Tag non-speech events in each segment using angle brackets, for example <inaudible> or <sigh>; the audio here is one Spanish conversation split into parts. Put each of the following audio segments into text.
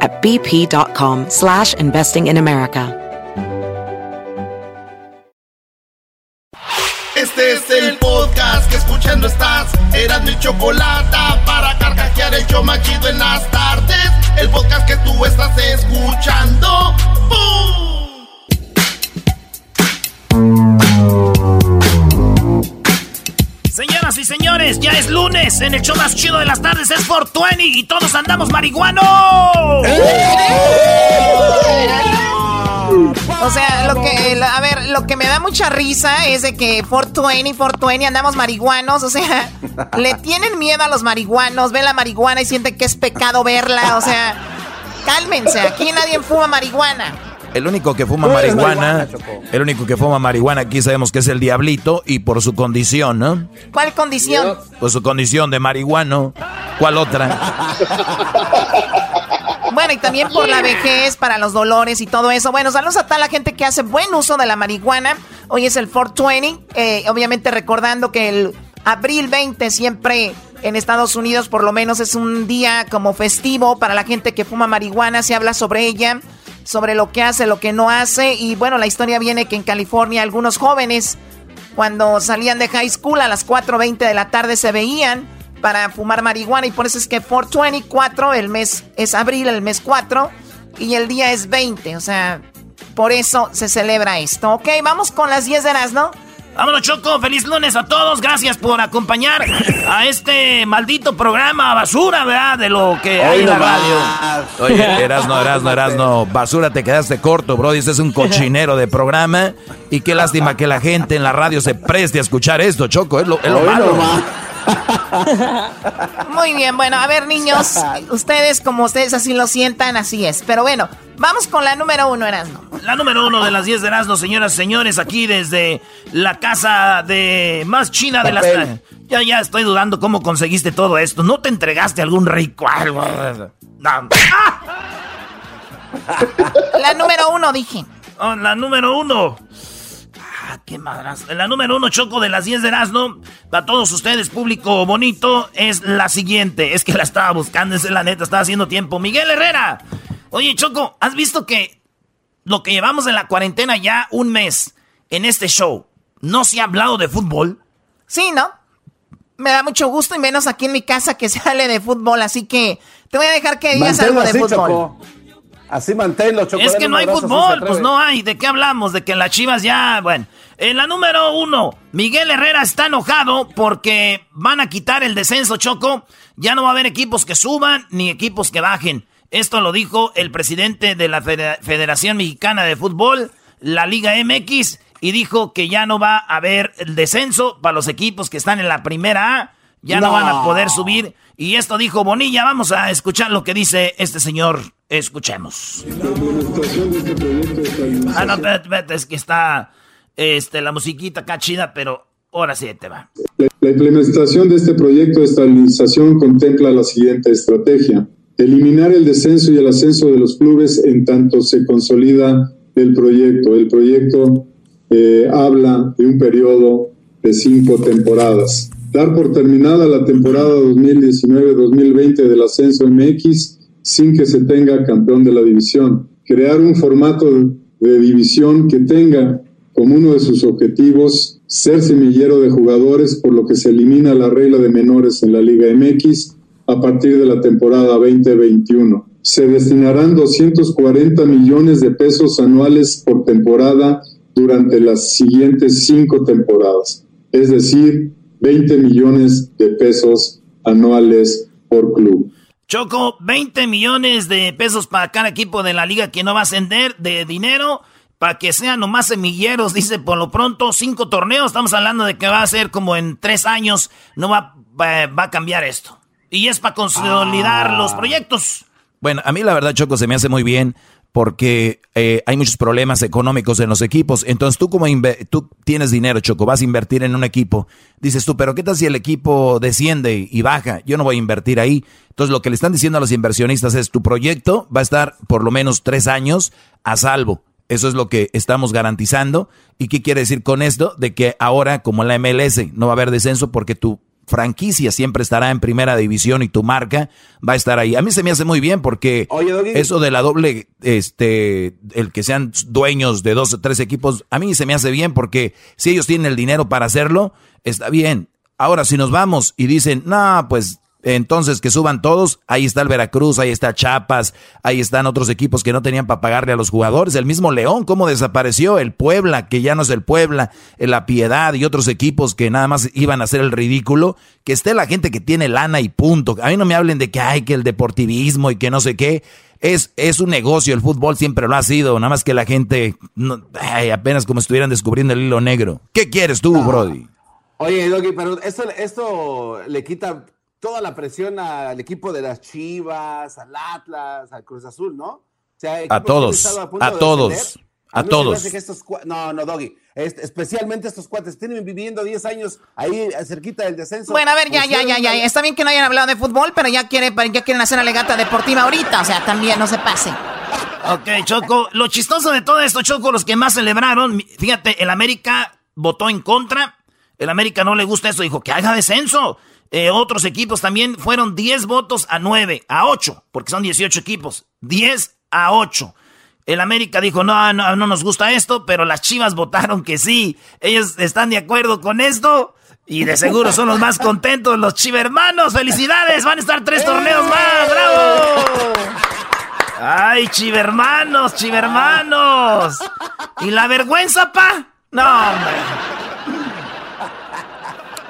at bp.com slash investing in America. Este es el podcast que escuchando estás. Eran mi chocolate para carcajear el yo en las tardes. El podcast que tú estás escuchando. ¡Bum! Señoras y señores, ya es lunes. En el show más chido de las tardes es 420 y todos andamos marihuanos. O sea, lo que, a ver, lo que me da mucha risa es de que 420, 420 andamos marihuanos, o sea, le tienen miedo a los marihuanos, ven la marihuana y sienten que es pecado verla, o sea, cálmense, aquí nadie fuma marihuana. El único que fuma marihuana, el único que fuma marihuana aquí sabemos que es el diablito y por su condición, ¿no? ¿Cuál condición? Por su condición de marihuano. ¿Cuál otra? Bueno, y también por la vejez, para los dolores y todo eso. Bueno, saludos a toda la gente que hace buen uso de la marihuana. Hoy es el 420, eh, obviamente recordando que el abril 20 siempre en Estados Unidos por lo menos es un día como festivo para la gente que fuma marihuana, se habla sobre ella sobre lo que hace, lo que no hace. Y bueno, la historia viene que en California algunos jóvenes, cuando salían de high school a las 4.20 de la tarde, se veían para fumar marihuana. Y por eso es que 424, el mes es abril, el mes 4, y el día es 20. O sea, por eso se celebra esto. Ok, vamos con las 10 de las, ¿no? Vámonos, Choco. Feliz lunes a todos. Gracias por acompañar a este maldito programa basura, ¿verdad? De lo que hay en la radio. Oye, Erasno, Erasno, Erasno. Basura, te quedaste corto, bro. Este es un <laughs> cochinero de programa. Y qué lástima que la gente en la radio se preste a escuchar esto, Choco. Es lo, es lo malo. Muy bien, bueno, a ver, niños. Ustedes, como ustedes así lo sientan, así es. Pero bueno, vamos con la número uno, Erasno. La número uno de las 10 de Erasmo, señoras y señores, aquí desde la casa de más china de las... Ya, ya estoy dudando cómo conseguiste todo esto. ¿No te entregaste algún rico algo? No. La número uno, dije. Oh, la número uno. Ah, qué madras. La número uno, Choco, de las 10 de Erasmo, para todos ustedes, público bonito, es la siguiente. Es que la estaba buscando, es la neta, estaba haciendo tiempo. Miguel Herrera. Oye, Choco, ¿has visto que lo que llevamos en la cuarentena ya un mes en este show, no se ha hablado de fútbol? Sí, ¿no? Me da mucho gusto y menos aquí en mi casa que <laughs> se hable de fútbol, así que te voy a dejar que digas algo de fútbol. Choco. Así manténlo, Choco. Es que no hay fútbol, pues no hay. ¿De qué hablamos? De que las chivas ya, bueno. En la número uno, Miguel Herrera está enojado porque van a quitar el descenso, Choco. Ya no va a haber equipos que suban ni equipos que bajen. Esto lo dijo el presidente de la Federación Mexicana de Fútbol, la Liga MX, y dijo que ya no va a haber el descenso para los equipos que están en la primera A. Ya no, van a poder subir. Y esto dijo Bonilla. Vamos a escuchar lo que dice este señor. Escuchemos. Ah, no, espérate, espérate, es que está este, la musiquita acá chida, pero ahora sí te va. La implementación de este proyecto de estabilización contempla la siguiente estrategia. Eliminar el descenso y el ascenso de los clubes en tanto se consolida el proyecto. El proyecto eh, habla de un periodo de cinco temporadas. Dar por terminada la temporada 2019-2020 del ascenso MX sin que se tenga campeón de la división. Crear un formato de división que tenga como uno de sus objetivos ser semillero de jugadores, por lo que se elimina la regla de menores en la Liga MX a partir de la temporada 2021. se destinarán 240 millones de pesos anuales por temporada durante las siguientes cinco temporadas, es decir, 20 millones de pesos anuales por club. Choco, 20 millones de pesos para cada equipo de la liga que no va a ascender de dinero para que sean nomás semilleros, dice por lo pronto, cinco torneos, estamos hablando de que va a ser como en tres años, no va, va, a cambiar esto. Y es para consolidar los ah. proyectos. Bueno, a mí la verdad, Choco, se me hace muy bien porque eh, hay muchos problemas económicos en los equipos. Entonces tú como tú tienes dinero, Choco, vas a invertir en un equipo. Dices tú, pero ¿qué tal si el equipo desciende y baja? Yo no voy a invertir ahí. Entonces lo que le están diciendo a los inversionistas es, tu proyecto va a estar por lo menos tres años a salvo. Eso es lo que estamos garantizando. ¿Y qué quiere decir con esto? De que ahora, como la MLS, no va a haber descenso porque tu franquicia siempre estará en primera división y tu marca va a estar ahí. A mí se me hace muy bien porque eso de la doble, este, el que sean dueños de dos o tres equipos, a mí se me hace bien porque si ellos tienen el dinero para hacerlo, está bien. Ahora, si nos vamos y dicen, no, pues entonces, que suban todos. Ahí está el Veracruz, ahí está Chapas, ahí están otros equipos que no tenían para pagarle a los jugadores. El mismo León, cómo desapareció. El Puebla, que ya no es el Puebla. La Piedad y otros equipos que nada más iban a hacer el ridículo. Que esté la gente que tiene lana y punto. A mí no me hablen de que hay que el deportivismo y que no sé qué. Es, es un negocio, el fútbol siempre lo ha sido. Nada más que la gente, apenas como estuvieran descubriendo el hilo negro. ¿Qué quieres tú, Brody? Oye, Doggy, pero esto, esto le quita toda la presión al equipo de las Chivas, al Atlas, al Cruz Azul, ¿no? a todos, a, todos, a, todos. no, no, Doggy. especialmente estos cuates tienen viviendo 10 años ahí cerquita del descenso. Bueno, a ver, ya, ya, ya, ya. Está bien que no hayan hablado de fútbol, pero ya, quiere, ya quieren hacer una legata deportiva ahorita. O sea, también no se pase. Ok, Choco. Lo chistoso de todo esto, Choco, los que más celebraron, fíjate, el América votó en contra. El América no le gusta eso, dijo que haga descenso. Eh, otros equipos también fueron 10 votos a 9, a 8, porque son 18 equipos. 10 a 8. El América dijo, no, no, no nos gusta esto, pero las Chivas <laughs> votaron que sí. Ellos están de acuerdo con esto. Y de seguro son los más contentos, los chivermanos. ¡Felicidades! Van a estar tres torneos más. ¡Bravo! ¡Ay, chivermanos, chivermanos! ¿Y la vergüenza, pa? No, hombre.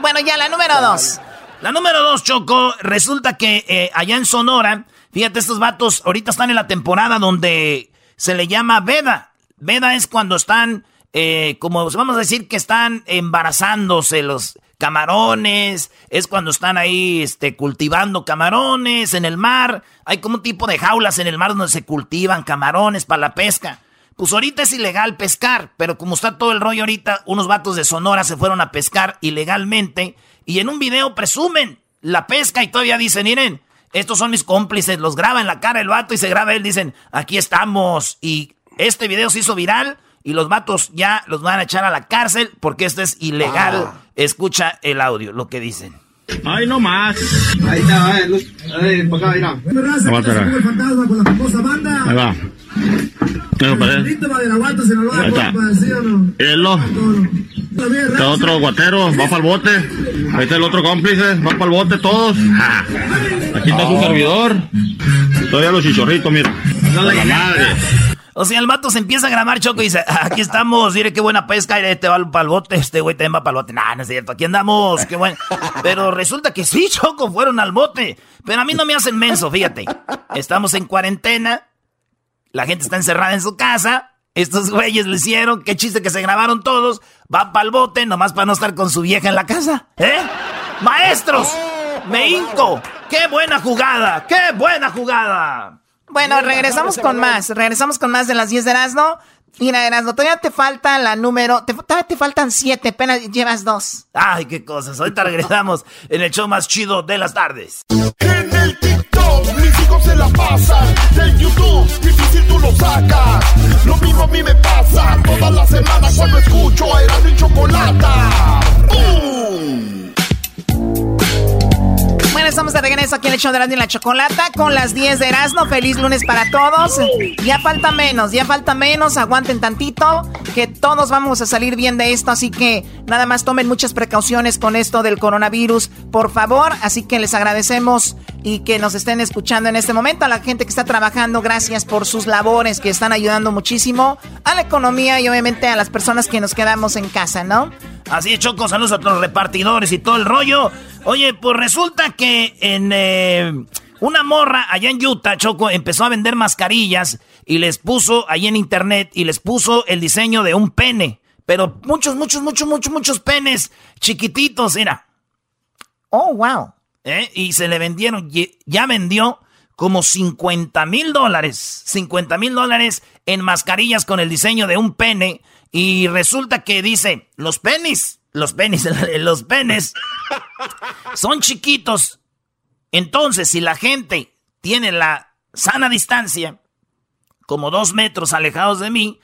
Bueno, ya la número dos. La número dos, Choco, resulta que eh, allá en Sonora, fíjate, estos vatos ahorita están en la temporada donde se le llama veda. Veda es cuando están, eh, como vamos a decir que están embarazándose los camarones, es cuando están ahí este, cultivando camarones en el mar. Hay como un tipo de jaulas en el mar donde se cultivan camarones para la pesca. Pues ahorita es ilegal pescar, pero como está todo el rollo ahorita, unos vatos de Sonora se fueron a pescar ilegalmente y en un video presumen la pesca y todavía dicen, miren, estos son mis cómplices, los graba en la cara el vato y se graba él, dicen, aquí estamos. Y este video se hizo viral y los vatos ya los van a echar a la cárcel porque esto es ilegal. Ah. Escucha el audio, lo que dicen. Ay, no más. Ahí está, eh, luz. Ahí, para acá, mira. el fantasma con la famosa banda. Ahí va. Tengo para él. Ahí está. Hielo. Está otro guatero, va para el bote. Ahí está el otro cómplice, va para el bote todos. Aquí está su servidor. Todavía los chichorritos, mira. La madre. O sea, el vato se empieza a grabar, Choco, y dice, aquí estamos, mire qué buena pesca, y te va para el bote, este güey también va para el bote. Nah, no es cierto, aquí andamos, qué bueno. Pero resulta que sí, Choco, fueron al bote. Pero a mí no me hacen menso, fíjate. Estamos en cuarentena, la gente está encerrada en su casa, estos güeyes lo hicieron, qué chiste que se grabaron todos, va para el bote, nomás para no estar con su vieja en la casa, ¿eh? ¡Maestros! ¡Me hinco! ¡Qué buena jugada! ¡Qué buena jugada! Bueno, regresamos con más. Regresamos con más de las 10 de Erasmo. Mira, Erasmo, todavía te falta la número. Te, todavía te faltan 7, apenas llevas dos. Ay, qué cosas. Ahorita <laughs> regresamos en el show más chido de las tardes. En el TikTok, mis hijos se la pasan. En YouTube, difícil tú lo sacas. Lo mismo a mí me pasa. Toda la semana cuando escucho a Erasmo y Chocolata. Estamos de regreso aquí en el show de Erasmo y la Chocolata con las 10 de Erasmo. Feliz lunes para todos. Ya falta menos, ya falta menos. Aguanten tantito, que todos vamos a salir bien de esto. Así que nada más tomen muchas precauciones con esto del coronavirus, por favor. Así que les agradecemos y que nos estén escuchando en este momento. A la gente que está trabajando, gracias por sus labores que están ayudando muchísimo a la economía y obviamente a las personas que nos quedamos en casa, ¿no? Así es, Choco, saludos a los repartidores y todo el rollo. Oye, pues resulta que en eh, una morra allá en Utah, Choco, empezó a vender mascarillas y les puso ahí en internet y les puso el diseño de un pene. Pero muchos, muchos, muchos, muchos, muchos penes chiquititos, era. Oh, wow. ¿Eh? Y se le vendieron, ya vendió como 50 mil dólares, 50 mil dólares en mascarillas con el diseño de un pene. Y resulta que dice, los penes, los penes, <laughs> los penes son chiquitos. Entonces, si la gente tiene la sana distancia, como dos metros alejados de mí,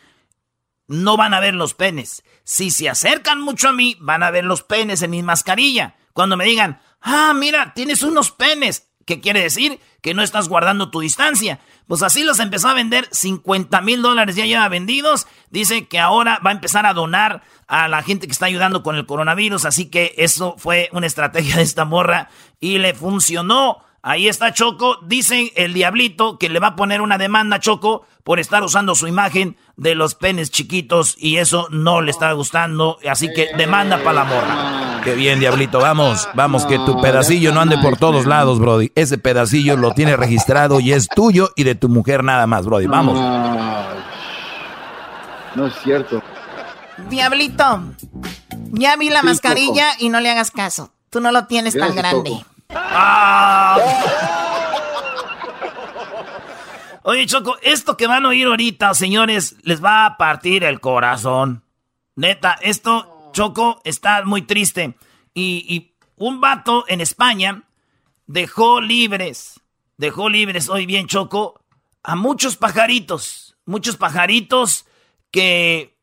no van a ver los penes. Si se acercan mucho a mí, van a ver los penes en mi mascarilla. Cuando me digan, ah, mira, tienes unos penes. ¿Qué quiere decir? Que no estás guardando tu distancia. Pues así los empezó a vender, 50 mil dólares ya lleva vendidos. Dice que ahora va a empezar a donar a la gente que está ayudando con el coronavirus. Así que eso fue una estrategia de esta morra y le funcionó. Ahí está Choco. Dice el diablito que le va a poner una demanda a Choco por estar usando su imagen de los penes chiquitos y eso no le está gustando. Así que demanda para la morra. Qué bien, diablito. Vamos, vamos, que tu pedacillo no ande por todos lados, Brody. Ese pedacillo lo tiene registrado y es tuyo y de tu mujer nada más, Brody. Vamos. No es cierto. Diablito, ya vi la mascarilla y no le hagas caso. Tú no lo tienes tan grande. Ah. <laughs> Oye, Choco, esto que van a oír ahorita, señores, les va a partir el corazón. Neta, esto, Choco, está muy triste. Y, y un vato en España dejó libres, dejó libres, hoy bien, Choco, a muchos pajaritos. Muchos pajaritos que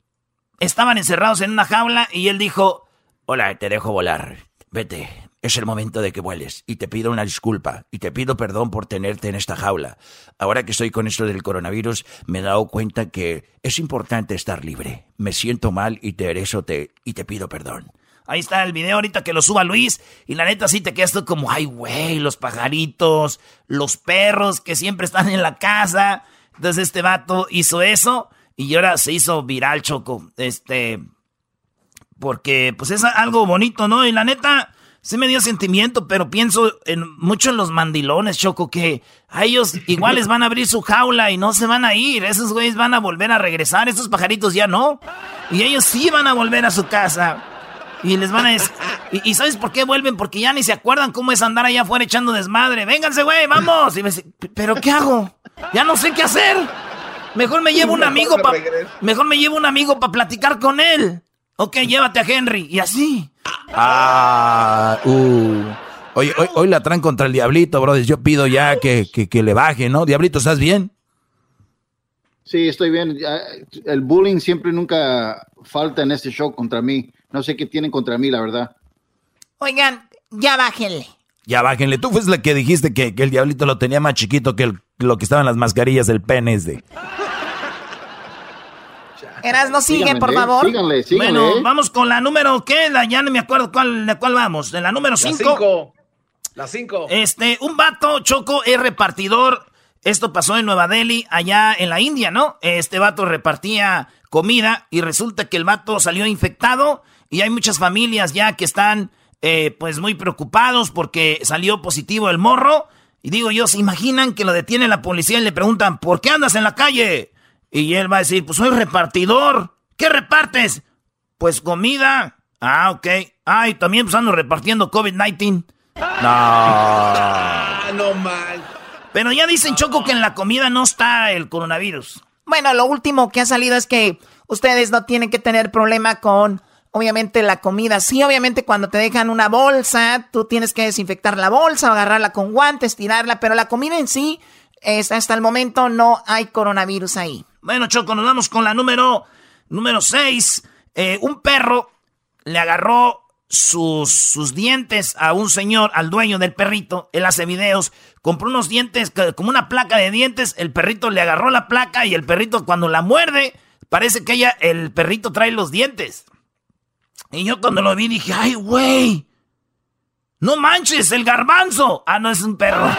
estaban encerrados en una jaula y él dijo, hola, te dejo volar, vete, es el momento de que vueles y te pido una disculpa y te pido perdón por tenerte en esta jaula. Ahora que estoy con esto del coronavirus, me he dado cuenta que es importante estar libre. Me siento mal y te eso te y te pido perdón. Ahí está el video ahorita que lo suba Luis y la neta sí te quedas tú como, ay güey, los pajaritos, los perros que siempre están en la casa. Entonces este vato hizo eso y ahora se hizo viral, Choco. Este. Porque, pues es algo bonito, ¿no? Y la neta, sí me dio sentimiento, pero pienso en, mucho en los mandilones, Choco, que a ellos igual les van a abrir su jaula y no se van a ir. Esos güeyes van a volver a regresar, esos pajaritos ya no. Y ellos sí van a volver a su casa. Y les van a... Y, ¿sabes por qué vuelven? Porque ya ni se acuerdan cómo es andar allá afuera echando desmadre. Vénganse, güey, vamos. Y me dice, ¿pero qué hago? Ya no sé qué hacer. Mejor me llevo un amigo para mejor me llevo un amigo para platicar con él. Ok, llévate a Henry y así. Ah, uh. Hoy, hoy, la traen contra el diablito, brother. Yo pido ya que, que, le baje, ¿no? Diablito, ¿estás bien? Sí, estoy bien. El bullying siempre nunca falta en este show contra mí. No sé qué tienen contra mí, la verdad. Oigan, ya bájenle. Ya bájenle. Tú fuiste la que dijiste que, el diablito lo tenía más chiquito que lo que estaban las mascarillas del pene de. Eras, no sigue, por favor. Síganle, síganle. Bueno, vamos con la número, ¿qué? ya no me acuerdo cuál, de cuál vamos. De la número 5. La 5. Este, un vato, Choco, es repartidor. Esto pasó en Nueva Delhi, allá en la India, ¿no? Este vato repartía comida y resulta que el vato salió infectado y hay muchas familias ya que están, eh, pues, muy preocupados porque salió positivo el morro. Y digo yo, ¿se imaginan que lo detiene la policía y le preguntan, ¿por qué andas en la calle? Y él va a decir, pues soy repartidor. ¿Qué repartes? Pues comida. Ah, ok. Ah, y también pues ando repartiendo COVID-19. No. no mal. Pero ya dicen, Choco, que en la comida no está el coronavirus. Bueno, lo último que ha salido es que ustedes no tienen que tener problema con, obviamente, la comida. Sí, obviamente, cuando te dejan una bolsa, tú tienes que desinfectar la bolsa, agarrarla con guantes, tirarla, pero la comida en sí, hasta el momento no hay coronavirus ahí. Bueno, Choco, nos vamos con la número número 6. Eh, un perro le agarró sus, sus dientes a un señor, al dueño del perrito. Él hace videos, compró unos dientes, como una placa de dientes. El perrito le agarró la placa y el perrito cuando la muerde, parece que ella, el perrito trae los dientes. Y yo cuando lo vi dije, ay, güey, no manches, el garbanzo. Ah, no es un perro.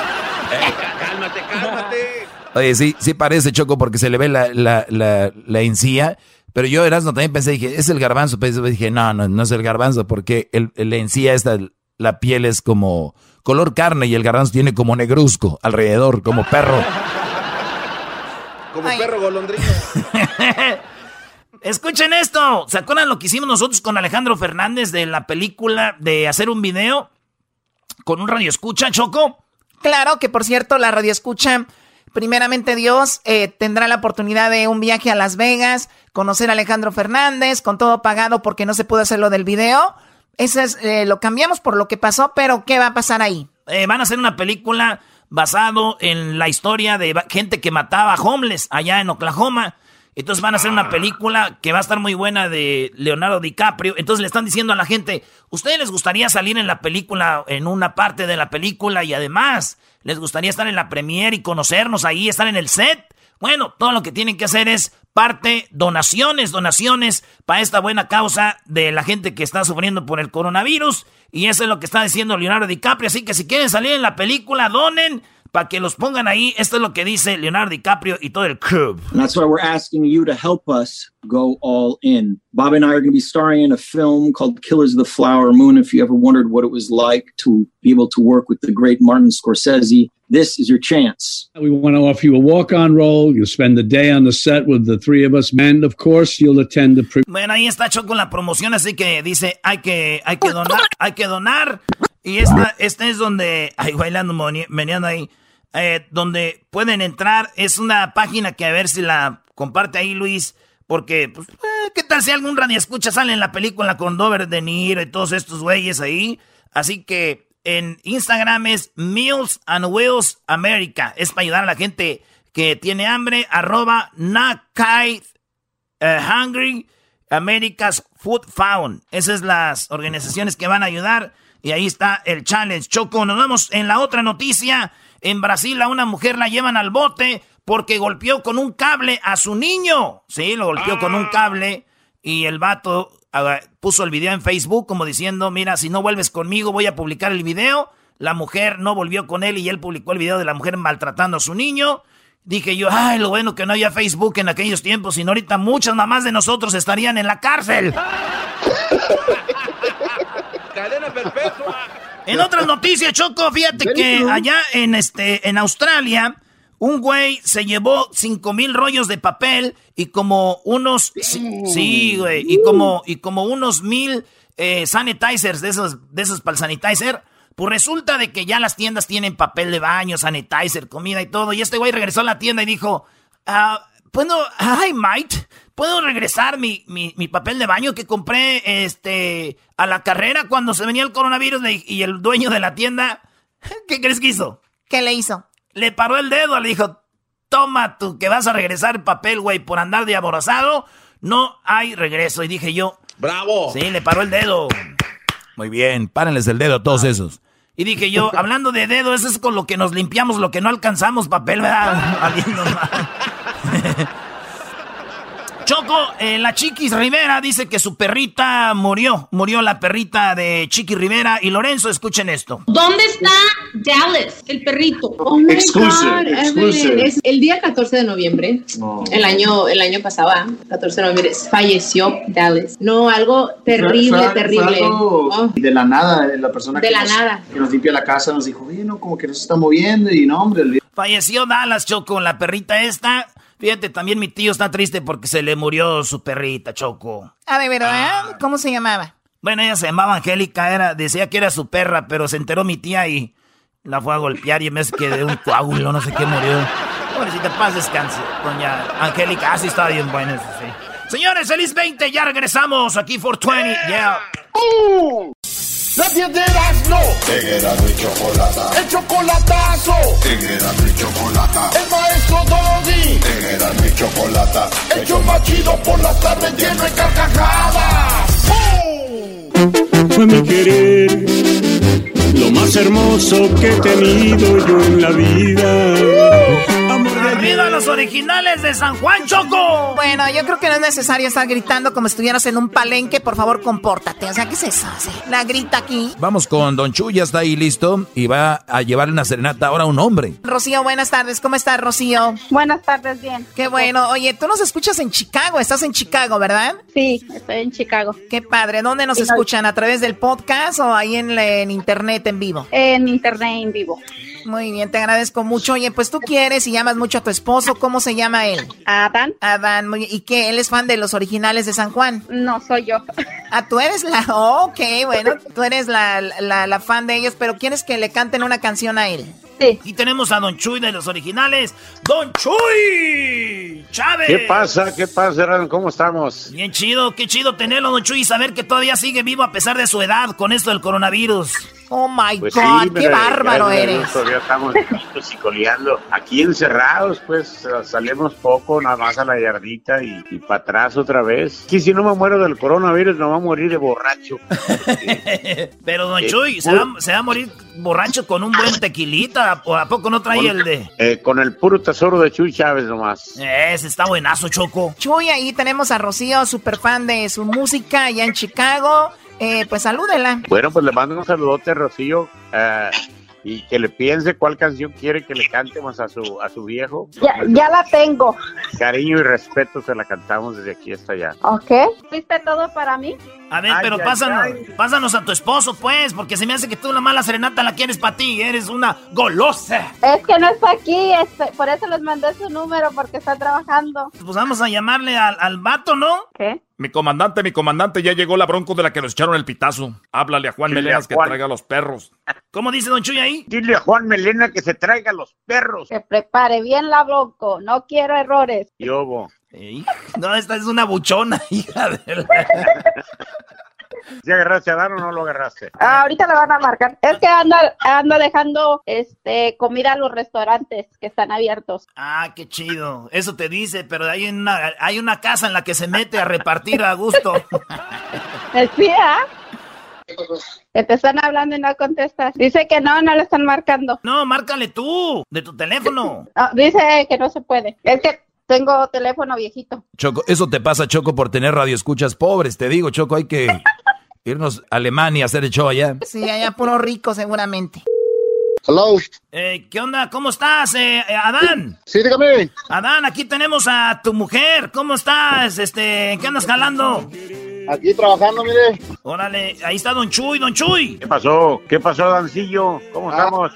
Cálmate, cálmate. Oye, sí, sí parece Choco porque se le ve la, la, la, la encía. Pero yo, Erasmo, también pensé, dije, es el garbanzo. Pero dije, no, no, no es el garbanzo porque el, la encía esta, la piel es como color carne y el garbanzo tiene como negruzco alrededor, como perro. Como perro golondrino. <laughs> Escuchen esto. ¿Se acuerdan lo que hicimos nosotros con Alejandro Fernández de la película de hacer un video con un radio escucha, Choco? Claro, que por cierto, la radio escucha, primeramente Dios, eh, tendrá la oportunidad de un viaje a Las Vegas, conocer a Alejandro Fernández, con todo pagado porque no se pudo hacer lo del video. Eso es, eh, lo cambiamos por lo que pasó, pero ¿qué va a pasar ahí? Eh, van a hacer una película basado en la historia de gente que mataba a homeless allá en Oklahoma. Entonces van a hacer una película que va a estar muy buena de Leonardo DiCaprio. Entonces le están diciendo a la gente, ¿ustedes les gustaría salir en la película, en una parte de la película y además les gustaría estar en la premiere y conocernos ahí, estar en el set? Bueno, todo lo que tienen que hacer es parte, donaciones, donaciones para esta buena causa de la gente que está sufriendo por el coronavirus. Y eso es lo que está diciendo Leonardo DiCaprio. Así que si quieren salir en la película, donen para que los pongan ahí. Esto es lo que dice Leonardo DiCaprio y todo el crew. And that's why we're asking you to help us go all in. Bob and I are going to be starring in a film called Killers of the Flower Moon. If you ever wondered what it was like to be able to work with the great Martin Scorsese, this is your chance. We want to offer you a walk-on role. You'll spend the day on the set with the three of us, and of course, you'll attend the. Bueno, ahí está Choco la promoción, así que dice hay que hay que donar, hay que donar. Y esta, es donde, ay, bailando, meneando ahí, eh, donde pueden entrar. Es una página que a ver si la comparte ahí, Luis. Porque, pues, eh, ¿qué tal si algún radio escucha sale en la película con Dover De Niro y todos estos güeyes ahí? Así que en Instagram es Meals and Wheels America. Es para ayudar a la gente que tiene hambre. Arroba Nakai eh, Hungry America's Food Found. Esas son las organizaciones que van a ayudar. Y ahí está el challenge. Choco, nos vemos en la otra noticia. En Brasil a una mujer la llevan al bote porque golpeó con un cable a su niño. Sí, lo golpeó con un ah. cable y el vato ah, puso el video en Facebook como diciendo, mira, si no vuelves conmigo voy a publicar el video. La mujer no volvió con él y él publicó el video de la mujer maltratando a su niño. Dije yo, ay, lo bueno que no había Facebook en aquellos tiempos, sino ahorita muchas mamás de nosotros estarían en la cárcel. <laughs> Cadena perpetua. En otras noticias, Choco, fíjate que allá en este, en Australia, un güey se llevó cinco mil rollos de papel y como unos, sí, güey, y como, y como unos mil eh, sanitizers de esos, de esos para el sanitizer. Pues resulta de que ya las tiendas tienen papel de baño, sanitizer, comida y todo. Y este güey regresó a la tienda y dijo, ah, ¿puedo, hi, mate, ¿puedo regresar mi, mi, mi, papel de baño que compré este, a la carrera cuando se venía el coronavirus? Y el dueño de la tienda, <laughs> ¿qué crees que hizo? ¿Qué le hizo? Le paró el dedo, le dijo, toma tú que vas a regresar el papel, güey, por andar de aborazado. No hay regreso. Y dije yo, ¡bravo! Sí, le paró el dedo. Muy bien, párenles el dedo a todos esos. Y dije yo, <laughs> hablando de dedo, eso es con lo que nos limpiamos, lo que no alcanzamos papel, ¿verdad? <laughs> Choco, eh, la Chiquis Rivera dice que su perrita murió. Murió la perrita de Chiqui Rivera. Y Lorenzo, escuchen esto. ¿Dónde está Dallas, el perrito? Oh exclusive, Es el día 14 de noviembre, el, año, el año pasado, 14 ah, de noviembre, falleció Dallas. No, algo terrible, terrible. Oh. De la nada, la persona de que, la nos, nada. que nos limpia la casa nos dijo, oye, no, como que no se está moviendo. Y no, hombre. Falleció Dallas, Choco, la perrita esta. Fíjate, también mi tío está triste porque se le murió su perrita, Choco. Ah, de verdad, ah. ¿cómo se llamaba? Bueno, ella se llamaba Angélica, era, decía que era su perra, pero se enteró mi tía y la fue a golpear y me vez que de un coágulo, no sé qué murió. te paz descanse, doña Angélica. Así ah, estaba bien buena, eso sí. Señores, feliz 20, ya regresamos aquí for 20. Yeah. Uh. Nadie no. En Erasmo y Chocolata. El chocolatazo. En Erasmo y Chocolata. El maestro Doggy. En Erasmo y Chocolata. El show machido por las tardes lleno de carcajadas. ¡Oh! Fue mi querer. Lo más hermoso que he tenido yo en la vida ¡Arriba los originales de San Juan Choco! Bueno, yo creo que no es necesario estar gritando como si estuvieras en un palenque. Por favor, compórtate. O sea, ¿qué es eso? La grita aquí. Vamos con Don Chu, ya está ahí listo y va a llevarle una serenata ahora a un hombre. Rocío, buenas tardes. ¿Cómo estás, Rocío? Buenas tardes, bien. Qué bueno. Oye, tú nos escuchas en Chicago. Estás en Chicago, ¿verdad? Sí, estoy en Chicago. Qué padre. ¿Dónde nos escuchan? ¿A través del podcast o ahí en, en internet en vivo? En internet en vivo. Muy bien, te agradezco mucho. Oye, pues tú quieres y llamas mucho a tu esposo. ¿Cómo se llama él? Adán. Adán, muy bien. ¿Y qué? ¿Él es fan de los originales de San Juan? No, soy yo. Ah, tú eres la... ok, bueno, tú eres la, la, la fan de ellos, pero ¿quieres que le canten una canción a él? Sí. Y tenemos a Don Chuy de los originales. ¡Don Chuy! ¡Chávez! ¿Qué pasa? ¿Qué pasa, Erasmo? ¿Cómo estamos? Bien chido, qué chido tenerlo, Don Chuy, y saber que todavía sigue vivo a pesar de su edad con esto del coronavirus. Oh my Pues God, sí, qué bárbaro eres. Todavía estamos chiquitos y coleando. Aquí encerrados, pues salimos poco, nada más a la yardita y, y para atrás otra vez. Aquí si no me muero del coronavirus, no va a morir de borracho. <laughs> Pero Don Eh, Chuy, ¿se va, se va a morir borracho con un buen tequilita. ¿O a poco no trae el de...? Eh, con el puro tesoro de Chuy Chávez nomás. Ese está buenazo, Choco. Chuy, ahí tenemos a Rocío, super fan de su música allá en Chicago. Eh, pues salúdela. Bueno, pues le mando un saludote, Rocío. eh, y que le piense cuál canción quiere que le cantemos a su, a su viejo. Ya, ya la tengo. Cariño y respeto se la cantamos desde aquí hasta allá. ¿Ok? ¿Fuiste todo para mí? A ver, Ay, pero ay, pásanos, ay. pásanos a tu esposo, pues, porque se me hace que tú la mala serenata la quieres para ti. Eres una golosa. Es que no está aquí, este, por eso les mandé su número, porque está trabajando. Pues vamos a llamarle al, al vato, ¿no? ¿Qué? Mi comandante, mi comandante, ya llegó la bronco de la que nos echaron el pitazo. Háblale a Juan Dile a que traiga a los perros. ¿Cómo dice Don Chuy ahí? Dile a Juan Melena que se traiga los perros. Que prepare bien la bronco, no quiero errores. Y obo. Ey, No, esta es una buchona, <laughs> hija de la... ¿Ya agarraste a Dan o no lo agarraste? Ah, ahorita le van a marcar. Es que anda, anda dejando este comida a los restaurantes que están abiertos. Ah, qué chido. Eso te dice, pero hay una, hay una casa en la que se mete a repartir a gusto. <laughs> ¿Sí, ah? Que te están hablando y no contestas. Dice que no, no le están marcando. No, márcale tú, de tu teléfono. Ah, dice que no se puede. Es que tengo teléfono viejito. Choco, eso te pasa, Choco, por tener radioescuchas pobres. Te digo, Choco, hay que irnos a Alemania a hacer el show allá. Sí, allá puro rico seguramente. Hello. Eh, ¿Qué onda? ¿Cómo estás, eh, eh, Adán? Sí, dígame. Adán, aquí tenemos a tu mujer. ¿Cómo estás? Este, ¿en ¿qué andas jalando? Aquí trabajando, mire. Órale, ahí está Don Chuy, Don Chuy. ¿Qué pasó? ¿Qué pasó, Dancillo? ¿Cómo estamos?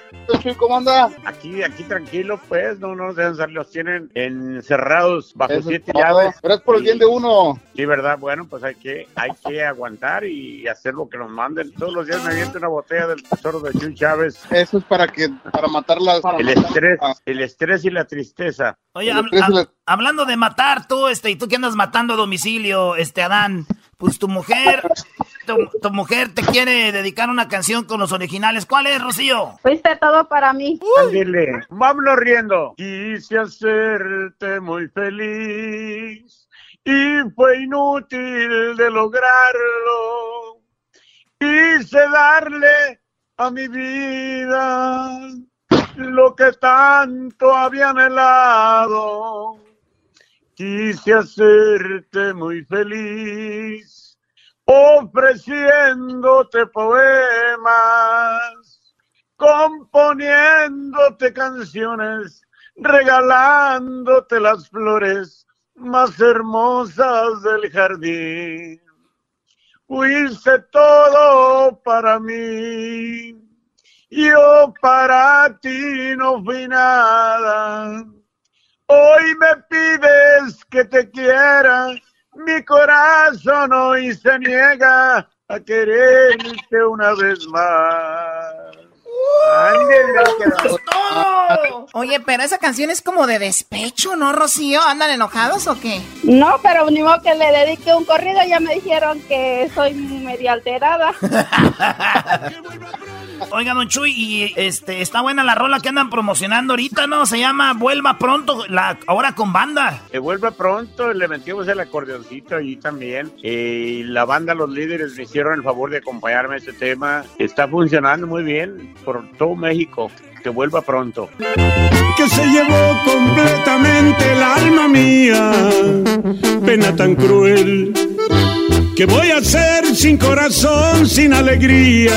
¿Cómo anda? Aquí, aquí tranquilo, pues, no, no nos dejan salir, los tienen encerrados bajo Eso siete llaves. Pero es por el bien de uno. Sí, ¿verdad? Bueno, pues hay que, hay que aguantar y hacer lo que nos manden. Todos los días me aviento una botella del tesoro de Chuy Chávez. Eso es para que, para matarlas. Para El matar- estrés, el estrés y la tristeza. Oye, hab- hab- hablando de matar tú, este, y tú que andas matando a domicilio, este, Adán, pues tu mujer, tu, tu mujer te quiere dedicar una canción con los originales. ¿Cuál es, Rocío? Fuiste todo para mí. Ándele, vámonos riendo. Quise hacerte muy feliz y fue inútil de lograrlo. Quise darle a mi vida lo que tanto había anhelado. Quise hacerte muy feliz ofreciéndote poemas componiéndote canciones, regalándote las flores más hermosas del jardín. Fuiste todo para mí, yo para ti no fui nada. Hoy me pides que te quiera, mi corazón hoy se niega a quererte una vez más. Oye, pero esa canción es como de despecho, ¿no, Rocío? ¿Andan enojados o qué? No, pero ni modo que le dedique un corrido. Ya me dijeron que soy media alterada. <laughs> Oiga, don Chuy, y este, está buena la rola que andan promocionando ahorita, ¿no? Se llama Vuelva Pronto, la, ahora con banda. Que vuelva pronto, le metimos el acordeoncito allí también. Y la banda, los líderes me hicieron el favor de acompañarme a este tema. Está funcionando muy bien por todo México. Que vuelva pronto. que se llevó completamente el alma mía. Pena tan cruel. ¿Qué voy a hacer sin corazón, sin alegría?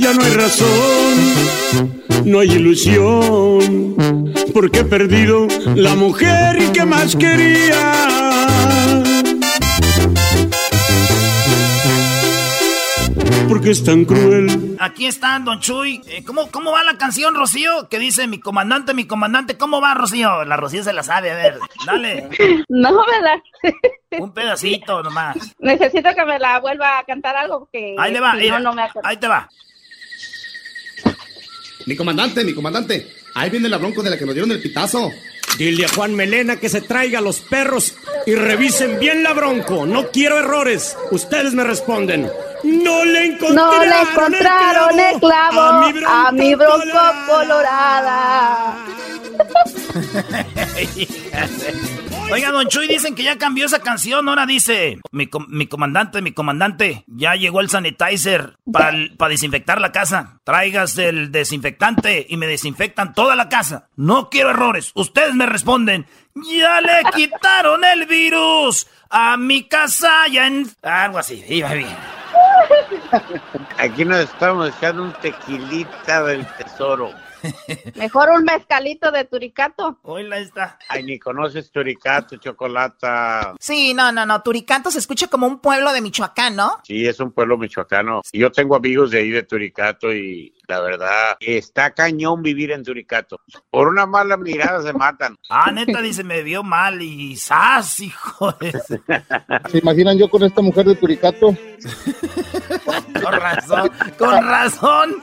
Ya no hay razón, no hay ilusión, porque he perdido la mujer que más quería. Porque es tan cruel. Aquí está, don Chuy. Eh, ¿cómo, ¿Cómo va la canción, Rocío? Que dice mi comandante, mi comandante. ¿Cómo va, Rocío? La Rocío se la sabe, a ver. Dale. <laughs> No me la... <laughs> Un pedacito nomás. Necesito que me la vuelva a cantar algo porque Ahí le va, si no, no me ahí te va. Mi comandante, mi comandante. Ahí viene la bronco de la que nos dieron el pitazo. Dile a Juan Melena que se traiga a los perros y revisen bien la bronco. No quiero errores. Ustedes me responden. No le encontraron, No le encontraron el clavo a mi bronco, colorada. <laughs> Oiga, don Chuy, dicen que ya cambió esa canción. Ahora dice, mi, com- mi comandante, mi comandante, ya llegó el sanitizer para desinfectar la casa. Traigas el desinfectante y me desinfectan toda la casa. No quiero errores. Ustedes me responden, ya le quitaron el virus a mi casa ya. Algo así, iba bien. Aquí nos estamos echando un tequilita del tesoro. Mejor un mezcalito de turicato. Hola está. Ay, ni conoces Turicato, Chocolata. Sí, no, no, no. Turicanto se escucha como un pueblo de Michoacán, ¿no? Sí, es un pueblo michoacano. Y Yo tengo amigos de ahí de Turicato y la verdad, está cañón vivir en Turicato. Por una mala mirada se matan. <laughs> Ah, neta, dice, me vio mal y ¡zas, hijo de... <laughs> ¿Se imaginan yo con esta mujer de Turicato? <laughs> Con razón, con razón.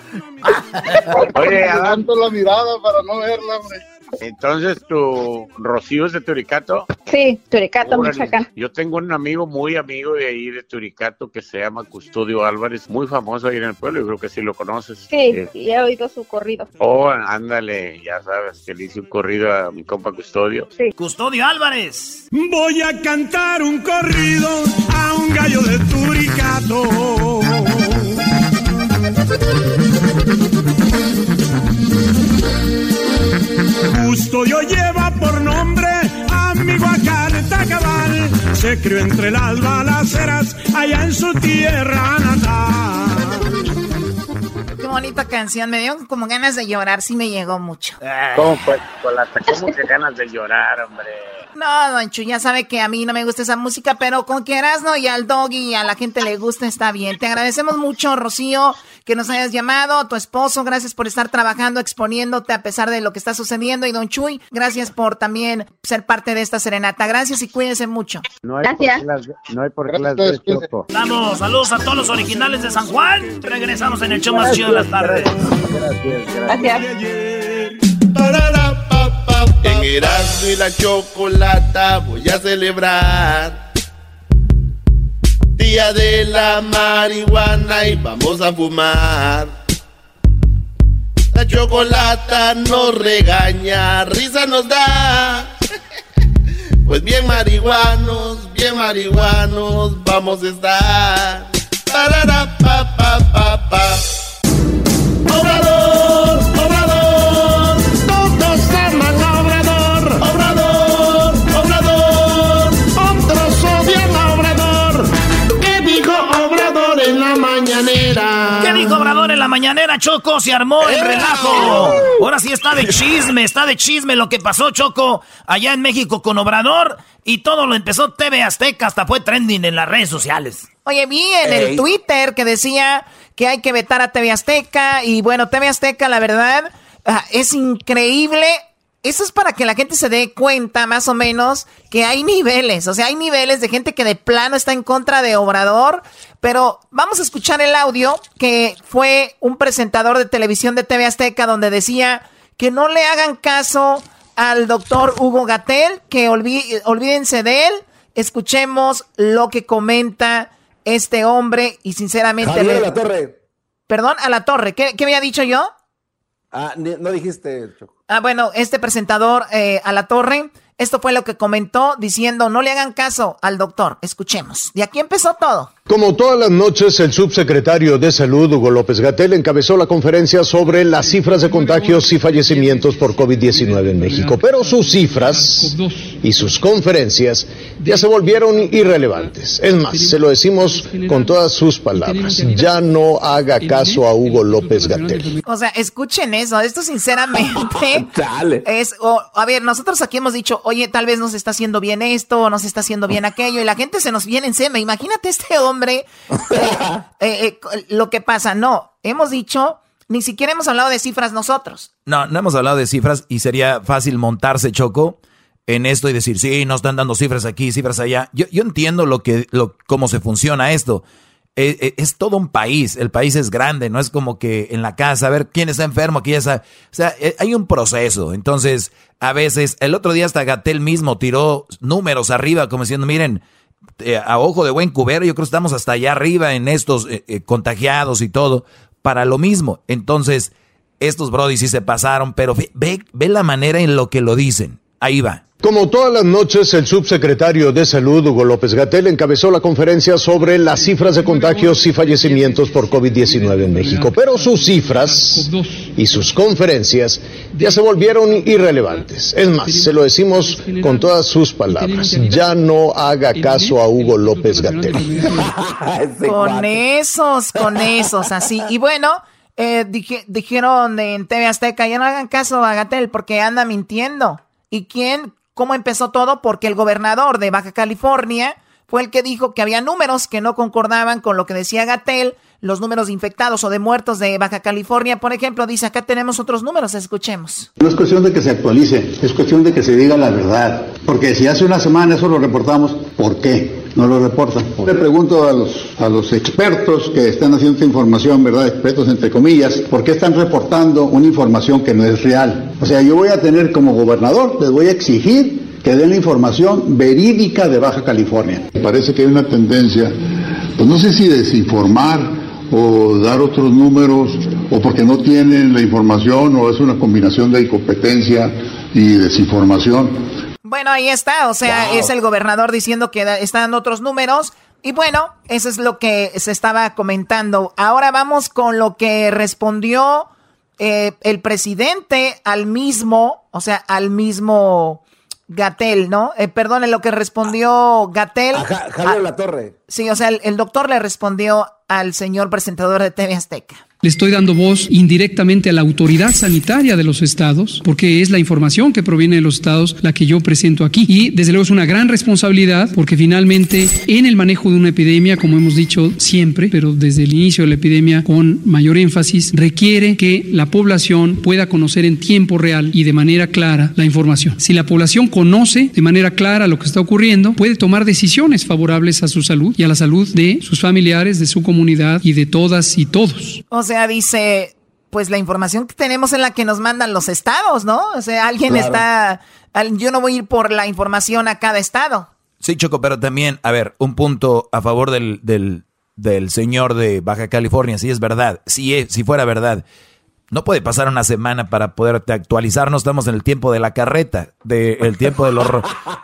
Oye, Levanto la mirada para no verla, hombre. Entonces tu Rocío es de Turicato. Sí, turicato, Órale. Michoacán. Yo tengo un amigo muy amigo de ahí de Turicato que se llama Custodio Álvarez, muy famoso ahí en el pueblo, yo creo que sí lo conoces. Sí, Eh, y he oído su corrido. Oh, ándale, ya sabes, que le hice un corrido a mi compa Custodio. Custodio Álvarez. Voy a cantar un corrido a un gallo de Turicato. Custodio lleva por nombre amigo a Carta Cabal. Se crió entre las balaceras allá en su tierra natal. Qué bonita canción. Me dio como ganas de llorar. Sí me llegó mucho. ¿Cómo pues? ¿Cómo que ganas de llorar, hombre? No, Don Chu, ya sabe que a mí no me gusta esa música, pero con que Erasno y al Doggy y a la gente le gusta, está bien. Te agradecemos mucho, Rocío, que nos hayas llamado, tu esposo, gracias por estar trabajando, exponiéndote a pesar de lo que está sucediendo. Y Don Chuy, gracias por también ser parte de esta serenata. Gracias y cuídense mucho. No hay por qué las, no hay por qué las ves, Choco. Damos saludos a todos los originales de San Juan. Regresamos en el show más chido de las tardes. En Erasmo y la chocolata voy a celebrar Día de la marihuana y vamos a fumar. La chocolata nos regaña, risa nos da. Pues bien marihuanos, bien marihuanos vamos a estar. Tarara, pa, pa, pa, pa. Mañanera, Choco? Se armó el relajo. Ahora sí está de chisme, está de chisme lo que pasó, Choco, allá en México con Obrador. Y todo lo empezó TV Azteca, hasta fue trending en las redes sociales. Oye, vi en el. Twitter que decía que hay que vetar a TV Azteca y bueno, TV Azteca, la verdad, ah, es increíble. Eso es para que la gente se dé cuenta, más o menos, que hay niveles. O sea, hay niveles de gente que de plano está en contra de Obrador. Pero vamos a escuchar el audio que fue un presentador de televisión de TV Azteca donde decía que no le hagan caso al doctor Hugo Gatel, que olvídense de él. Escuchemos lo que comenta este hombre y sinceramente... Javier le- la Torre, Perdón, a la torre. ¿Qué, qué había dicho yo? Ah, no dijiste, Choco. Ah, bueno, este presentador eh, a la torre, esto fue lo que comentó diciendo, no le hagan caso al doctor. Escuchemos. Y aquí empezó todo. Como todas las noches, el subsecretario de Salud, Hugo López Gatel, encabezó la conferencia sobre las cifras de contagios y fallecimientos por COVID-19 en México. Pero sus cifras y sus conferencias ya se volvieron irrelevantes. Es más, se lo decimos con todas sus palabras. Ya no haga caso a Hugo López Gatel. O sea, escuchen eso. Esto sinceramente <laughs> es... a ver, nosotros aquí hemos dicho, oye, tal vez nos está haciendo bien esto, o nos está haciendo bien aquello, y la gente se nos viene encima. Imagínate este hombre eh, <laughs> eh, eh, lo que pasa, no, hemos dicho, ni siquiera hemos hablado de cifras nosotros. No, no hemos hablado de cifras y sería fácil montarse, Choco, en esto y decir, sí, nos están dando cifras aquí, cifras allá. Yo, yo entiendo lo que, lo, cómo se funciona esto. Es, todo un país, el país es grande, no es como que en la casa, a ver quién está enfermo, aquí está. O sea, hay un proceso. Entonces, a veces, el otro día hasta Gatel mismo tiró números arriba, como diciendo, miren, eh, a ojo de buen cubero, yo creo que estamos hasta allá arriba en estos eh, eh, contagiados y todo, para lo mismo. Entonces, estos brodis sí se pasaron, pero ve, ve la manera en lo que lo dicen. Ahí va. Como todas las noches, el subsecretario de Salud, Hugo López Gatel, encabezó la conferencia sobre las cifras de contagios y fallecimientos por COVID-19 en México. Pero sus cifras y sus conferencias ya se volvieron irrelevantes. Es más, se lo decimos con todas sus palabras. Ya no haga caso a Hugo López Gatel. <laughs> con esos, con esos, así. Y bueno, eh, dijeron en TV Azteca, ya no hagan caso a Gatel porque anda mintiendo. ¿Y quién cómo empezó todo, porque el gobernador de Baja California fue el que dijo que había números que no concordaban con lo que decía Gatel, los números de infectados o de muertos de Baja California, por ejemplo, dice acá tenemos otros números, escuchemos. No es cuestión de que se actualice, es cuestión de que se diga la verdad, porque si hace una semana eso lo reportamos, ¿por qué? No lo reportan. Le pregunto a los, a los expertos que están haciendo esta información, ¿verdad? Expertos entre comillas, ¿por qué están reportando una información que no es real? O sea, yo voy a tener como gobernador, les voy a exigir que den la información verídica de Baja California. Parece que hay una tendencia, pues no sé si desinformar o dar otros números, o porque no tienen la información, o es una combinación de incompetencia y desinformación. Bueno, ahí está, o sea, es el gobernador diciendo que están otros números. Y bueno, eso es lo que se estaba comentando. Ahora vamos con lo que respondió eh, el presidente al mismo, o sea, al mismo Gatel, ¿no? Eh, perdón, en lo que respondió Gatel. Javier La Torre. Sí, o sea, el doctor le respondió al señor presentador de TV Azteca. Le estoy dando voz indirectamente a la autoridad sanitaria de los estados, porque es la información que proviene de los estados la que yo presento aquí. Y desde luego es una gran responsabilidad, porque finalmente en el manejo de una epidemia, como hemos dicho siempre, pero desde el inicio de la epidemia con mayor énfasis, requiere que la población pueda conocer en tiempo real y de manera clara la información. Si la población conoce de manera clara lo que está ocurriendo, puede tomar decisiones favorables a su salud y a la salud de sus familiares, de su comunidad y de todas y todos. O sea, dice, pues la información que tenemos en la que nos mandan los estados, ¿no? O sea, alguien está, yo no voy a ir por la información a cada estado. Sí, Choco, pero también, a ver, un punto a favor del, del, del señor de Baja California, si es verdad, si, si fuera verdad no puede pasar una semana para poderte actualizar. No estamos en el tiempo de la carreta, del el tiempo de los,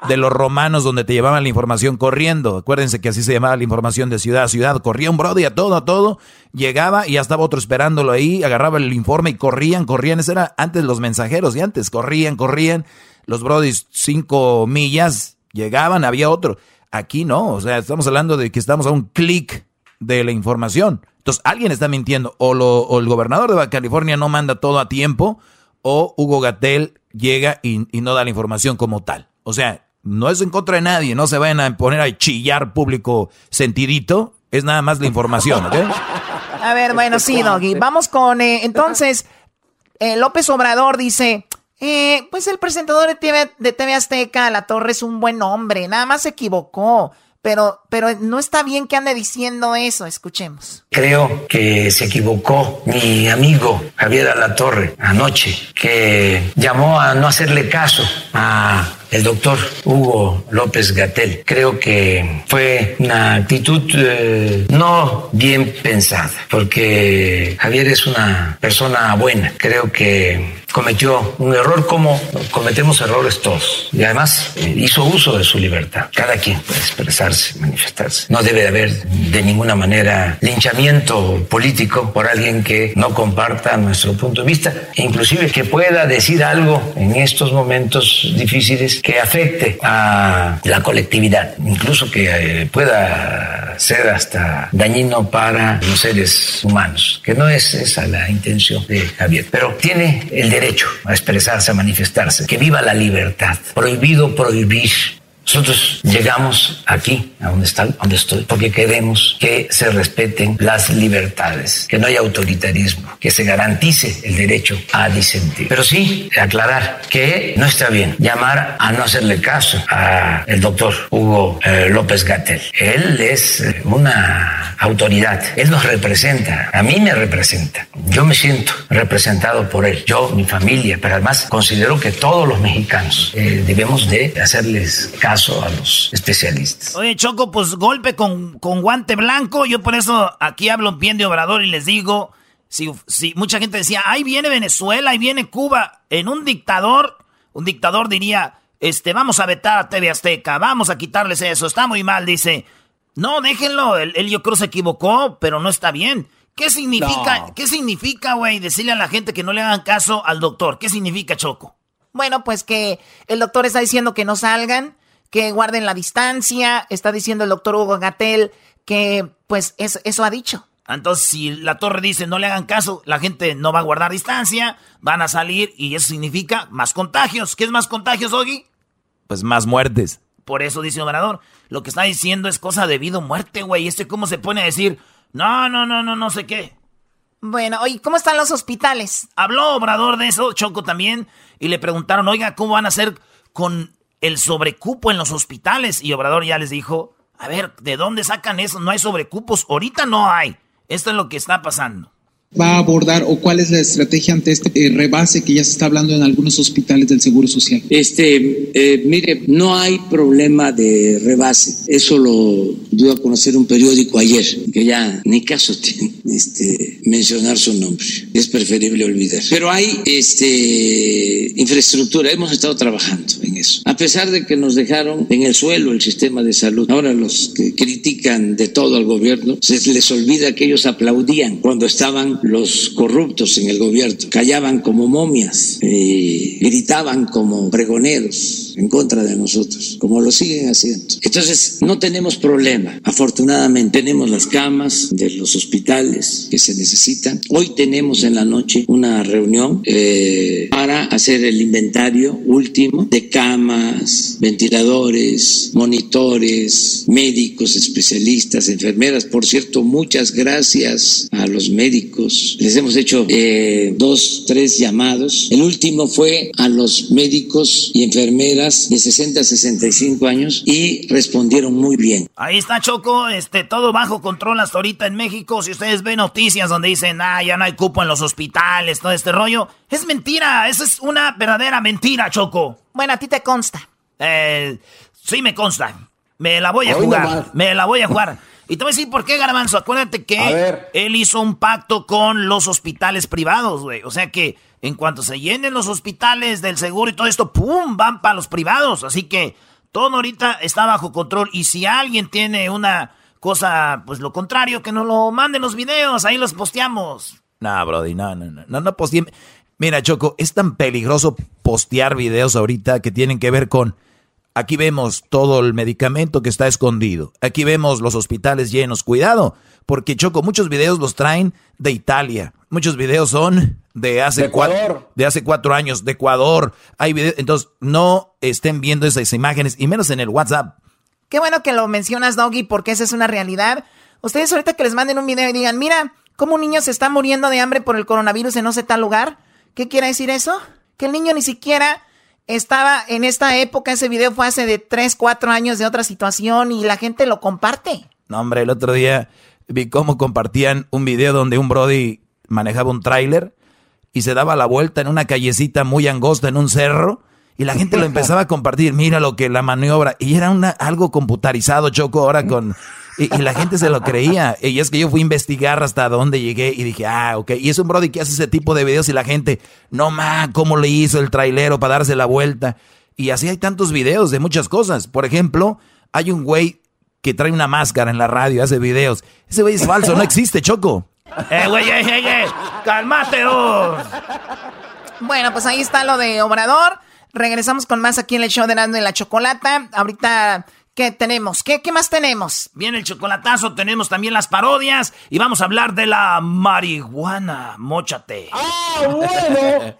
de los romanos donde te llevaban la información corriendo. Acuérdense que así se llamaba la información de ciudad a ciudad. Corría un brody a todo, a todo. Llegaba y ya estaba otro esperándolo ahí. Agarraba el informe y corrían, corrían. Eso era antes los mensajeros y antes corrían, corrían. Los brodis cinco millas llegaban, había otro. Aquí no, o sea, estamos hablando de que estamos a un clic de la información. Entonces, alguien está mintiendo. O, lo, el gobernador de California no manda todo a tiempo, o Hugo Gatel llega y, no da la información como tal. O sea, no es en contra de nadie, no se vayan a poner a chillar público sentidito, es nada más la información, ¿ok? <laughs> A ver, bueno, sí, Doggy. Vamos con, eh, entonces, eh, López Obrador dice, eh, pues el presentador de TV, de TV Azteca, La Torre, es un buen hombre, nada más se equivocó. Pero, pero no está bien que ande diciendo eso. Escuchemos. Creo que se equivocó mi amigo Javier Alatorre anoche, que llamó a no hacerle caso a el doctor Hugo López Gatel. Creo que fue una actitud eh, no bien pensada, porque Javier es una persona buena. Creo que cometió un error como cometemos errores todos. Y además eh, hizo uso de su libertad. Cada quien puede expresarse, manifestarse. No debe de haber de ninguna manera linchamiento político por alguien que no comparta nuestro punto de vista, inclusive que pueda decir algo en estos momentos difíciles que afecte a la colectividad, incluso que eh, pueda ser hasta dañino para los seres humanos, que no es esa la intención de Javier, pero tiene el derecho derecho a expresarse, a manifestarse, que viva la libertad. Prohibido prohibir nosotros llegamos aquí, a donde, está, donde estoy, porque queremos que se respeten las libertades, que no haya autoritarismo, que se garantice el derecho a disentir. Pero sí, aclarar que no está bien llamar a no hacerle caso al doctor Hugo eh, López Gatel. Él es eh, una autoridad, él nos representa, a mí me representa. Yo me siento representado por él, yo, mi familia, pero además considero que todos los mexicanos eh, debemos de hacerles caso a los especialistas. Oye, Choco, pues golpe con, con guante blanco. Yo por eso aquí hablo bien de Obrador y les digo, si, si mucha gente decía, ahí viene Venezuela, ahí viene Cuba, en un dictador, un dictador diría, este, vamos a vetar a TV Azteca, vamos a quitarles eso, está muy mal, dice. No, déjenlo, él, yo creo se equivocó, pero no está bien. ¿Qué significa, ¿qué significa, güey, decirle a la gente que no le hagan caso al doctor? ¿Qué significa, Choco? Bueno, pues que el doctor está diciendo que no salgan, que guarden la distancia. Está diciendo el doctor Hugo Gatel que, pues, eso, eso ha dicho. Entonces, si la torre dice no le hagan caso, la gente no va a guardar distancia, van a salir y eso significa más contagios. ¿Qué es más contagios, Ogi? Pues más muertes. Por eso dice Obrador, lo que está diciendo es cosa de vida o muerte, güey. Este cómo se pone a decir, no, no, no, no, no sé qué. Bueno, oye, ¿cómo están los hospitales? Habló Obrador de eso, Choco también, y le preguntaron, oiga, ¿cómo van a hacer con el sobrecupo en los hospitales. Y Obrador ya les dijo, a ver, ¿de dónde sacan eso? No hay sobrecupos. Ahorita no hay. Esto es lo que está pasando va a abordar o cuál es la estrategia ante este eh, rebase que ya se está hablando en algunos hospitales del Seguro Social? Este, eh, mire, no hay problema de rebase. Eso lo dio a conocer un periódico ayer, que ya ni caso <laughs> tiene este, mencionar su nombre. Es preferible olvidar. Pero hay este, infraestructura. Hemos estado trabajando en eso. A pesar de que nos dejaron en el suelo el sistema de salud. Ahora los que critican de todo al gobierno, se les olvida que ellos aplaudían cuando estaban los corruptos en el gobierno callaban como momias, y gritaban como pregoneros en contra de nosotros, como lo siguen haciendo. Entonces, no tenemos problema. Afortunadamente, tenemos las camas de los hospitales que se necesitan. Hoy tenemos en la noche una reunión eh, para hacer el inventario último de camas, ventiladores, monitores, médicos, especialistas, enfermeras. Por cierto, muchas gracias a los médicos les hemos hecho eh, dos, tres llamados. El último fue a los médicos y enfermeras de 60 a 65 años y respondieron muy bien. Ahí está Choco, este, todo bajo control hasta ahorita en México. Si ustedes ven noticias donde dicen, ah, ya no hay cupo en los hospitales, todo este rollo, es mentira, eso es una verdadera mentira, Choco. Bueno, a ti te consta. Eh, sí me consta. Me la voy a jugar. Me la voy a jugar. <laughs> Y te voy a decir por qué, Garbanzo. Acuérdate que él hizo un pacto con los hospitales privados, güey. O sea que en cuanto se llenen los hospitales del seguro y todo esto, ¡pum! van para los privados. Así que todo ahorita está bajo control. Y si alguien tiene una cosa, pues lo contrario, que nos lo manden los videos, ahí los posteamos. No, Brody, no, no, no, no, no Mira, Choco, es tan peligroso postear videos ahorita que tienen que ver con Aquí vemos todo el medicamento que está escondido. Aquí vemos los hospitales llenos. Cuidado, porque Choco, muchos videos los traen de Italia. Muchos videos son de hace, cuatro, de hace cuatro años, de Ecuador. Hay videos, entonces no estén viendo esas imágenes, y menos en el WhatsApp. Qué bueno que lo mencionas, Doggy, porque esa es una realidad. Ustedes ahorita que les manden un video y digan, mira, cómo un niño se está muriendo de hambre por el coronavirus en no sé tal lugar. ¿Qué quiere decir eso? Que el niño ni siquiera estaba en esta época, ese video fue hace de 3, 4 años de otra situación y la gente lo comparte. No, hombre, el otro día vi cómo compartían un video donde un Brody manejaba un tráiler y se daba la vuelta en una callecita muy angosta en un cerro Y la gente lo <laughs> empezaba a compartir, mira lo que la maniobra. Y era una, algo computarizado, Choco, ahora con... Y, la gente se lo creía. Y es que yo fui a investigar hasta dónde llegué y dije, ah, ok. Y es un brody que hace ese tipo de videos y la gente, no más, ¿cómo le hizo el trailero para darse la vuelta? Y así hay tantos videos de muchas cosas. Por ejemplo, hay un güey que trae una máscara en la radio, hace videos. Ese güey es falso, no existe, Choco. ¡Eh, güey, eh, eh, eh! ¡Cálmate, oh! Bueno, pues ahí está lo de Obrador. Regresamos con más aquí en el show de Nando y la Chocolata. Ahorita, ¿qué tenemos? ¿Qué, ¿Qué más tenemos? Viene el chocolatazo, tenemos también las parodias y vamos a hablar de la marihuana. Móchate. ¡Ah, bueno!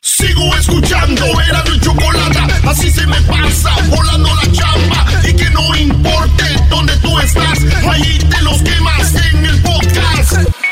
Sigo escuchando, era mi chocolata, así se me pasa, volando la chamba. Y que no importe dónde tú estás, ahí te los quemas en el podcast.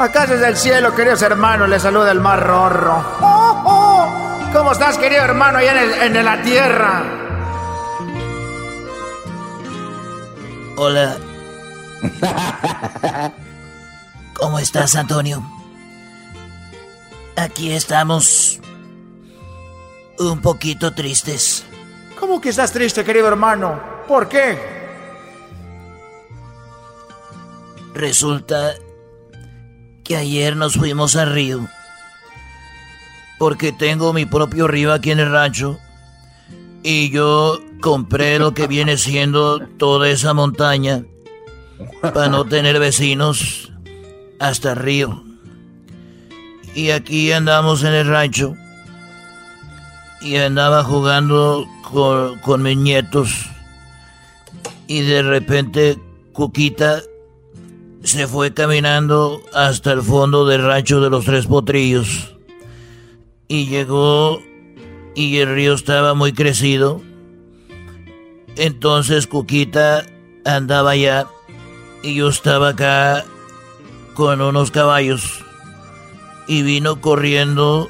Acá desde el cielo, queridos hermanos, les saluda el mar rorro. ¿Cómo estás, querido hermano, allá en, en la tierra? Hola. ¿Cómo estás, Antonio? Aquí estamos un poquito tristes. ¿Cómo que estás triste, querido hermano? ¿Por qué? Resulta que ayer nos fuimos al río. Porque tengo mi propio río aquí en el rancho. Y yo compré lo que viene siendo toda esa montaña para no tener vecinos hasta el río. Y aquí andamos en el rancho. Y andaba jugando con, con mis nietos. Y de repente Cuquita se fue caminando hasta el fondo del rancho de los tres potrillos. Y llegó y el río estaba muy crecido. Entonces Cuquita andaba allá y yo estaba acá con unos caballos. Y vino corriendo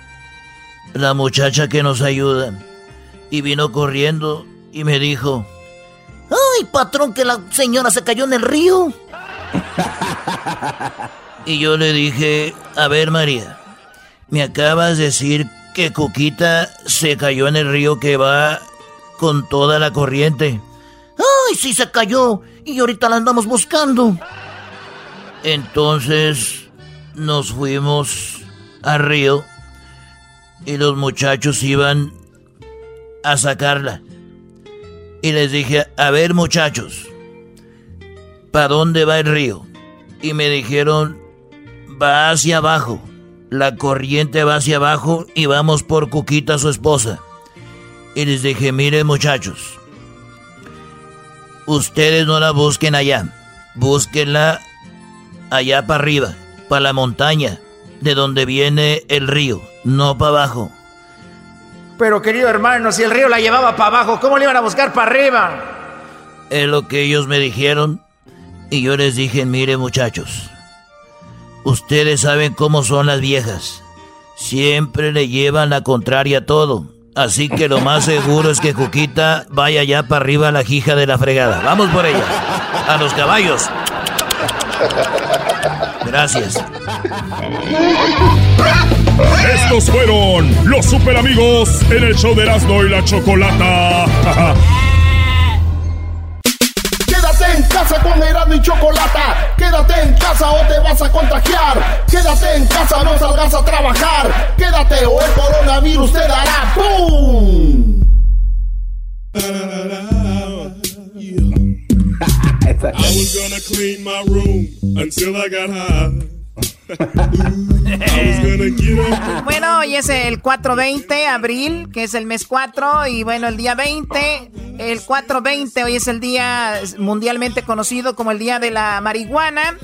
la muchacha que nos ayuda. Y vino corriendo y me dijo, ¡Ay, patrón, que la señora se cayó en el río! Y yo le dije, a ver María, me acabas de decir que Cuquita se cayó en el río que va con toda la corriente. ¡Ay, sí se cayó! Y ahorita la andamos buscando. Entonces nos fuimos al río y los muchachos iban a sacarla. Y les dije, a ver muchachos, ¿para dónde va el río? Y me dijeron, va hacia abajo. La corriente va hacia abajo y vamos por Cuquita, su esposa. Y les dije, miren muchachos, ustedes no la busquen allá, búsquenla allá para arriba, para la montaña, de donde viene el río, no para abajo. Pero querido hermano, si el río la llevaba para abajo, ¿cómo le iban a buscar para arriba? Es lo que ellos me dijeron y yo les dije, mire muchachos, ustedes saben cómo son las viejas. Siempre le llevan la contraria a todo. Así que lo más seguro es que Cuquita vaya ya para arriba a la jija de la fregada. Vamos por ella. A los caballos. Gracias. Estos fueron los super amigos en el show de Erasmo y la Chocolata. <laughs> casa con y Chocolata. Quédate en casa o te vas a contagiar. Quédate en casa, no salgas a trabajar. Quédate o el coronavirus te dará ¡Pum! <laughs> I was gonna clean my room until I got high. <laughs> bueno, hoy es el 420, abril, que es el mes 4, y bueno, el día 20, el 420, hoy es el día mundialmente conocido como el Día de la Marihuana.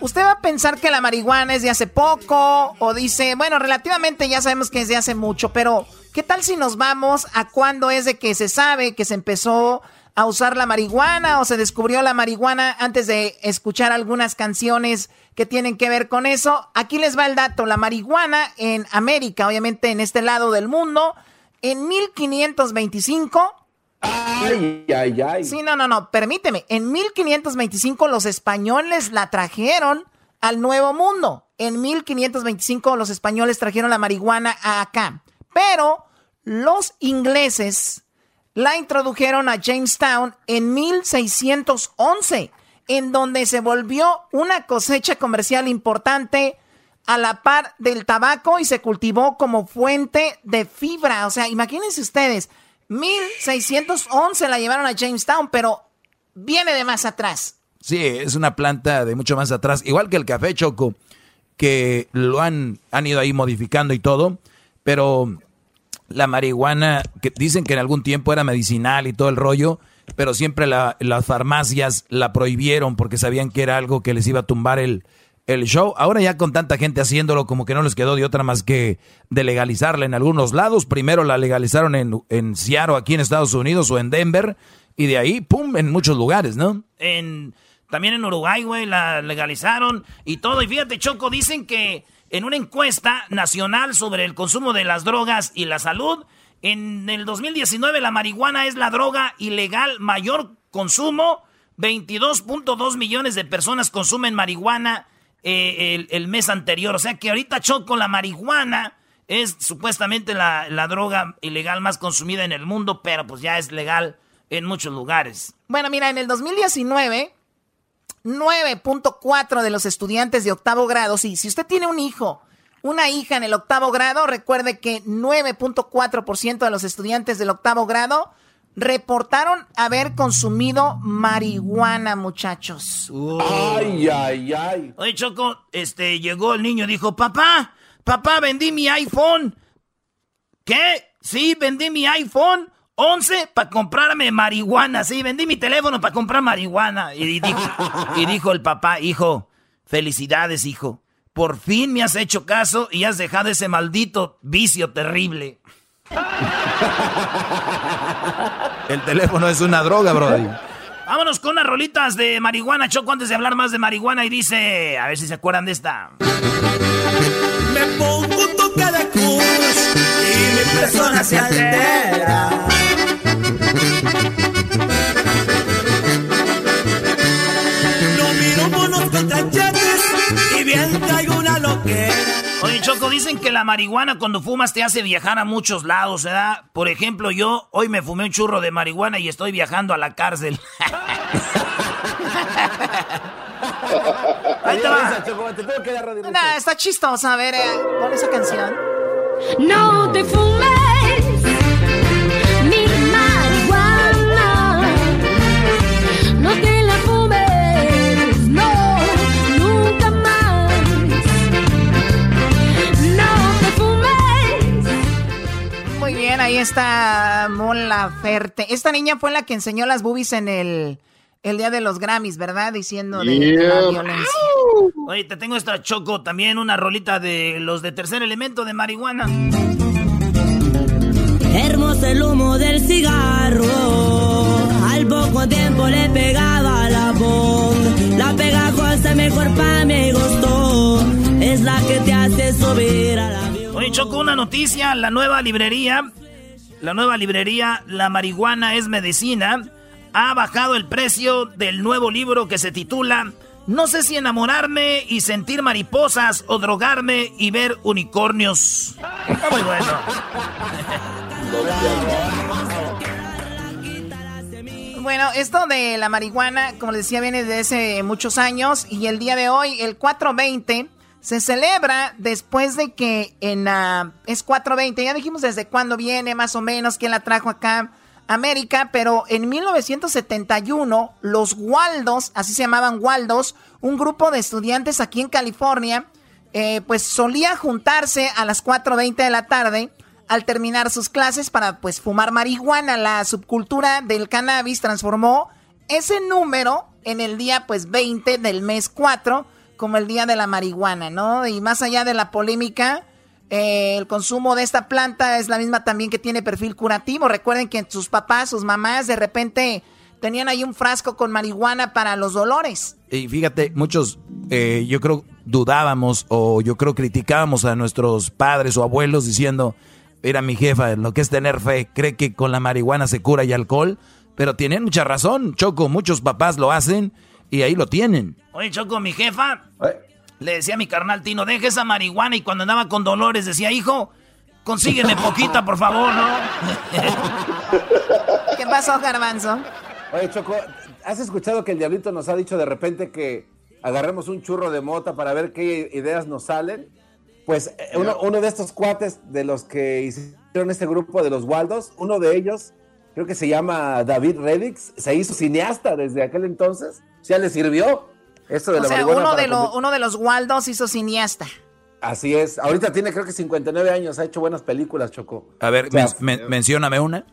usted va a pensar que la marihuana es de hace poco o dice, bueno, relativamente ya sabemos que es de hace mucho, pero ¿qué tal si nos vamos a cuándo es de que se sabe que se empezó a usar la marihuana o se descubrió la marihuana antes de escuchar algunas canciones que tienen que ver con eso? Aquí les va el dato, la marihuana en América, obviamente en este lado del mundo, en 1525 Ay, ay, ay. Sí, no, no, no, permíteme. En 1525 los españoles la trajeron al Nuevo Mundo. En 1525 los españoles trajeron la marihuana acá. Pero los ingleses la introdujeron a Jamestown en 1611, en donde se volvió una cosecha comercial importante a la par del tabaco y se cultivó como fuente de fibra. O sea, imagínense ustedes, 1611 la llevaron a Jamestown, pero viene de más atrás. Sí, es una planta de mucho más atrás, igual que el café choco, que lo han, han ido ahí modificando y todo, pero la marihuana, que dicen que en algún tiempo era medicinal y todo el rollo, pero siempre las farmacias la prohibieron porque sabían que era algo que les iba a tumbar el, el show. Ahora ya con tanta gente haciéndolo, como que no les quedó de otra más que de legalizarla en algunos lados. Primero la legalizaron en, en Seattle, aquí en Estados Unidos, o en Denver, y de ahí, pum, en muchos lugares, ¿no? En, también en Uruguay, güey, la legalizaron y todo. Y fíjate, Choco, dicen que en una encuesta nacional sobre el consumo de las drogas y la salud, en el 2019 la marihuana es la droga ilegal mayor consumo. 22.2 millones de personas consumen marihuana eh, el, mes anterior. O sea que ahorita Choco, la marihuana es supuestamente la, la, droga ilegal más consumida en el mundo, pero pues ya es legal en muchos lugares. Bueno, mira, en el 2019, 9.4 de los estudiantes de octavo grado, sí, si usted tiene un hijo, una hija en el octavo grado, recuerde que 9.4% de los estudiantes del octavo grado reportaron haber consumido marihuana, muchachos. Ay, ay, ay. Oye, Choco, este, llegó el niño y dijo, papá, papá, vendí mi iPhone. ¿Qué? Sí, vendí mi iPhone 11 para comprarme marihuana. Sí, vendí mi teléfono para comprar marihuana. Y dijo, y dijo el papá, hijo, felicidades, hijo. Por fin me has hecho caso y has dejado ese maldito vicio terrible. El teléfono es una droga, Brody. Vámonos con unas rolitas de marihuana, Choco, antes de hablar más de marihuana. Y dice, a ver si se acuerdan de esta. Me pongo un toque de cruz persona se altera. No miro monos contra y bien traigo una loquera. Oye, Choco, dicen que la marihuana cuando fumas te hace viajar a muchos lados, ¿verdad? Por ejemplo, yo hoy me fumé un churro de marihuana y estoy viajando a la cárcel. <laughs> Ahí te va. No, está chistosa. A ver, eh, ¿cuál es esa canción? No te fumes mi marihuana. No te la fumes, no, nunca más. No te fumes. Muy bien, ahí está Mola Ferte. Esta niña fue la que enseñó las boobies en el el día de los Grammys, ¿verdad? Diciendo de la violencia. Oye, te tengo esta choco también, una rolita de los de tercer elemento de marihuana. Hermoso el humo del cigarro, al poco tiempo le pegaba la voz. La pegajosa mejor pa' mi gusto, es la que te hace subir a la Oye, Choco, una noticia, la nueva librería, la nueva librería La Marihuana es Medicina ha bajado el precio del nuevo libro que se titula No sé si enamorarme y sentir mariposas o drogarme y ver unicornios. Muy bueno. Bueno, esto de la marihuana, como les decía, viene desde hace muchos años y el día de hoy, el 420, se celebra después de que en... Uh, es 420, ya dijimos desde cuándo viene, más o menos, quién la trajo acá América, pero en 1971 los Waldos, así se llamaban Waldos, un grupo de estudiantes aquí en California, eh, pues solía juntarse a las 4.20 de la tarde al terminar sus clases para pues fumar marihuana. La subcultura del cannabis transformó ese número en el día pues 20 del mes 4 como el Día de la Marihuana, ¿no? Y más allá de la polémica, eh, el consumo de esta planta es la misma también que tiene perfil curativo. Recuerden que sus papás, sus mamás, de repente tenían ahí un frasco con marihuana para los dolores. Y fíjate, muchos, eh, yo creo, dudábamos o yo creo criticábamos a nuestros padres o abuelos diciendo, era mi jefa, lo que es tener fe, cree que con la marihuana se cura y alcohol, pero tienen mucha razón, Choco, muchos papás lo hacen y ahí lo tienen. Oye, Choco, mi jefa le decía a mi carnal Tino, deje esa marihuana y cuando andaba con dolores decía, hijo, consígueme poquita, por favor, ¿no? <laughs> ¿Qué pasó, Garbanzo? Oye, Choco, ¿has escuchado que el diablito nos ha dicho de repente que agarremos un churro de mota para ver qué ideas nos salen? Pues eh, uno, uno de estos cuates de los que hicieron este grupo de los Waldos, uno de ellos, creo que se llama David Reddix, se hizo cineasta desde aquel entonces, ya le sirvió esto de o la sea, uno de, lo- uno de los Waldos hizo cineasta. Así es, ahorita tiene creo que 59 años, ha hecho buenas películas, Choco. A ver, O sea, men- men- mencióname una.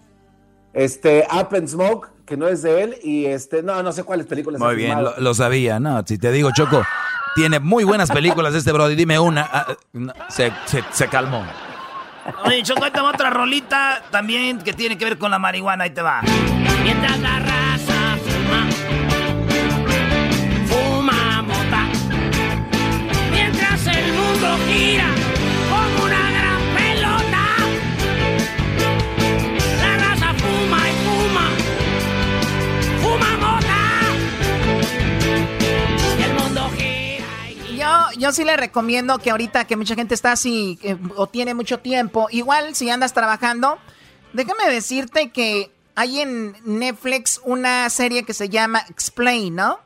Este, Up and Smoke, que no es de él, y este, no, no sé cuáles películas. Muy bien, lo, lo sabía. No, si te digo, Choco, tiene muy buenas películas este Brody. Dime una. Ah, no, se, se, se calmó. Oye, Choco, ahí te va otra rolita también que tiene que ver con la marihuana, ahí te va. Mientras la raza fuma Yo, sí le recomiendo que ahorita que mucha gente está así eh, o tiene mucho tiempo, igual si andas trabajando, déjame decirte que hay en Netflix una serie que se llama Explain, ¿no?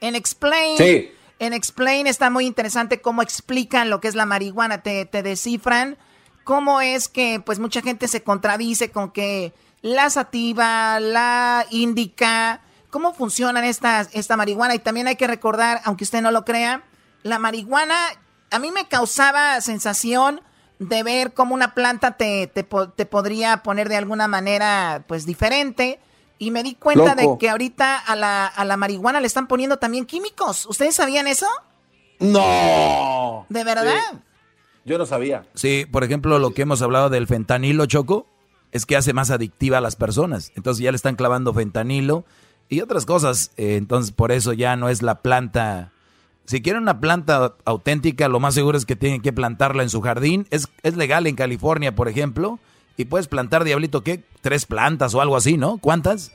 En Explain, Sí. en Explain está muy interesante cómo explican lo que es la marihuana, te, te descifran cómo es que pues mucha gente se contradice con que la sativa, la indica, cómo funcionan estas, esta marihuana. Y también hay que recordar, aunque usted no lo crea, la marihuana a mí me causaba sensación de ver cómo una planta te, te, te podría poner de alguna manera pues diferente. Y me di cuenta Loco. de que ahorita a la, a la marihuana le están poniendo también químicos. ¿Ustedes sabían eso? No. ¿De verdad? Yo no sabía. Sí, por ejemplo, lo que hemos hablado del fentanilo, Choco, es que hace más adictiva a las personas. Entonces ya le están clavando fentanilo y otras cosas. Eh, entonces por eso ya no es la planta. Si quieren una planta auténtica, lo más seguro es que tienen que plantarla en su jardín. Es, es legal en California, por ejemplo. Y puedes plantar, diablito, ¿qué? Tres plantas o algo así, ¿no? ¿Cuántas?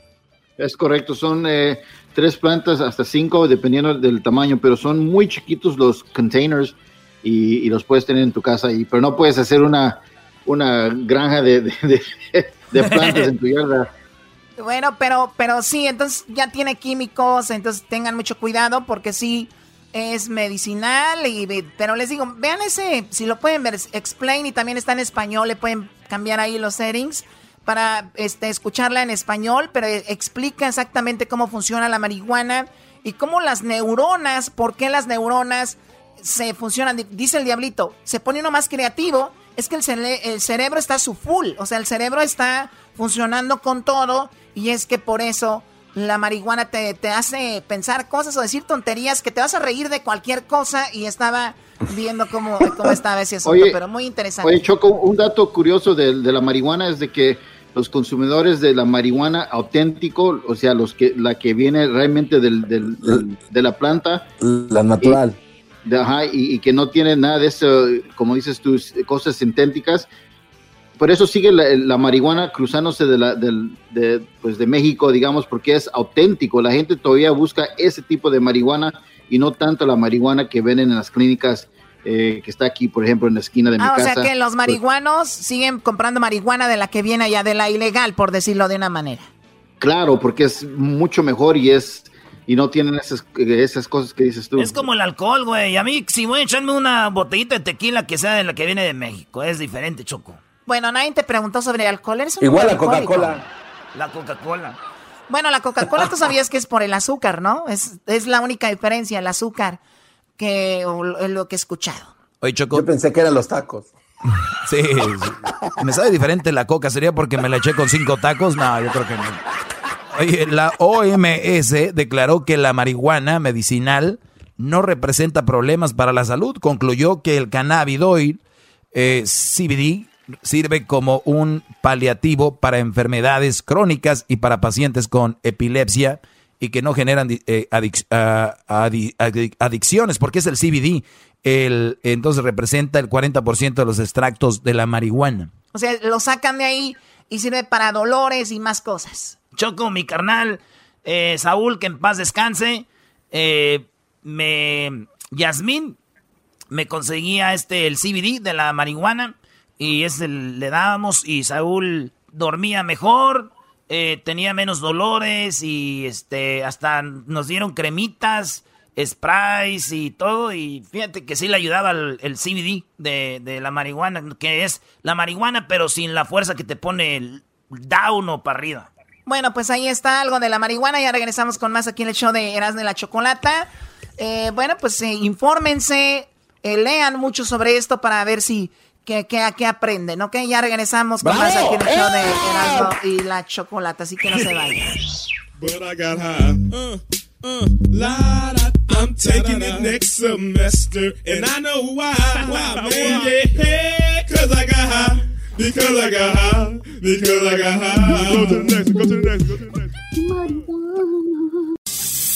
Es correcto, son eh, tres plantas hasta cinco, dependiendo del tamaño, pero son muy chiquitos los containers y, y los puedes tener en tu casa, y, pero no puedes hacer una, una granja de, de- de- de plantas en tu yarda. <laughs> Bueno, pero, pero sí, entonces ya tiene químicos, entonces tengan mucho cuidado porque sí es medicinal, y, pero les digo, vean ese, si lo pueden ver, explain y también está en español, le pueden cambiar ahí los settings para este, escucharla en español, pero explica exactamente cómo funciona la marihuana y cómo las neuronas, por qué las neuronas se funcionan. Di- Dice el diablito, se pone uno más creativo, es que el, el cerebro está su full, o sea, el cerebro está funcionando con todo y es que por eso la marihuana te, te hace pensar cosas o decir tonterías que te vas a reír de cualquier cosa y estaba viendo cómo, cómo estaba ese asunto, Oye, pero muy interesante. Oye, Choco, un dato curioso de, de la marihuana es de que los consumidores de la marihuana auténtico, o sea, los que la que viene realmente del, del- del- de la planta, La natural. de- ajá, y, y que no tiene nada de eso, como dices tú, cosas sintéticas. Por eso sigue la, la marihuana cruzándose de, la, del- de, pues de México, digamos, porque es auténtico. La gente todavía busca ese tipo de marihuana y no tanto la marihuana que venden en las clínicas eh, que está aquí, por ejemplo, en la esquina de mi Ah, o casa. sea que los Pues, marihuanos siguen comprando marihuana de la que viene allá, de la ilegal, por decirlo de una manera. claro, porque es mucho mejor y es y no tienen esas, esas cosas que dices tú. Es como el alcohol, güey. A mí, si voy a echarme una botellita de tequila que sea de la que viene de México, es diferente, Choco. Bueno, nadie te preguntó sobre el alcohol. Eres un Igual la. Coca-Cola. La Coca-Cola. Bueno, la Coca-Cola tú sabías que es por el azúcar, ¿no? Es, es la única diferencia, el azúcar, que o lo- que he escuchado. Oye, Choco. Yo pensé que eran los tacos. Sí, sí. me sabe diferente la coca. ¿Sería porque me la eché con cinco tacos? No, yo creo que no. Oye, la OMS declaró que la marihuana medicinal no representa problemas para la salud. Concluyó que el cannabidoil eh, CBD sirve como un paliativo para enfermedades crónicas y para pacientes con epilepsia y que no generan eh, ah, adicciones, porque es el CBD. El, entonces representa el 40% de los extractos de la marihuana. O sea, lo sacan de ahí y sirve para dolores y más cosas. Choco, mi carnal, eh, Saúl, que en paz descanse, eh, me, Yasmín me conseguía este, el CBD de la marihuana y ese le dábamos y Saúl dormía mejor, eh, tenía menos dolores y este hasta nos dieron cremitas, sprays y todo y fíjate que sí le ayudaba el, CBD de, de, la marihuana, que es la marihuana pero sin la fuerza que te pone el down o para arriba. Bueno, pues ahí está algo de la marihuana. Ya regresamos con más aquí en el show de Erasmo de la Chocolata. Eh, bueno, pues eh, infórmense, lean mucho sobre esto para ver si que, que, que aprenden, ¿ok? Ya regresamos con más aquí en el show de Erasmo y la Chocolata, así que no se vayan. But I got high. Uh, uh, la, I'm taking it next semester, and I know why. Why, <laughs> man? Yeah, cause I got high. Because I got high. Because I got high. Go to the next, go to the next, go to the next.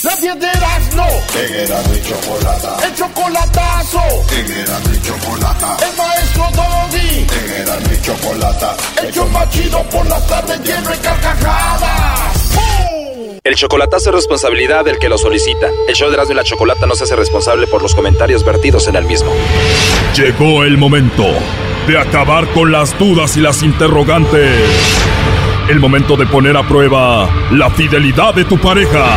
La piedra no. En era mi chocolata. El chocolatazo. En era mi chocolata. El maestro Doggy. En era mi chocolata. El chomachido por la tarde lleno de carcajadas. El chocolatazo es responsabilidad del que lo solicita. El show de Erasmo y la Chocolata no se hace responsable por los comentarios vertidos en el mismo. Llegó el momento de acabar con las dudas y las interrogantes. El momento de poner a prueba la fidelidad de tu pareja.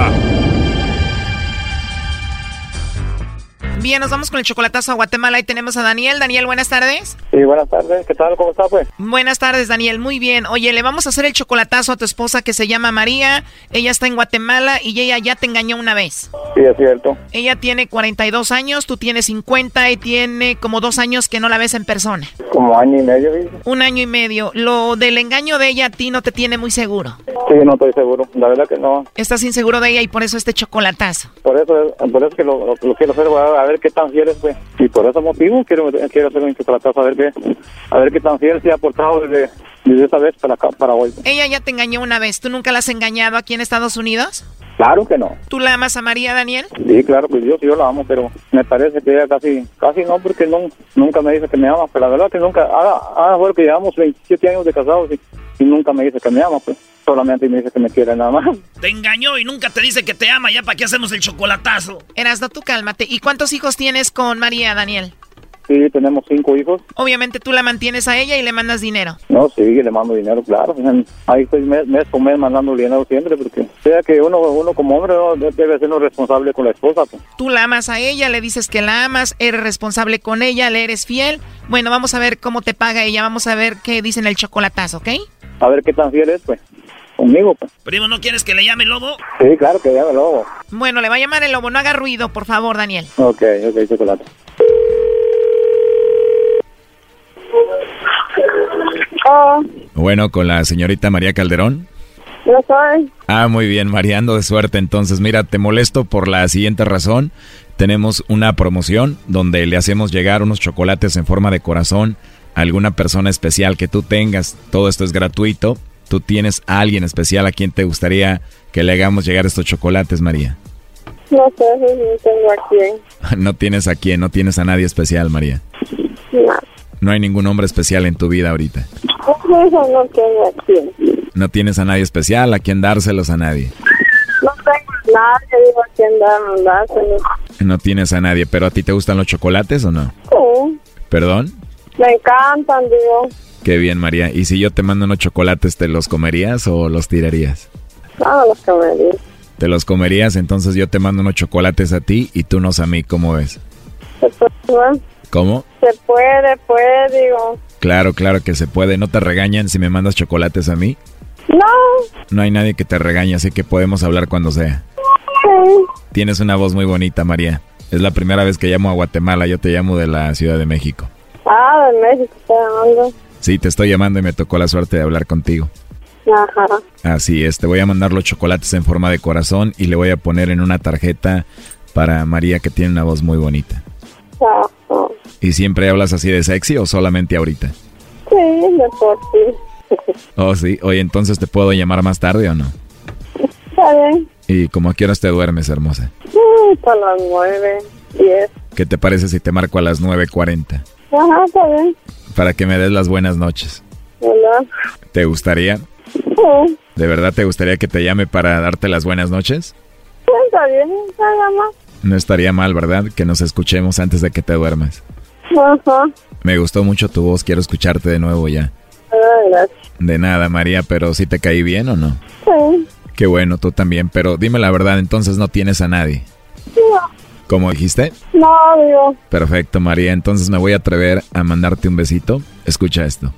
Bien, nos vamos con el chocolatazo a Guatemala y tenemos a Daniel. Daniel, buenas tardes. Sí, buenas tardes. ¿Qué tal? ¿Cómo está, pues? Buenas tardes, Daniel. Muy bien. Oye, le vamos a hacer el chocolatazo a tu esposa que se llama María. Ella está en Guatemala y ella ya te engañó una vez. Sí, es cierto. Ella tiene 42 años, tú tienes 50 y tiene como dos años que no la ves en persona. Como año y medio, ¿sí? Un año y medio. Lo del engaño de ella a ti no te tiene muy seguro. Sí, no estoy seguro. La verdad que no. Estás inseguro de ella y por eso este chocolatazo. Por eso, por eso que lo, quiero hacer, a ver qué tan fiel es, pues. Y por ese motivo quiero, quiero hacer un chocolatazo a ver qué, a ver qué tan fiel se ha portado desde, desde esa vez para acá, para hoy. Ella ya te engañó una vez. ¿Tú nunca la has engañado aquí en Estados Unidos? Claro que no. ¿Tú la amas a María, Daniel? Sí, claro, pues yo sí yo la amo, pero me parece que ella casi, casi no, porque no, nunca me dice que me ama, pero la verdad que nunca, ahora, ahora que llevamos 27 años de casados y, y nunca me dice que me ama, pues solamente me dice que me quiere nada más. Te engañó y nunca te dice que te ama, ya para qué hacemos el chocolatazo. Erasno, tú cálmate. ¿Y cuántos hijos tienes con María, Daniel? Sí, tenemos cinco hijos. Obviamente tú la mantienes a ella y le mandas dinero. No, sí, le mando dinero, claro. Ahí estoy mes, mes con mes mandando dinero siempre, porque sea que uno, uno como hombre debe ser responsable con la esposa. Pues. Tú la amas a ella, le dices que la amas, eres responsable con ella, le eres fiel. Bueno, vamos a ver cómo te paga ella, vamos a ver qué dice en el chocolatazo, ¿ok? A ver qué tan fiel es, pues conmigo. Pues. Primo, ¿no quieres que le llame el lobo? Sí, claro que llame el lobo. Bueno, le va a llamar el lobo. No haga ruido, por favor, Daniel. Ok, ok, chocolate. Oh, Bueno, con la señorita María Calderón. yo soy. Ah, muy bien, María, ando de suerte. Entonces, mira, te molesto por la siguiente razón. Tenemos una promoción donde le hacemos llegar unos chocolates en forma de corazón a alguna persona especial que tú tengas. Todo esto es gratuito. ¿Tú tienes a alguien especial a quien te gustaría que le hagamos llegar estos chocolates, María? No sé, no tengo a quién. <laughs> no tienes a quién, no tienes a nadie especial, María. No. No hay ningún hombre especial en tu vida ahorita. Eso no tengo a quién. No tienes a nadie especial a quien dárselos a nadie. No tengo a nadie, digo a quién dar- dárselos. No tienes a nadie, pero ¿a ti te gustan los chocolates o no? Sí, ¿Perdón? me encantan, digo. Qué bien, María. ¿Y si yo te mando unos chocolates, te los comerías o los tirarías? Nada los dicen. Te los comerías, entonces yo te mando unos chocolates a ti y tú unos a mí, ¿cómo ves? Se puede, ¿Cómo? se puede, puede, digo. Claro, claro que se puede. ¿No te regañan si me mandas chocolates a mí? No, No hay nadie que te regañe, así que podemos hablar cuando sea. sí. Tienes una voz muy bonita, María. Es la primera vez que llamo a Guatemala, yo te llamo de la Ciudad de México. Ah, de México llamando. Sí, te estoy llamando y me tocó la suerte de hablar contigo. Ajá. Así es, te voy a mandar los chocolates en forma de corazón y le voy a poner en una tarjeta para María que tiene una voz muy bonita. Ajá. ¿Y siempre hablas así de sexy o solamente ahorita? Sí, de por sí. Oh, sí. Oye, entonces te puedo llamar más tarde o no? Está bien. ¿Y como a qué horas te duermes, hermosa? Mm, Para las nueve, diez. ¿Qué te parece si te marco a las 9.40? Ajá, está bien. Para que me des las buenas noches. ¿Verdad? ¿Te gustaría? Sí, ¿De verdad te gustaría que te llame para darte las buenas noches? sí, está bien. Nada más. No estaría mal, ¿verdad? Que nos escuchemos antes de que te duermas. Ajá. Me gustó mucho tu voz, quiero escucharte de nuevo ya. Ay, gracias. De nada, María, pero ¿sí te caí bien o no? Sí. Qué bueno, tú también, pero dime la verdad, entonces no tienes a nadie. ¿Cómo dijiste? No, digo. Perfecto, María, entonces me voy a atrever a mandarte un besito. Escucha esto.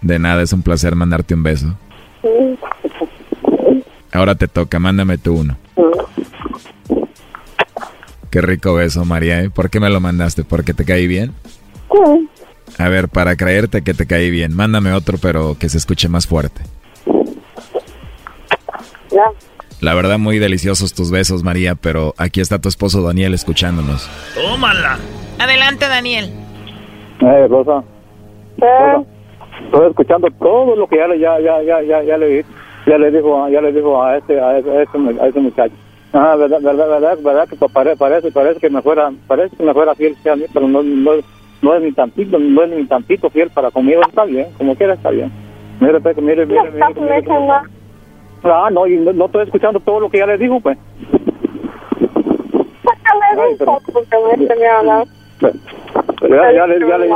De nada, es un placer mandarte un beso. Ahora te toca, mándame tú uno. Qué rico beso, María, ¿eh? ¿Por qué me lo mandaste? ¿Porque te caí bien? Sí. A ver, para creerte que te caí bien, mándame otro, pero que se escuche más fuerte. Ya. La verdad, muy deliciosos tus besos, María, pero aquí está tu esposo Daniel escuchándonos. Tómala. Adelante, Daniel. Eh, Rosa, ¿Qué? estoy escuchando todo lo que ya le, ya, ya, ya, ya, ya le, ya le dijo, ya le dijo a este, a ese, a ese, mu- a ese muchacho. Ah, verdad, verdad, verdad, verdad que pare- parece, parece que me fuera, parece que me fuera fiel a mí, pero no, no, no es ni tantito, no es ni tantito fiel para conmigo, está bien, como quiera está bien. Mire, Pepe, mire, mire, mire, Estás mire, leche, ¿no? Ah, no, y no, no estoy escuchando todo lo que ya le dijo, pues. Tenía hablar. Pero ya, ya le, ya le,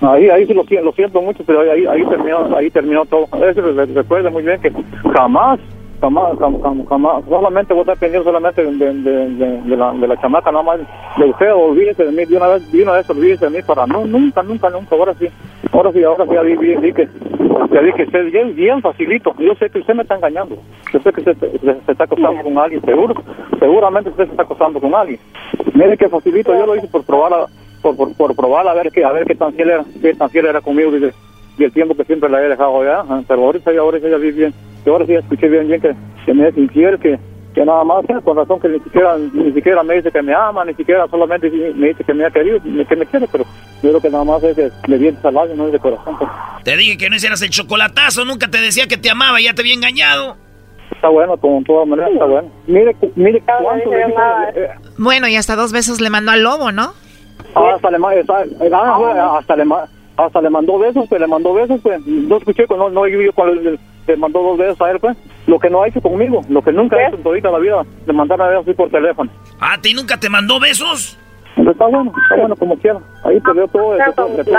Ahí, ahí sí lo, siento- lo siento mucho, pero ahí, ahí terminó, ahí terminó todo. Eso re- recuerda muy bien que jamás, jamás, jam- jam- jamás, solamente voy a pendiente solamente de, de, de, de la, de la chamaca, nada más de usted, olvídese de mí, de una vez, de una vez olvídese de mí para, no, nunca, nunca, nunca, ahora sí, ahora sí, ahora sí, ya vi, vi, que, ya vi que usted bien, bien facilito, yo sé que usted me está engañando, yo sé que usted se, está acostando con alguien, seguro, seguramente usted se está acostando con alguien. Mire que facilito, yo lo hice por probar a, por, por, por probar a ver qué a ver qué tan fiel era, qué tan fiel era conmigo desde y el tiempo que siempre la he dejado allá, ajá, pero ahorita ya ahorita ya vi bien, y ahora sí ya escuché bien bien que, que me es infiel, que, que nada más, eh, con razón que ni siquiera ni siquiera me dice que me ama, ni siquiera solamente me dice que me ha querido, que me quiere, pero yo creo que nada más es de, de dientes al labio, no es de corazón. pues. Te dije que no hicieras el chocolatazo, nunca te decía que te amaba, ya te había engañado. Está bueno, como todas maneras está bueno. Mire, mire cuánto le eh, Bueno, y hasta dos besos le mandó al lobo, ¿no? Ah, hasta le, esa- ah, fue, hasta le, hasta le mandó besos, pues le mandó besos, pues no escuché, no, no oí yo cuando le, le mandó dos besos a él, pues lo que no ha hecho conmigo, lo que nunca ha hecho en todita la vida, le mandar a besos así por teléfono. ¿A ti nunca te mandó besos? Pero está bueno, está bueno como quiera, ahí te veo todo, de, todo- de, todo-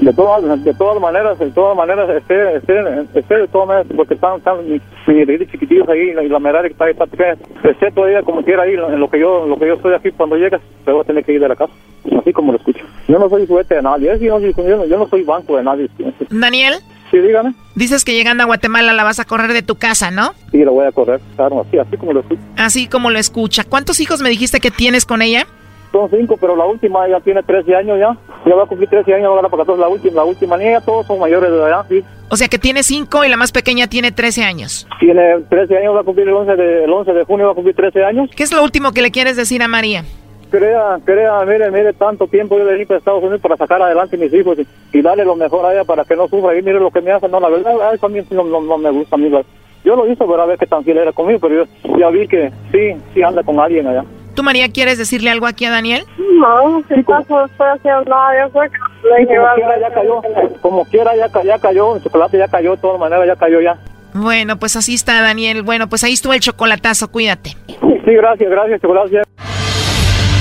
de todas, de todas maneras, de todas maneras, este, este, este de todas maneras, porque están, están mis mis chiquitillos ahí, y la, Merari que está ahí, está esté todavía como quiera ahí, en lo que yo, lo que yo estoy aquí cuando llegas, te voy a tener que ir de la casa, así como lo escucho. Yo no soy juguete de nadie, ¿eh? yo, no, yo, soy banco de nadie. Daniel, Sí, dígame. dices que llegando a Guatemala la vas a correr de tu casa, ¿no? Sí, lo voy a correr, claro, así, así como lo escucho. Así como lo escucha. ¿Cuántos hijos me dijiste que tienes con ella? Son cinco, pero la última ya tiene 13 años ya. Ya va a cumplir 13 años, ahora para 14, la última, la última niña, todos son mayores de edad, sí. O sea que tiene cinco y la más pequeña tiene 13 años. Tiene 13 años, va a cumplir el 11 de, el 11 de junio, va a cumplir 13 años. ¿Qué es lo último que le quieres decir a María? Crea, crea, mire, mire, tanto tiempo yo vení para Estados Unidos para sacar adelante a mis hijos y, y darle lo mejor a ella para que no sufra. Y mire lo que me hacen, no, la verdad, a eso a mí no, no, no me gusta a mí. Yo lo hice para ver qué tan fiel era conmigo, pero yo ya vi que sí, sí anda con alguien allá. ¿Tú, María, quieres decirle algo aquí a Daniel? No, si acaso estoy haciendo nada, yo le dije, como quiera ya cayó, como quiera ya, ca- ya cayó, el chocolate ya cayó, de todas maneras ya cayó ya. Bueno, pues así está, Daniel. Bueno, pues ahí estuvo el chocolatazo, cuídate. Sí, gracias, gracias, gracias.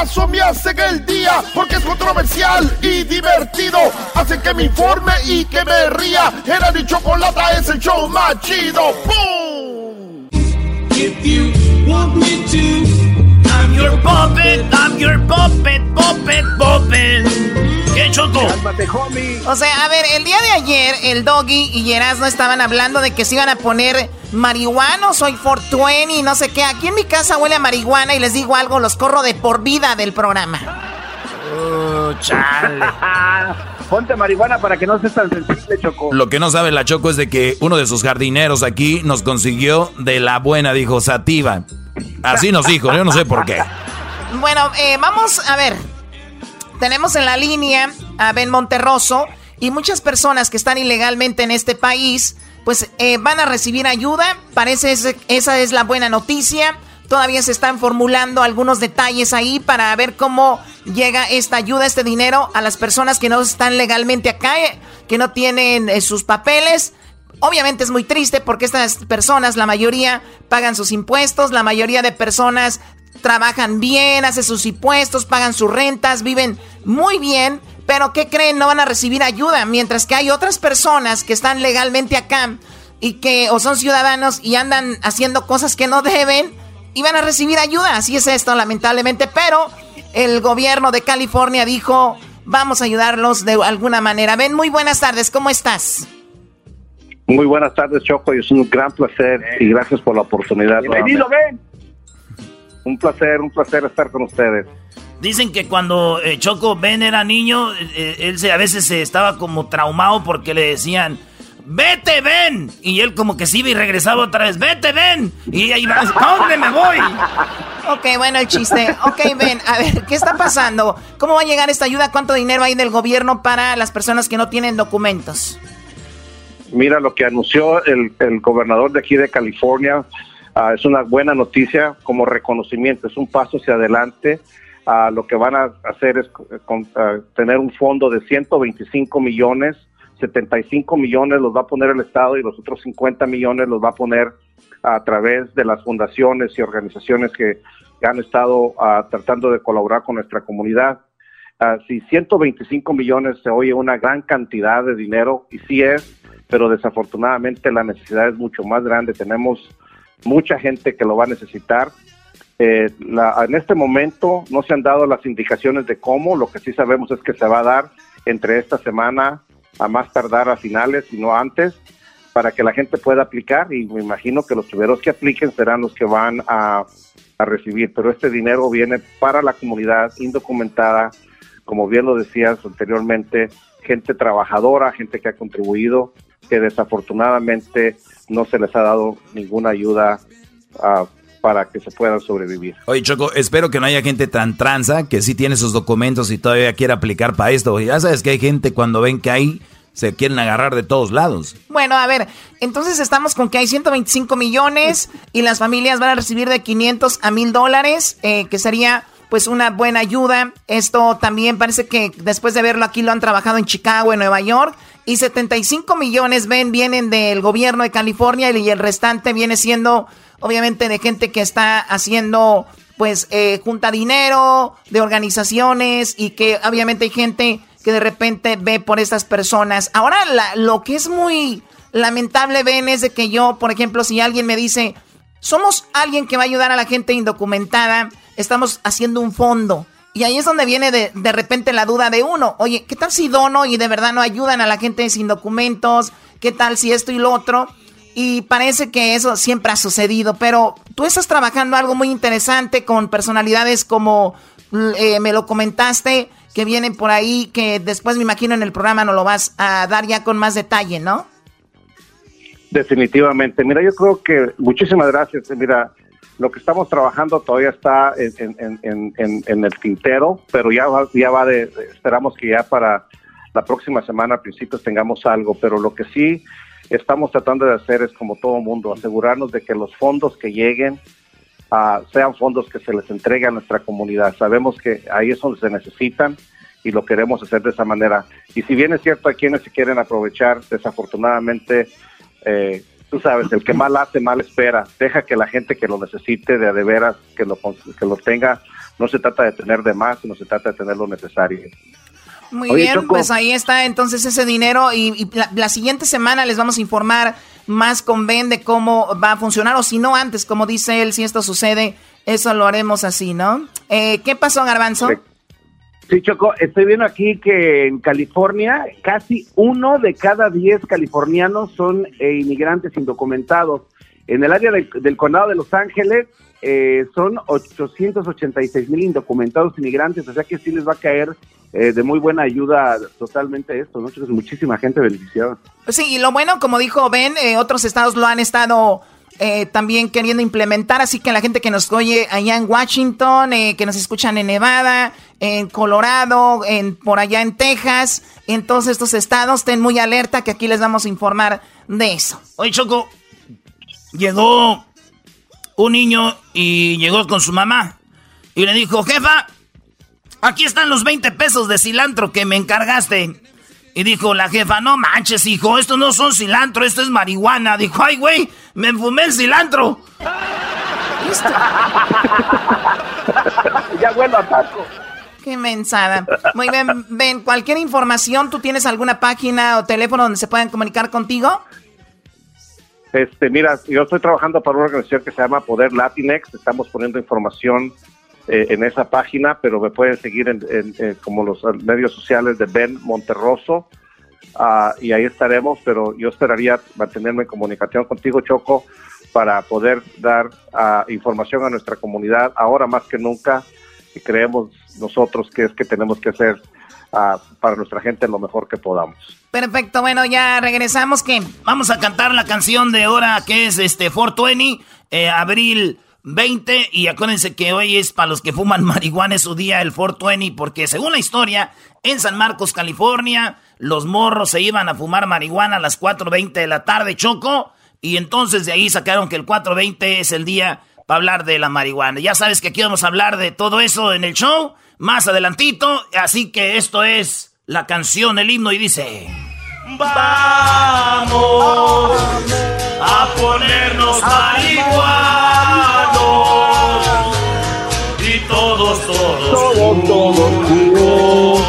gozo me hacen el día porque es controversial y divertido. Hacen que me informe y que me ría. Era mi chocolata es el show más chido. ¡Pum! If you want me to, I'm your puppet, I'm your puppet, puppet, puppet. ¿Qué, Choco? O sea, a ver, el día de ayer el Doggy y no estaban hablando de que se iban a poner marihuana, soy 420 y no sé qué. Aquí en mi casa huele a marihuana y les digo algo, los corro de por vida del programa. Uh, chale. <laughs> Ponte marihuana para que no seas tan sensible, Choco. Lo que no sabe la Choco es de que uno de sus jardineros aquí nos consiguió de la buena, dijo Sativa. Así nos dijo, yo no sé por qué. Bueno, eh, vamos a ver. Tenemos en la línea a Ben Monterroso y muchas personas que están ilegalmente en este país, pues eh, van a recibir ayuda. Parece que esa es la buena noticia. Todavía se están formulando algunos detalles ahí para ver cómo llega esta ayuda, este dinero a las personas que no están legalmente acá, eh, que no tienen sus papeles. Obviamente es muy triste porque estas personas, la mayoría, pagan sus impuestos, la mayoría de personas trabajan bien, hacen sus impuestos, pagan sus rentas, viven muy bien, pero ¿qué creen? No van a recibir ayuda, mientras que hay otras personas que están legalmente acá y que o son ciudadanos y andan haciendo cosas que no deben y van a recibir ayuda. Así es esto, lamentablemente, pero el gobierno de California dijo, vamos a ayudarlos de alguna manera. Ven, muy buenas tardes, ¿cómo estás? Muy buenas tardes, Choco, y es un gran placer y gracias por la oportunidad. Bienvenido, ven. Un placer, un placer estar con ustedes. Dicen que cuando eh, Choco Ben era niño, eh, él se, a veces se estaba como traumado porque le decían, vete Ben. Y él como que se iba y regresaba otra vez, vete Ben. Y ahí va, ¿a dónde me voy? Ok, bueno, el chiste. Ok, Ben, a ver, ¿qué está pasando? ¿Cómo va a llegar esta ayuda? ¿Cuánto dinero hay del gobierno para las personas que no tienen documentos? Mira, lo que anunció el, el gobernador de aquí de California Ah, es una buena noticia como reconocimiento, es un paso hacia adelante. Uh, lo que van a hacer es eh, ah, tener un fondo de 125 millones, 75 millones los va a poner el Estado y los otros 50 millones los va a poner a través de las fundaciones y organizaciones que, han estado tratando de colaborar con nuestra comunidad. si 125 millones se oye una gran cantidad de dinero, y sí es, pero desafortunadamente la necesidad es mucho más grande. Tenemos mucha gente que lo va a necesitar. Eh, en este momento no se han dado las indicaciones de cómo, lo que sí sabemos es que se va a dar entre esta semana a más tardar a finales y no antes para que la gente pueda aplicar y me imagino que los primeros que apliquen serán los que van a recibir, pero este dinero viene para la comunidad indocumentada, como bien lo decías anteriormente, gente trabajadora, gente que ha contribuido, que desafortunadamente no se les ha dado ninguna ayuda ah, para que se puedan sobrevivir. Oye, Choco, espero que no haya gente tan tranza que sí tiene sus documentos y todavía quiere aplicar para esto. Ya sabes que hay gente cuando ven que hay se quieren agarrar de todos lados. Bueno, a ver, entonces estamos con que hay 125 millones y las familias van a recibir de 500 a 1000 dólares, eh, que sería pues una buena ayuda. Esto también parece que después de verlo aquí lo han trabajado en Chicago, en Nueva York, y 75 millones ven vienen del gobierno de California y el restante viene siendo obviamente de gente que está haciendo pues eh, junta dinero de organizaciones y que obviamente hay gente que de repente ve por estas personas. Ahora lo que es muy lamentable ven es de que yo, por ejemplo, si alguien me dice, somos alguien que va a ayudar a la gente indocumentada, estamos haciendo un fondo y ahí es donde viene de, de repente la duda de uno. Oye, ¿qué tal si dono y de verdad no ayudan a la gente sin documentos? ¿Qué tal si esto y lo otro? Y parece que eso siempre ha sucedido, pero tú estás trabajando algo muy interesante con personalidades como eh, me lo comentaste, que vienen por ahí, que después me imagino en el programa no lo vas a dar ya con más detalle, ¿no? Definitivamente. Mira, yo creo que muchísimas gracias. Mira, lo que estamos trabajando todavía está en, el tintero, pero ya va, ya va de, esperamos que ya para la próxima semana a principios tengamos algo, pero lo que sí estamos tratando de hacer es como todo mundo, asegurarnos de que los fondos que lleguen uh, sean fondos que se les entregue a nuestra comunidad. Sabemos que ahí es donde se necesitan y lo queremos hacer de esa manera. Y si bien es cierto, hay quienes se quieren aprovechar, desafortunadamente, eh, tú sabes, el que mal hace, mal espera. Deja que la gente que lo necesite de, de veras, que lo, que lo tenga, no se trata de tener de más, sino se trata de tener lo necesario. Muy bien, pues ahí está entonces ese dinero y, la, siguiente semana les vamos a informar más con Ben de cómo va a funcionar o si no antes, como dice él, si esto sucede, eso lo haremos así, ¿no? Eh, ¿Qué pasó, Garbanzo? Sí, Choco, estoy viendo aquí que en California casi uno de cada diez californianos son eh, inmigrantes indocumentados. En el área del condado de Los Ángeles eh, son 886 mil indocumentados inmigrantes, o sea que sí les va a caer eh, de muy buena ayuda totalmente esto, ¿no? muchísima gente beneficiada. Sí, y lo bueno, como dijo Ben, eh, otros estados lo han estado eh, también queriendo implementar, así que la gente que nos oye allá en Washington, que nos escuchan en Nevada, en Colorado, en por allá en Texas, en todos estos estados, estén muy alerta que aquí les vamos a informar de eso. Oye, Choco, llegó un niño y llegó con su mamá y le dijo, jefa, Aquí están los 20 pesos de cilantro que me encargaste. Y dijo la jefa, no manches, hijo, estos no son cilantro, esto es marihuana. Dijo, ay, güey, me fumé el cilantro. <laughs> ya vuelvo a taco. Qué mensada. Muy bien, ven, cualquier información, ¿tú tienes alguna página o teléfono donde se puedan comunicar contigo? Este, mira, yo estoy trabajando para una organización que se llama Poder Latinex. Estamos poniendo información eh, en esa página, pero me pueden seguir en, eh, como los medios sociales de Ben Monterroso ah, y ahí estaremos, pero yo esperaría mantenerme en comunicación contigo, Choco, para poder dar ah, información a nuestra comunidad ahora más que nunca y creemos nosotros que es que tenemos que hacer ah, para nuestra gente lo mejor que podamos. Perfecto, bueno, ya regresamos que vamos a cantar la canción de ahora que es este 420, eh, abril 20 y acuérdense que hoy es para los que fuman <laughs> marihuana es su día el 420 porque según la historia en San Marcos, California, los morros se iban a fumar marihuana a las 4.20 de la tarde, Choco, y entonces de ahí sacaron que el 4.20 es el día para hablar de la marihuana. Ya sabes que aquí vamos a hablar de todo eso en el show, más adelantito, así que esto es la canción, el himno y dice... Vamos a ponernos marihuanos y todos, todos, todos, todos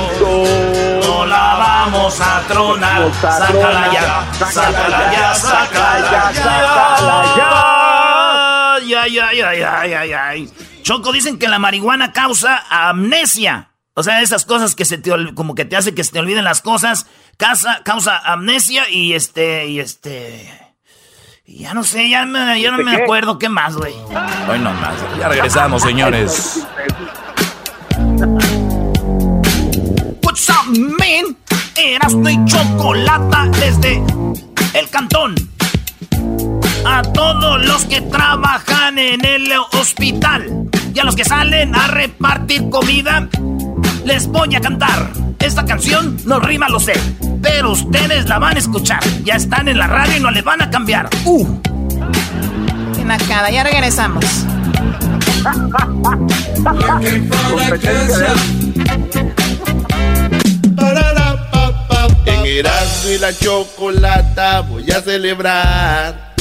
No la vamos a tronar. Sácala ya, sácala ya, sácala ya. Ay, ay, ay, ay, ay, ay. Choco, dicen que la marihuana causa amnesia. O sea, esas cosas que se te como que te hace que se te olviden las cosas, causa, causa amnesia y este y este ya no sé, ya, me, ya no me acuerdo qué más, güey. Hoy no más. Ya regresamos, señores. What's up, man? Erasmo y chocolata desde el cantón. A todos los que trabajan en el hospital y a los que salen a repartir comida les voy a cantar. Esta canción no rima, lo sé, pero ustedes la van a escuchar. Ya están en la radio y no le van a cambiar. ¡Uh! Qué nacada, ya regresamos. en Erasmo y la Chocolata voy a celebrar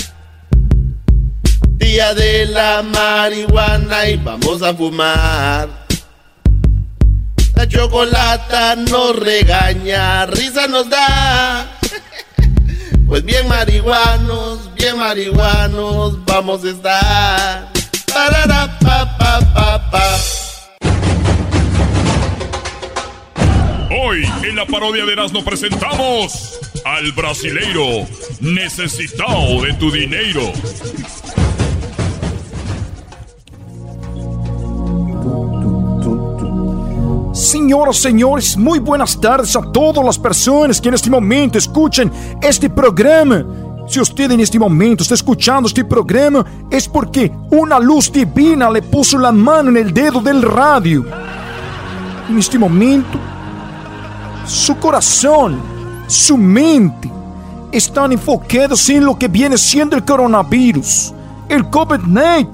Día de la marihuana y vamos a fumar la chocolata nos regaña, risa nos da. Pues bien marihuanos, bien marihuanos vamos a estar. Parara, pa, pa, pa, pa. Hoy en la parodia de Erasmo presentamos al brasileiro necesitado de tu dinero. Señoras, señores, muy buenas tardes a todas las personas que en este momento escuchan este programa. Si usted en este momento está escuchando este programa, es porque una luz divina le puso la mano en el dedo del radio. En este momento, su corazón, su mente, están enfocados en lo que viene siendo el coronavirus, el COVID-19,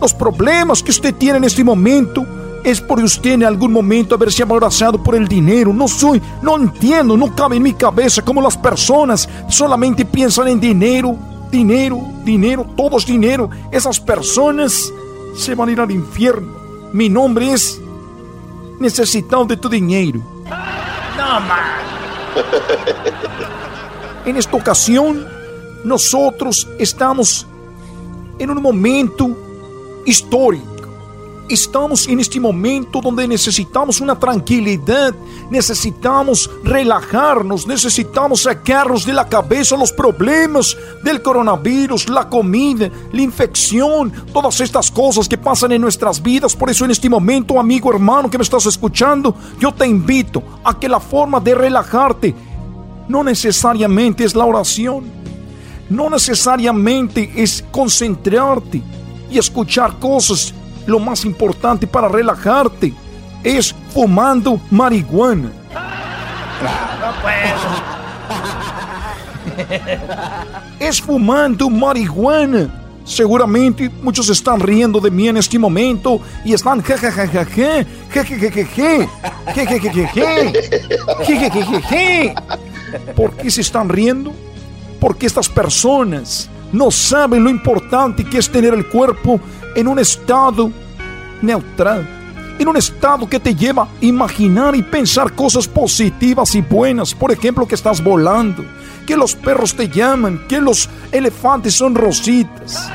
los problemas que usted tiene en este momento es por usted en algún momento haberse abrazado por el dinero. No soy, no entiendo, no cabe en mi cabeza cómo las personas solamente piensan en dinero, dinero, dinero, todo es dinero. Esas personas se van a ir al infierno. Mi nombre es Necesitado de tu dinero. No, man. <laughs> En esta ocasión, nosotros estamos en un momento histórico. Estamos en este momento donde necesitamos una tranquilidad, necesitamos relajarnos, necesitamos sacarnos de la cabeza los problemas del coronavirus, la comida, la infección, todas estas cosas que pasan en nuestras vidas. Por eso en este momento, amigo hermano que me estás escuchando, yo te invito a que la forma de relajarte no necesariamente es la oración, no necesariamente es concentrarte y escuchar cosas lo más importante para relajarte es fumando marihuana. es fumando marihuana. Seguramente muchos están riendo de mí en este momento y están jajajajaje, jejejejeje, jejejejeje, ¿Por qué se están riendo? Porque estas personas no saben lo importante que es tener el cuerpo en un estado neutral, en un estado que te lleva a imaginar y pensar cosas positivas y buenas. Por ejemplo, que estás volando, que los perros te llaman, que los elefantes son rositas.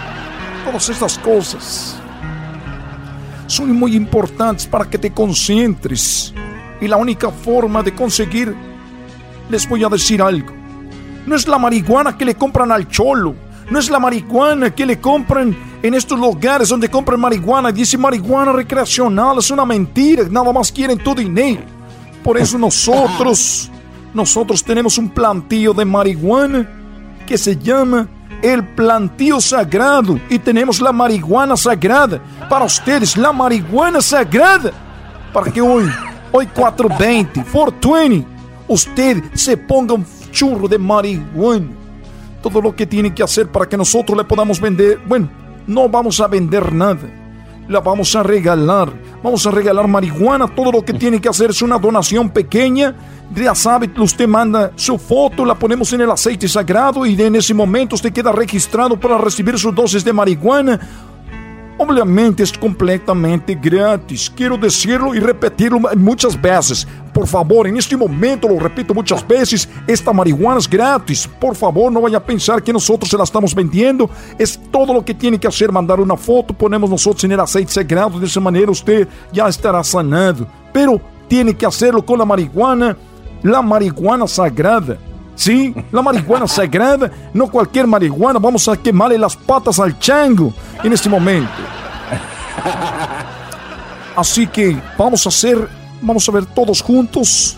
Todas estas cosas son muy importantes para que te concentres. Y la única forma de conseguir, les voy a decir algo, no es la marihuana que le compran al cholo no es la marihuana que le compran en estos lugares donde compran marihuana. Dice marihuana recreacional, es una mentira. Nada más quieren tu dinero. Por eso nosotros, nosotros tenemos un plantío de marihuana que se llama el plantío sagrado. Y tenemos la marihuana sagrada. Para ustedes, la marihuana sagrada. Para que hoy, hoy 420, 420, usted se ponga un churro de marihuana todo lo que tiene que hacer para que nosotros le podamos vender. Bueno, no vamos a vender nada. La vamos a regalar. Vamos a regalar marihuana. Todo lo que tiene que hacer es una donación pequeña. Ya sabe, usted manda su foto, la ponemos en el aceite sagrado y en ese momento usted queda registrado para recibir sus dosis de marihuana Obviamente es completamente grátis. Quiero decirlo y repetirlo muchas veces. Por favor, en este momento lo repito muchas veces, esta marihuana es gratis. Por favor, no vaya a pensar que nosotros se la estamos vendiendo. Es todo lo que tiene que hacer, mandar una foto, ponemos nosotros en el aceite sagrado. De esa manera usted ya estará sanado. Pero tiene que hacerlo con la marihuana, la marihuana sagrada. Sí, la marihuana sagrada, no cualquier marihuana. Vamos a quemarle las patas al chango en este momento. Así que vamos a hacer, vamos a ver todos juntos.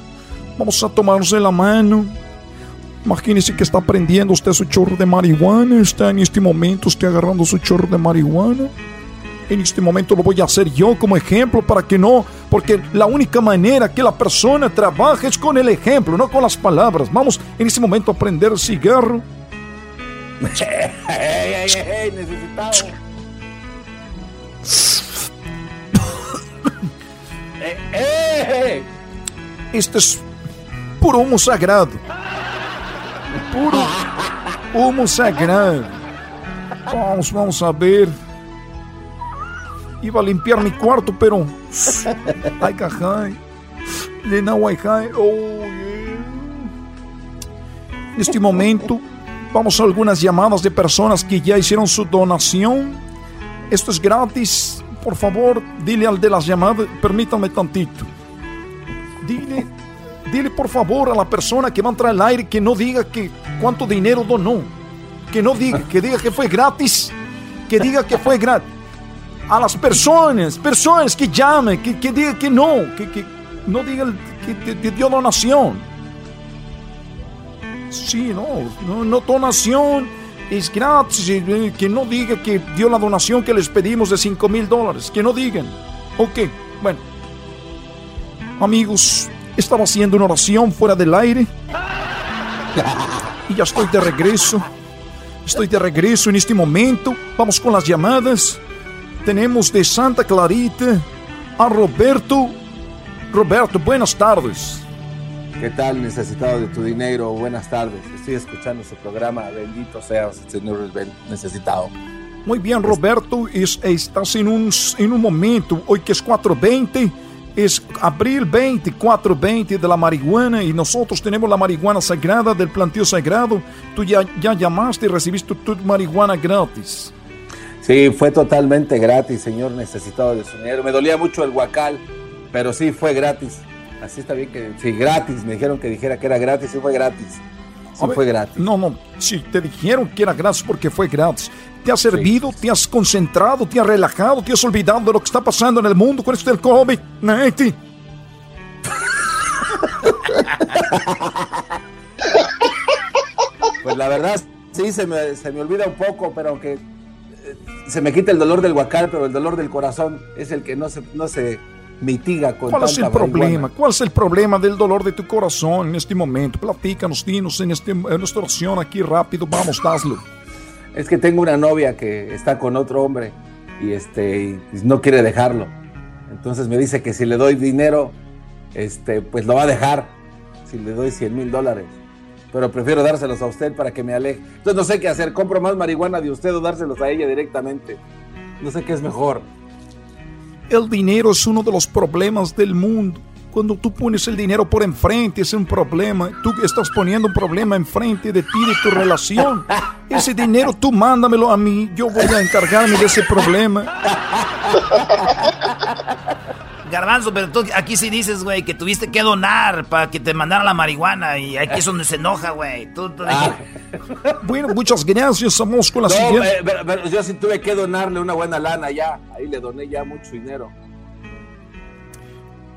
Vamos a tomarnos de la mano. Imagínese que está prendiendo usted su chorro de marihuana. Está en este momento usted agarrando su chorro de marihuana. En este momento lo voy a hacer yo como ejemplo para que no, porque la única manera que la persona trabaja es con el ejemplo, no con las palabras. Vamos en este momento a prender cigarro. Este es puro humo sagrado. Puro humo sagrado. Vamos, vamos a ver. Iba a limpiar mi cuarto, pero. <laughs> Ay, cajay. De no oh, En este momento, vamos a algunas llamadas de personas que ya hicieron su donación. Esto es gratis. Por favor, dile al de las llamadas, permítame tantito. Dile, dile por favor a la persona que va a entrar al aire que no diga que cuánto dinero donó. Que no diga, que diga que fue gratis. Que diga que fue gratis a las personas, personas que llamen, que, que digan que no, que, que no digan que te, dio donación. Sí, no, no, no donación es gratis, eh, que no diga que dio la donación que les pedimos de 5 mil dólares, que no digan. Ok, bueno. Amigos, estaba haciendo una oración fuera del aire. Y ya estoy de regreso. Estoy de regreso en este momento. Vamos con las llamadas tenemos de Santa Clarita a Roberto. Roberto, buenas tardes. ¿Qué tal, necesitado de tu dinero? Buenas tardes. Estoy escuchando su programa. Bendito seas, Señor necesitado. Muy bien, Roberto, es, estás en un, en un momento, hoy que es 420, es abril 20, 420 de la marihuana y nosotros tenemos la marihuana sagrada del planteo sagrado. Tú ya, ya llamaste y recibiste tu, marihuana gratis. Sí, fue totalmente gratis, señor necesitado de su dinero. Me dolía mucho el guacal, pero sí fue gratis. Así está bien que sí, gratis. Me dijeron que dijera que era gratis y fue gratis. Sí, fue gratis. No, no, sí, te dijeron que era gratis porque fue gratis te has servido, te has concentrado, te has relajado, te has olvidado de lo que está pasando en el mundo con esto del COVID. Nati. <laughs> Pues la verdad, sí, se me, se me olvida un poco, pero aunque se me quita el dolor del guacal, pero el dolor del corazón es el que no se, no se mitiga con ¿Cuál es el problema? ¿Cuál es el problema del dolor de tu corazón en este momento? Platícanos, dinos en, este, en nuestra oración aquí rápido, vamos, hazlo es que tengo una novia que está con otro hombre y este no quiere dejarlo. Entonces me dice que si le doy dinero, este, pues lo va a dejar. Si le doy 100 mil dólares. Pero prefiero dárselos a usted para que me aleje. Entonces no sé qué hacer. Compro más marihuana de usted o dárselos a ella directamente. No sé qué es mejor. El dinero es uno de los problemas del mundo. Cuando tú pones el dinero por enfrente es un problema. Tú estás poniendo un problema enfrente de ti, de tu relación. <laughs> Ese dinero tú mándamelo a mí. Yo voy a encargarme de ese problema. <laughs> Garbanzo, pero tú aquí sí dices, güey, que tuviste que donar para que te mandara la marihuana y aquí es donde se enoja, güey. Ah. <laughs> Bueno, muchas gracias, vamos con la siguiente. pero yo sí tuve que donarle una buena lana ya. Ahí le doné ya mucho dinero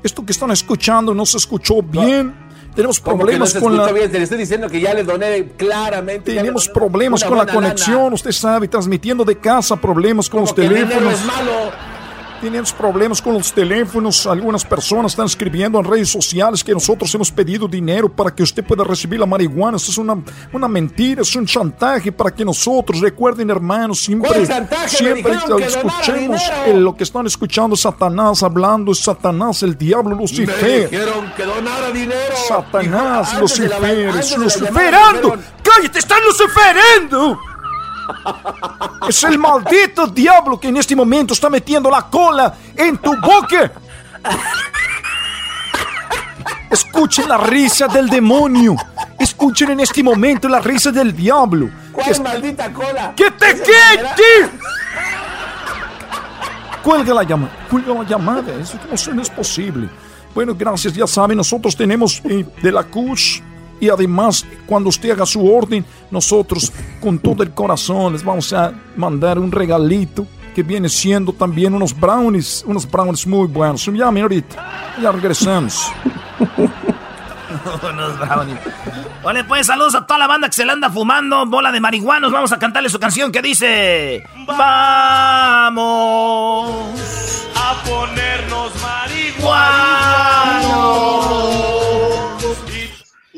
esto que están escuchando no se escuchó bien. Tenemos problemas con la. Bien? Te estoy diciendo que ya le doné claramente. Tenemos problemas con la conexión. Usted sabe, transmitiendo de casa, problemas con los teléfonos. es malo. Tenemos problemas con los teléfonos. Algunas personas están escribiendo en redes sociales que nosotros hemos pedido dinero para que usted pueda recibir la marihuana. Es una, una mentira, es un chantaje para que nosotros, recuerden hermanos, siempre, siempre escuchemos lo que están escuchando Satanás hablando, es Satanás, el diablo, Lucifer. dijeron que donara dinero. Satanás, Lucifer, es luciferando. ¡Cállate, están luciferando! Es el maldito diablo que en este momento está metiendo la cola en tu boca. Escuchen la risa del demonio. Escuchen en este momento la risa del diablo. ¿Cuál maldita cola? ¡Que te quede! Cuelga la llamada. Cuelga la llamada. Eso no es posible. Bueno, gracias. Ya saben, nosotros tenemos eh, de la Cush y además, cuando usted haga su orden, nosotros con todo el corazón les vamos a mandar un regalito que viene siendo también unos brownies, unos brownies muy buenos. Ya, ahorita, ya regresamos. <laughs> unos brownies. Vale, pues saludos a toda la banda que se le anda fumando bola de marihuanos. Vamos a cantarle su canción que dice: Vamos a ponernos marihuanos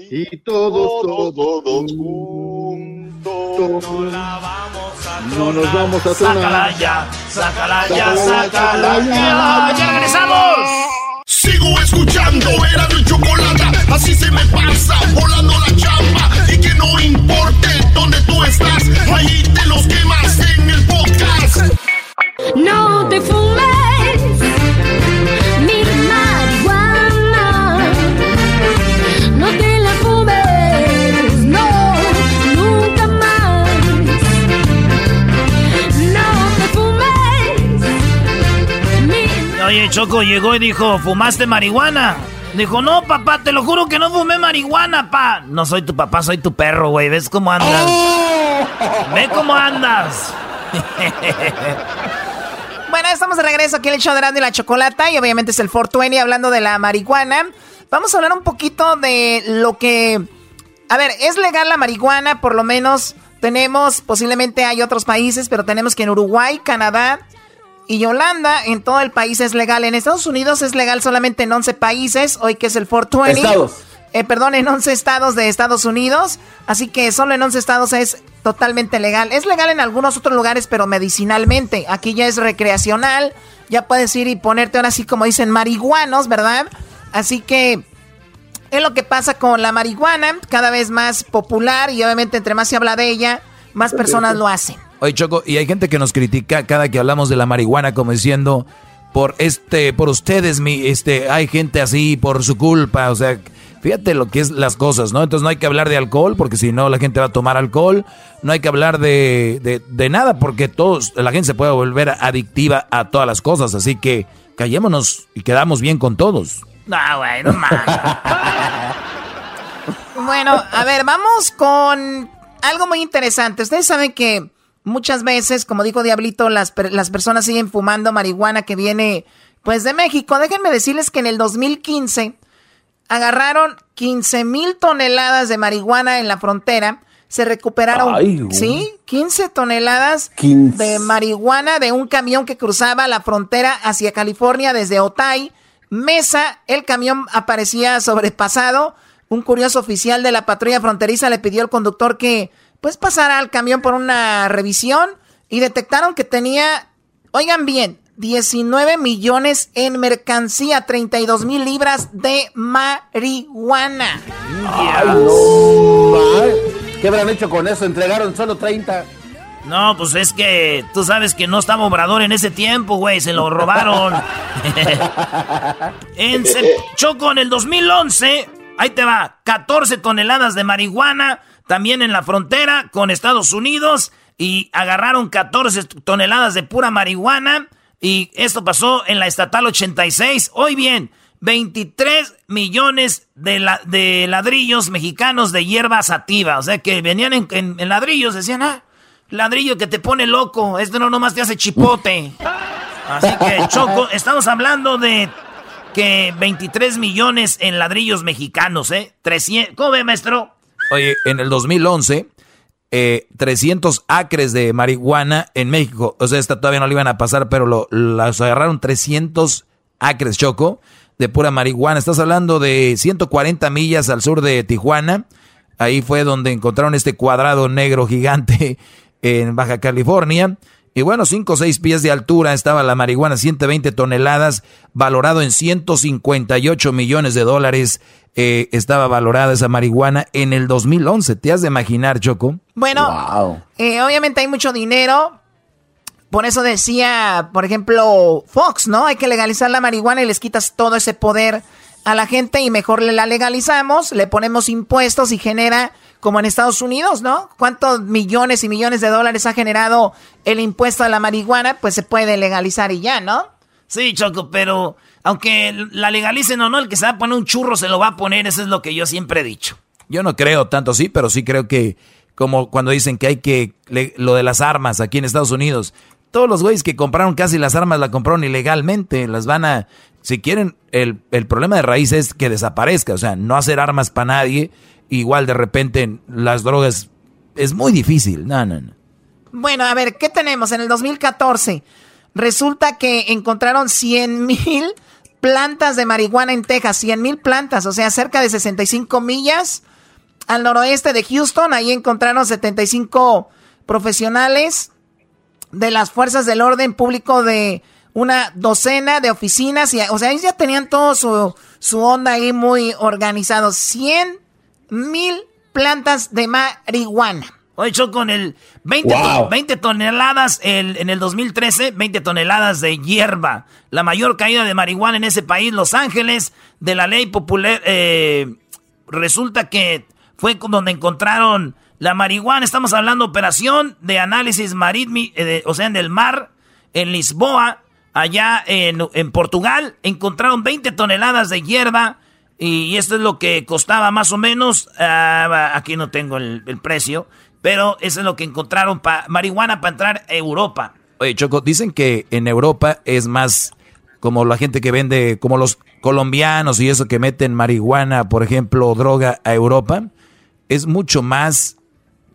y todos, todos, juntos no la vamos a no nos vamos a tronar. Sácala ya, sácala ya, sácala ya. ¡Ya regresamos! Sigo escuchando, era mi chocolate, así se me pasa, volando la chamba, y que no importe dónde tú estás, ahí te los quemas en el podcast. No te fumes Oye, Choco llegó y dijo, ¿fumaste marihuana? Dijo, no, papá, te lo juro que no fumé marihuana, pa. No soy tu papá, soy tu perro, güey. ¿Ves cómo andas? Ve cómo andas. <laughs> bueno, estamos de regreso aquí en el show de y la Chocolata. Y obviamente es el 420 hablando de la marihuana. Vamos a hablar un poquito de lo que... A ver, es legal la marihuana, por lo menos tenemos, posiblemente hay otros países, pero tenemos que en Uruguay, Canadá, y Holanda, en todo el país es legal. En Estados Unidos es legal solamente en 11 países, hoy que es el 420. Estados. Eh, perdón, en 11 estados de Estados Unidos. Así que solo en 11 estados es totalmente legal. Es legal en algunos otros lugares, pero medicinalmente. Aquí ya es recreacional. Ya puedes ir y ponerte ahora sí, como dicen, marihuanos, ¿verdad? Así que es lo que pasa con la marihuana, cada vez más popular y obviamente entre más se habla de ella, más personas lo hacen. Oye, Choco, y hay gente que nos critica cada que hablamos de la marihuana como diciendo, por este, por ustedes, mi, este, hay gente así por su culpa, o sea, fíjate lo que es las cosas, ¿no? Entonces no hay que hablar de alcohol, porque si no la gente va a tomar alcohol, no hay que hablar de, de, de nada, porque todos, la gente se puede volver adictiva a todas las cosas, así que callémonos y quedamos bien con todos. No, güey, no <laughs> bueno, a ver, vamos con algo muy interesante. Ustedes saben que muchas veces, como dijo Diablito, las, las personas siguen fumando marihuana que viene pues de México. Déjenme decirles que en el 2015 agarraron 15 mil toneladas de marihuana en la frontera. Se recuperaron, sí, 15 toneladas de marihuana de un camión que cruzaba la frontera hacia California desde Otay. Mesa, el camión aparecía sobrepasado. Un curioso oficial de la patrulla fronteriza le pidió al conductor que pues pasara al camión por una revisión y detectaron que tenía, oigan bien, 19 millones en mercancía, 32 mil libras de marihuana. ¿Qué habrán hecho con eso? Entregaron solo 30. No, pues es que tú sabes que no estaba Obrador en ese tiempo, güey, se lo robaron. <laughs> en Choco, en el 2011, ahí te va, 14 toneladas de marihuana, también en la frontera con Estados Unidos, y agarraron 14 toneladas de pura marihuana, y esto pasó en la estatal 86. Hoy bien, 23 millones de, la, de ladrillos mexicanos de hierba sativa, o sea que venían en, en ladrillos, decían, ah ladrillo que te pone loco. Esto no nomás te hace chipote. Así que, Choco, estamos hablando de que 23 millones en ladrillos mexicanos, ¿eh? 300. ¿Cómo ve, maestro? Oye, en el 2011, eh, 300 acres de marihuana en México. O sea, esta todavía no le iban a pasar, pero lo, las agarraron 300 acres, Choco, de pura marihuana. Estás hablando de 140 millas al sur de Tijuana. Ahí fue donde encontraron este cuadrado negro gigante <laughs> en Baja California. Y bueno, 5 o 6 pies de altura estaba la marihuana, 120 toneladas, valorado en 158 millones de dólares. Eh, estaba valorada esa marihuana en el 2011. ¿Te has de imaginar, Choco? Bueno, eh, obviamente hay mucho dinero. Por eso decía, por ejemplo, Fox, ¿no? Hay que legalizar la marihuana y les quitas todo ese poder a la gente y mejor la legalizamos, le ponemos impuestos y genera como en Estados Unidos, ¿no? ¿Cuántos millones y millones de dólares ha generado el impuesto a la marihuana? Pues se puede legalizar y ya, ¿no? Sí, Choco, pero aunque la legalicen o no, el que se va a poner un churro se lo va a poner, eso es lo que yo siempre he dicho. Yo no creo tanto sí, pero sí creo que como cuando dicen que hay que lo de las armas aquí en Estados Unidos, todos los güeyes que compraron casi las armas la compraron ilegalmente, las van a si quieren el, el problema de raíz es que desaparezca, o sea, no hacer armas para nadie igual de repente las drogas es muy difícil. No, no, no. Bueno, a ver, ¿qué tenemos? En el 2014 resulta que encontraron 100 mil plantas de marihuana en Texas, 100 mil plantas, o sea, cerca de 65 millas al noroeste de Houston. Ahí encontraron 75 profesionales de las fuerzas del orden público de una docena de oficinas. Y, o sea, ellos ya tenían todo su, su onda ahí muy organizado. 100 mil plantas de marihuana. Hoy hecho con el 20, toneladas en el 2013, 20 toneladas de hierba. La mayor caída de marihuana en ese país, Los Ángeles, de la ley popular. Eh, resulta que fue donde encontraron la marihuana. Estamos hablando de operación de análisis marítimo, eh, o sea, en el mar, en Lisboa, allá en, en Portugal. Encontraron 20 toneladas de hierba y esto es lo que costaba más o menos. Ah, aquí no tengo el, precio. Pero eso es lo que encontraron para marihuana para entrar a Europa. Oye, Choco, dicen que en Europa es más como la gente que vende, como los colombianos y eso que meten marihuana, por ejemplo, droga a Europa, es mucho más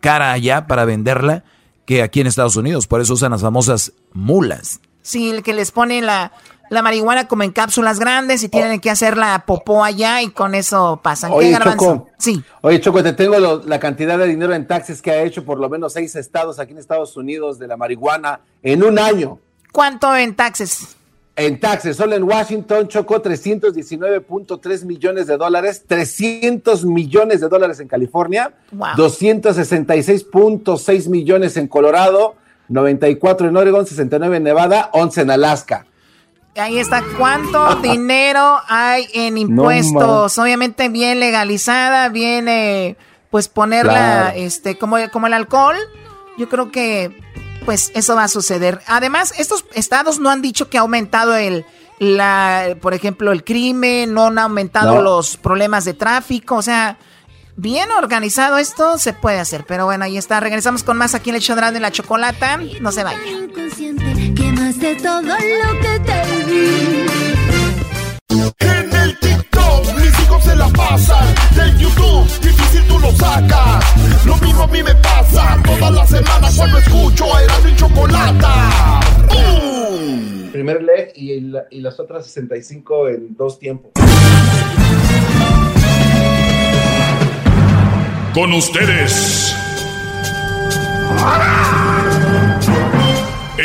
cara allá para venderla que aquí en Estados Unidos. Por eso usan las famosas mulas. Sí, el que les pone la, la marihuana como en cápsulas grandes y tienen que hacer la popó allá y con eso pasan. Oye, Choco, sí. Oye, Choco, te tengo la cantidad de dinero en taxes que ha hecho por lo menos seis estados aquí en Estados Unidos de la marihuana en un año. ¿Cuánto en taxes? En taxes, solo en Washington chocó 319.3 millones de dólares, 300 millones de dólares en California, 266.6 millones en Colorado, 94 en Oregon, 69 en Nevada, 11 en Alaska. Ahí está cuánto <laughs> dinero hay en impuestos. Obviamente bien legalizada, bien eh, pues ponerla este como, como el alcohol. Yo creo que pues eso va a suceder. Además, estos estados no han dicho que ha aumentado el la por ejemplo el crimen, no han aumentado los problemas de tráfico, o sea, bien organizado esto se puede hacer. Pero bueno, ahí está. Regresamos con más aquí en el show de la chocolata. No se vayan. Todo lo que te di. En el TikTok mis hijos se la pasan. Del YouTube difícil tú lo sacas. Lo mismo a mí me pasa todas las semanas cuando escucho a Erasmo y Chocolata. Primer leg y, y las otras 65 en dos tiempos. Con ustedes.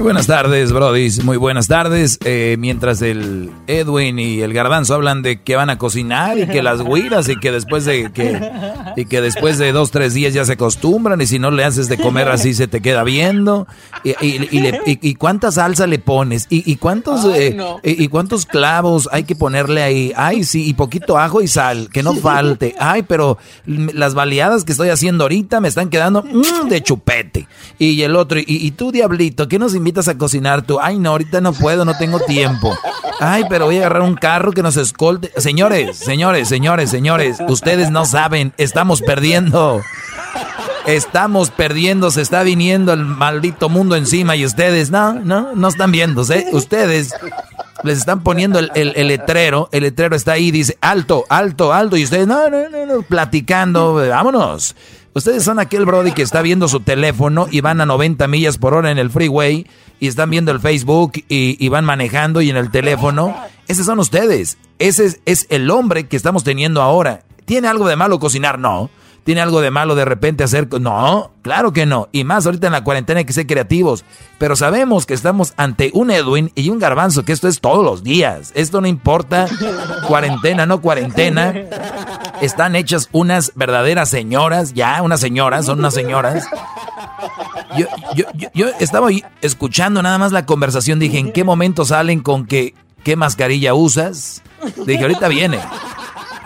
Muy buenas tardes, Brody. Muy buenas tardes. Eh, mientras el Edwin y el Garbanzo hablan de que van a cocinar y que las guiras y que después de que y que después de dos tres días ya se acostumbran y si no le haces de comer así se te queda viendo y, y, cuánta salsa le pones y, cuántos eh, y, cuántos clavos hay que ponerle ahí. Ay sí y poquito ajo y sal que no falte. Ay pero las baleadas que estoy haciendo ahorita me están quedando mm, de chupete y el otro y, tú diablito ¿qué nos invitas a cocinar tú? Ay, no, ahorita no puedo, no tengo tiempo. Ay, pero voy a agarrar un carro que nos escolte. Señores, señores, señores, señores, ustedes no saben, estamos perdiendo. Estamos perdiendo, se está viniendo el maldito mundo encima y ustedes, no, no, no están viéndose. Ustedes les están poniendo el, el, letrero, el letrero está ahí, dice alto, alto, alto, y ustedes, no, no, no, no, platicando, vámonos. Ustedes son aquel Brody que está viendo su teléfono y van a 90 millas por hora en el freeway y están viendo el Facebook y, van manejando y en el teléfono. Esos son ustedes. Ese es, es el hombre que estamos teniendo ahora. ¿Tiene algo de malo cocinar? No. ¿Tiene algo de malo de repente hacer? No, claro que no. Y más ahorita en la cuarentena hay que ser creativos. Pero sabemos que estamos ante un Edwin y un garbanzo, que esto es todos los días. Esto no importa, cuarentena, no cuarentena. Están hechas unas verdaderas señoras, ya, unas señoras, son unas señoras. Yo, yo, yo, estaba escuchando nada más la conversación, dije, ¿en qué momento salen con que qué mascarilla usas? Dije, ahorita viene.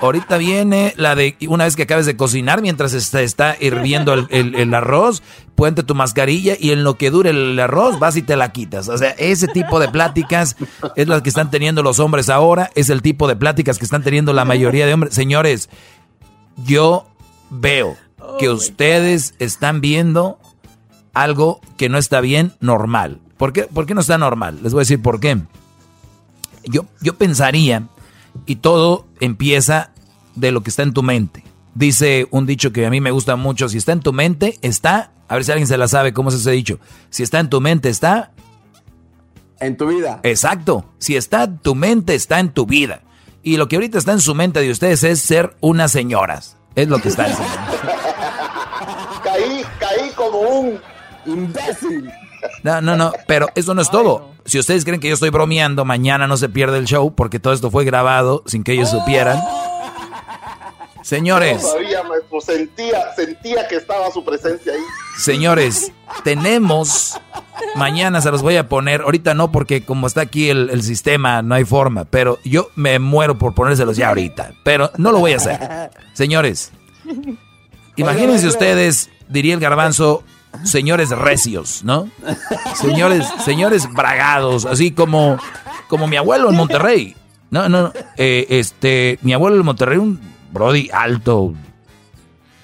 Ahorita viene la de una vez que acabes de cocinar, mientras está, está hirviendo el, arroz, puente tu mascarilla y en lo que dure el arroz vas y te la quitas. O sea, ese tipo de pláticas es las que están teniendo los hombres ahora, es el tipo de pláticas que están teniendo la mayoría de hombres. Señores, yo veo que ustedes están viendo algo que no está bien normal. ¿Por qué, ¿Por qué no está normal? Les voy a decir por qué. Yo, yo pensaría, y todo empieza de lo que está en tu mente. Dice un dicho que a mí me gusta mucho, si está en tu mente, está, a ver si alguien se la sabe, ¿cómo es ese dicho? Si está en tu mente, está... En tu vida. Exacto, si está en tu mente, está en tu vida. Y lo que ahorita está en su mente de ustedes es ser unas señoras. Es lo que está en su mente. <laughs> caí, caí como un imbécil. No, no, no, pero eso no es todo. Si ustedes creen que yo estoy bromeando, mañana no se pierde el show porque todo esto fue grabado sin que ellos supieran. Señores. Todavía me, pues, sentía, sentía que estaba su presencia ahí. Señores, tenemos. Mañana se los voy a poner. Ahorita no, porque como está aquí el, sistema, no hay forma. Pero yo me muero por ponérselos ya ahorita. Pero no lo voy a hacer. Señores, imagínense ustedes, diría el garbanzo, señores recios, ¿no? Señores, señores bragados, así como, como mi abuelo en Monterrey. No, no, eh, este, mi abuelo en Monterrey, un Brody alto,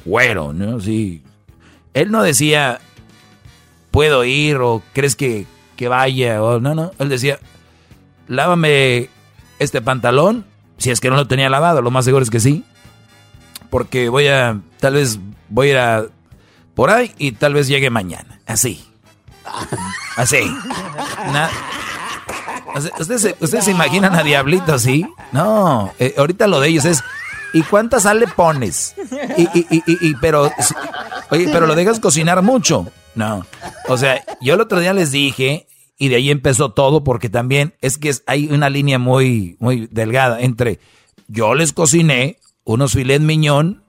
güero, ¿no? Sí. Él no decía, puedo ir o crees que, que vaya o no, no. Él decía, lávame este pantalón, si es que no lo tenía lavado, lo más seguro es que sí. Porque voy a, tal vez voy a ir a, por ahí y tal vez llegue mañana. Así. Así. ¿Ustedes, ¿Ustedes se imaginan a Diablito así? No, eh, ahorita lo de ellos es ¿Y cuánta sal le pones? Y, y, y, pero, oye, pero lo dejas cocinar mucho. No. O sea, yo el otro día les dije, y de ahí empezó todo, porque también es que hay una línea muy, muy delgada entre yo les cociné unos filet miñón,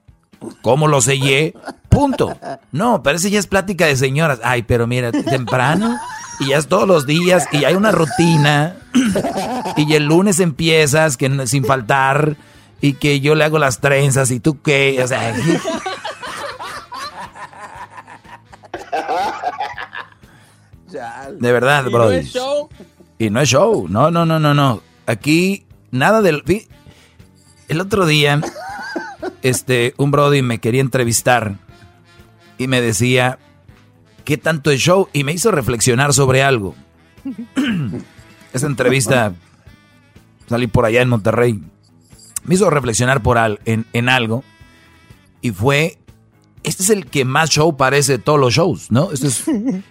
cómo los sellé, punto. No, parece ya es plática de señoras. Ay, pero mira, temprano, y ya es todos los días, y hay una rutina, y el lunes empiezas que sin faltar, y que yo le hago las trenzas, y tú qué, o sea. De verdad, bro. Y no es show. No, no, no, no, no. Aquí nada del. El otro día, este, un Brody me quería entrevistar y me decía, ¿qué tanto es show? Y me hizo reflexionar sobre algo. <clears throat> Esa entrevista salí por allá en Monterrey. Me hizo reflexionar por al, en, en algo. Y fue este es el que más show parece de todos los shows, ¿no? Este es,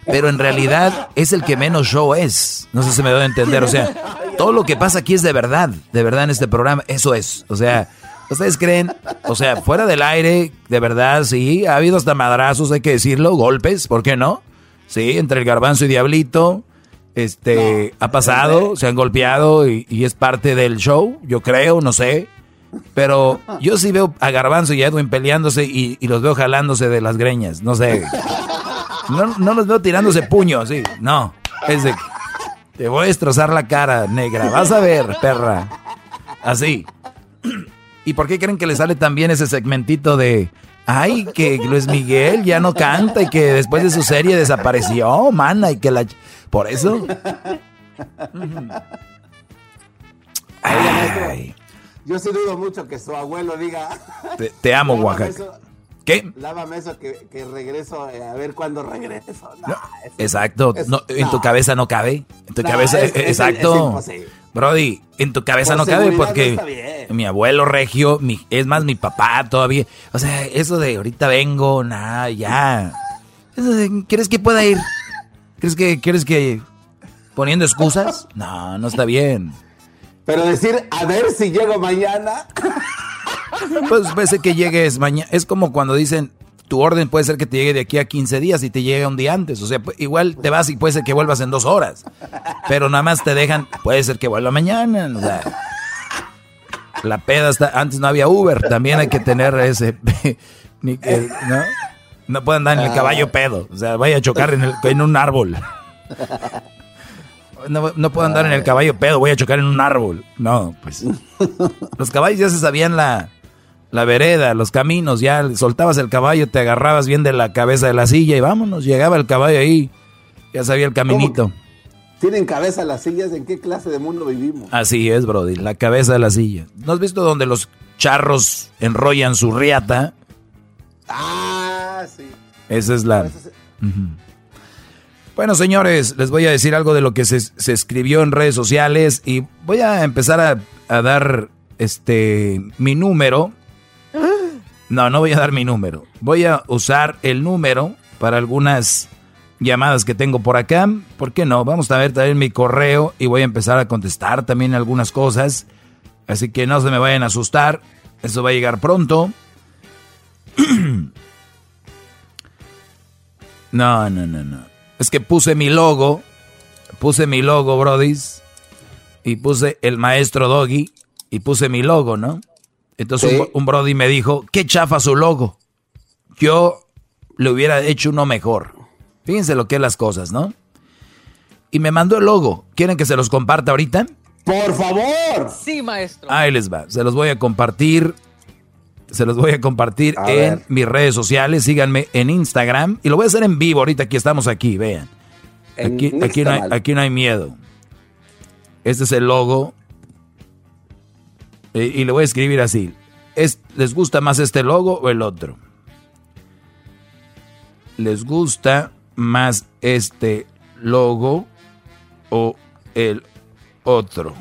pero en realidad es el que menos show es. No sé si me doy a entender. O sea, todo lo que pasa aquí es de verdad, de verdad en este programa. Eso es. O sea, ¿ustedes creen? O sea, fuera del aire, de verdad, sí. Ha habido hasta madrazos, hay que decirlo, golpes, ¿por qué no? Sí, entre el garbanzo y Diablito. Este, ha pasado, se han golpeado y, y es parte del show, yo creo, no sé. Pero yo sí veo a Garbanzo y a Edwin peleándose y, los veo jalándose de las greñas. No sé. No, los veo tirándose puños, sí. No. Es de. Te voy a destrozar la cara, negra. Vas a ver, perra. Así. ¿Y por qué creen que le sale también ese segmentito de. Ay, que Luis Miguel ya no canta y que después de su serie desapareció, mana, y que la. Por eso. Ay. Yo sí dudo mucho que su abuelo diga. Te, amo, Oaxaca. ¿Qué? Lávame eso que, regreso, eh, a ver cuándo regreso. exacto. en tu cabeza no cabe. En tu cabeza, exacto. Brody, en tu cabeza no cabe porque mi abuelo regio, mi, es más, mi papá todavía. O sea, eso de ahorita vengo, nada, ya. ¿Quieres que pueda ir? ¿Crees que quieres que poniendo excusas? No, no está bien. Pero decir, a ver si llego mañana. <laughs> Pues puede ser que llegues mañana. Es como cuando dicen, tu orden puede ser que te llegue de aquí a 15 días y te llegue un día antes. O sea, igual te vas y puede ser que vuelvas en dos horas. Pero nada más te dejan, puede ser que vuelva mañana. O sea, la peda está, antes no había Uber, también hay que tener ese, <laughs> ¿no? No puede andar en el caballo pedo, o sea, vaya a chocar en, en un árbol no, no puedo andar en el caballo pedo, voy a chocar en un árbol. No, pues. Los caballos ya se sabían la, la vereda, los caminos, ya soltabas el caballo, te agarrabas bien de la cabeza de la silla y vámonos, llegaba el caballo ahí, ya sabía el caminito. ¿Tienen cabeza las sillas? ¿En qué clase de mundo vivimos? Así es, Brody, la cabeza de la silla. ¿No has visto donde los charros enrollan su riata? Ah, sí. Esa es la... Bueno, señores, les voy a decir algo de lo que se, escribió en redes sociales y voy a empezar a, dar este mi número. No, no voy a dar mi número. Voy a usar el número para algunas llamadas que tengo por acá. ¿Por qué no? Vamos a ver también mi correo y voy a empezar a contestar también algunas cosas. Así que no se me vayan a asustar. Eso va a llegar pronto. <clears throat> No, no, no, no. Es que puse mi logo, puse mi logo, brodis, y puse el maestro Doggy, y puse mi logo, ¿no? Entonces un, brody me dijo, qué chafa su logo. Yo le hubiera hecho uno mejor. Fíjense lo que es las cosas, ¿no? Y me mandó el logo. ¿Quieren que se los comparta ahorita? Por favor. Sí, maestro. Ahí les va. Se los voy a compartir se los voy a compartir en mis redes sociales. Síganme en Instagram. Y lo voy a hacer en vivo ahorita que estamos aquí, vean. Aquí, aquí, no hay, aquí no hay miedo. Este es el logo. Y, le voy a escribir así. Es, ¿Les gusta más este logo o el otro? ¿Les gusta más este logo o el otro?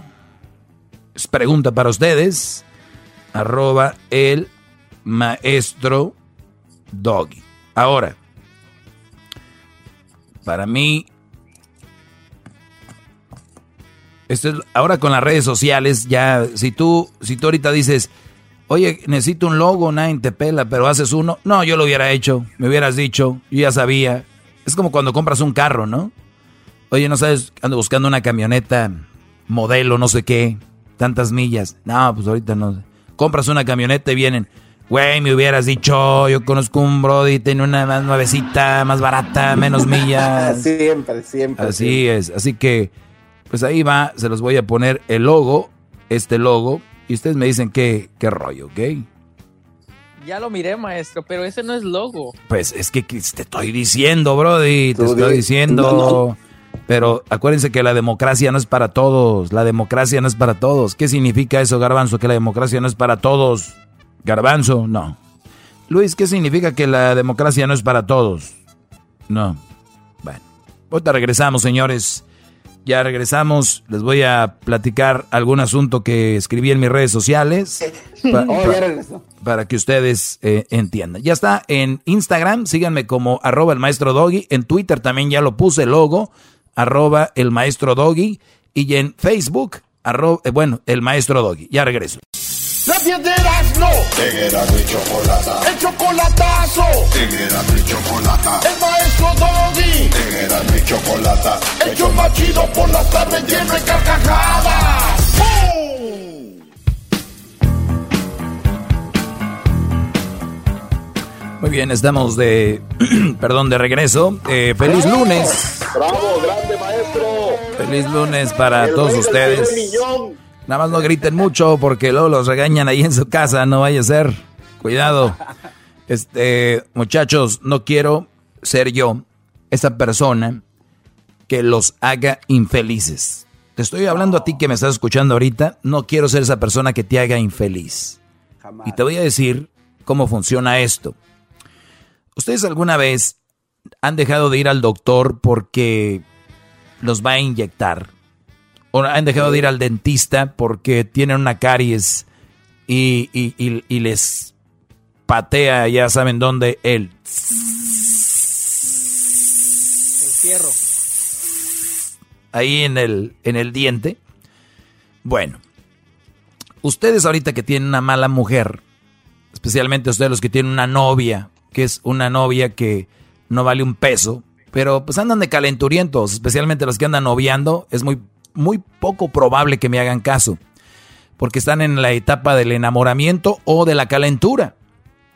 Es pregunta para ustedes. Arroba el maestro Doggy. Ahora, para mí, esto es, ahora con las redes sociales, ya, si tú, si tú ahorita dices, oye, necesito un logo, nadie te pela, pero haces uno, no, yo lo hubiera hecho, me hubieras dicho, yo ya sabía, Es como cuando compras un carro, ¿no? Oye, no sabes, ando buscando una camioneta, modelo, no sé qué, tantas millas. No, pues ahorita no. Compras una camioneta y vienen. Güey, me hubieras dicho, yo conozco un Brody, tiene una más nuevecita, más barata, menos <laughs> millas. siempre, siempre. Así es, así que, pues ahí va, se los voy a poner el logo, este logo, y ustedes me dicen qué, qué rollo, ¿ok? Ya lo miré, maestro, pero ese no es logo. Pues es que te estoy diciendo, Brody, te estoy diciendo. Pero acuérdense que la democracia no es para todos, la democracia no es para todos. ¿Qué significa eso, Garbanzo? Que la democracia no es para todos. Garbanzo, no. Luis, ¿qué significa que la democracia no es para todos? No. Bueno, ahorita regresamos, señores. Ya regresamos. Les voy a platicar algún asunto que escribí en mis redes sociales. <laughs> Oh, para que ustedes eh, entiendan. Ya está en Instagram. Síganme como arroba el maestro Doggy. En Twitter también ya lo puse el logo. Arroba el maestro Doggy. Y en Facebook, arroba, eh, bueno, el maestro Doggy. Ya regreso. La piedra no. En mi chocolata. El chocolatazo. En mi chocolata. El maestro Doggy. En mi chocolata. El yo machido por la tarde lleno de carcajadas. Muy bien, estamos de, <clears throat> perdón, de regreso. Eh, feliz lunes. Bravo, grande maestro. Feliz lunes para todos ustedes. Nada más no griten mucho porque luego los regañan ahí en su casa, no vaya a ser. Cuidado. Este, muchachos, no quiero ser yo esa persona que los haga infelices. Te estoy hablando a ti que me estás escuchando ahorita, no quiero ser esa persona que te haga infeliz. Y te voy a decir cómo funciona esto. ¿Ustedes alguna vez han dejado de ir al doctor porque los va a inyectar? O han dejado de ir al dentista porque tienen una caries y, y, les patea, ya saben dónde, el... El fierro. Ahí en el, en el diente. Bueno, ustedes ahorita que tienen una mala mujer, especialmente ustedes los que tienen una novia, que es una novia que no vale un peso, pero pues andan de calenturientos, especialmente los que andan noviando, es muy muy poco probable que me hagan caso, porque están en la etapa del enamoramiento o de la calentura.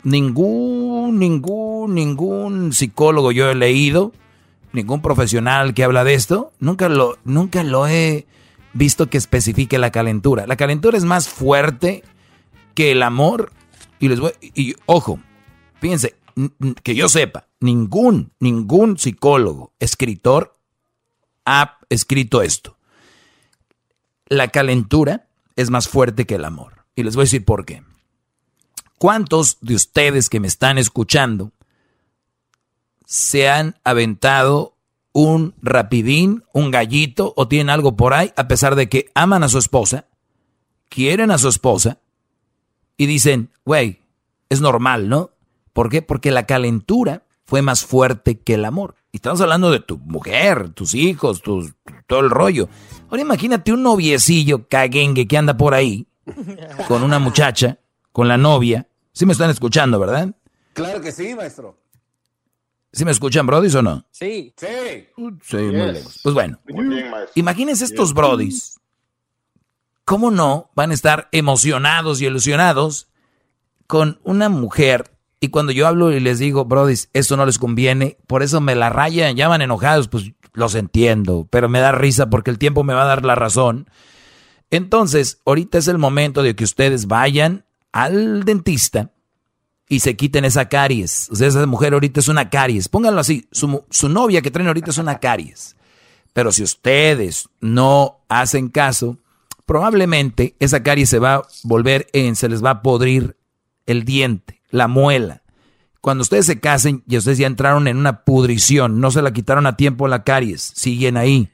Ningún, ningún, ningún psicólogo yo he leído, ningún profesional que habla de esto, nunca lo, nunca lo he visto que especifique la calentura. La calentura es más fuerte que el amor. Y les voy, y ojo, fíjense, que yo sepa, ningún, ningún psicólogo, escritor ha escrito esto la calentura es más fuerte que el amor. Y les voy a decir por qué. ¿Cuántos de ustedes que me están escuchando se han aventado un rapidín, un gallito o tienen algo por ahí a pesar de que aman a su esposa, quieren a su esposa y dicen, güey, es normal, ¿no? ¿Por qué? Porque la calentura fue más fuerte que el amor. Y estamos hablando de tu mujer, tus hijos, tus, todo el rollo. Ahora imagínate un noviecillo caguengue que anda por ahí <laughs> con una muchacha, con la novia. Sí me están escuchando, ¿verdad? Claro que sí, maestro. ¿Sí me escuchan, brodis, o no? Sí. Sí. Sí, muy lejos. Pues bueno, imagínense estos brodis. ¿Cómo no van a estar emocionados y ilusionados con una mujer y cuando yo hablo y les digo, brodis, esto no les conviene, por eso me la rayan, llaman enojados, pues los entiendo, pero me da risa porque el tiempo me va a dar la razón. Entonces, ahorita es el momento de que ustedes vayan al dentista y se quiten esa caries. O sea, esa mujer ahorita es una caries. Pónganlo así, su, su novia que traen ahorita es una caries. Pero si ustedes no hacen caso, probablemente esa caries se va a volver en, se les va a podrir el diente la muela. Cuando ustedes se casen y ustedes ya entraron en una pudrición, no se la quitaron a tiempo la caries, siguen ahí.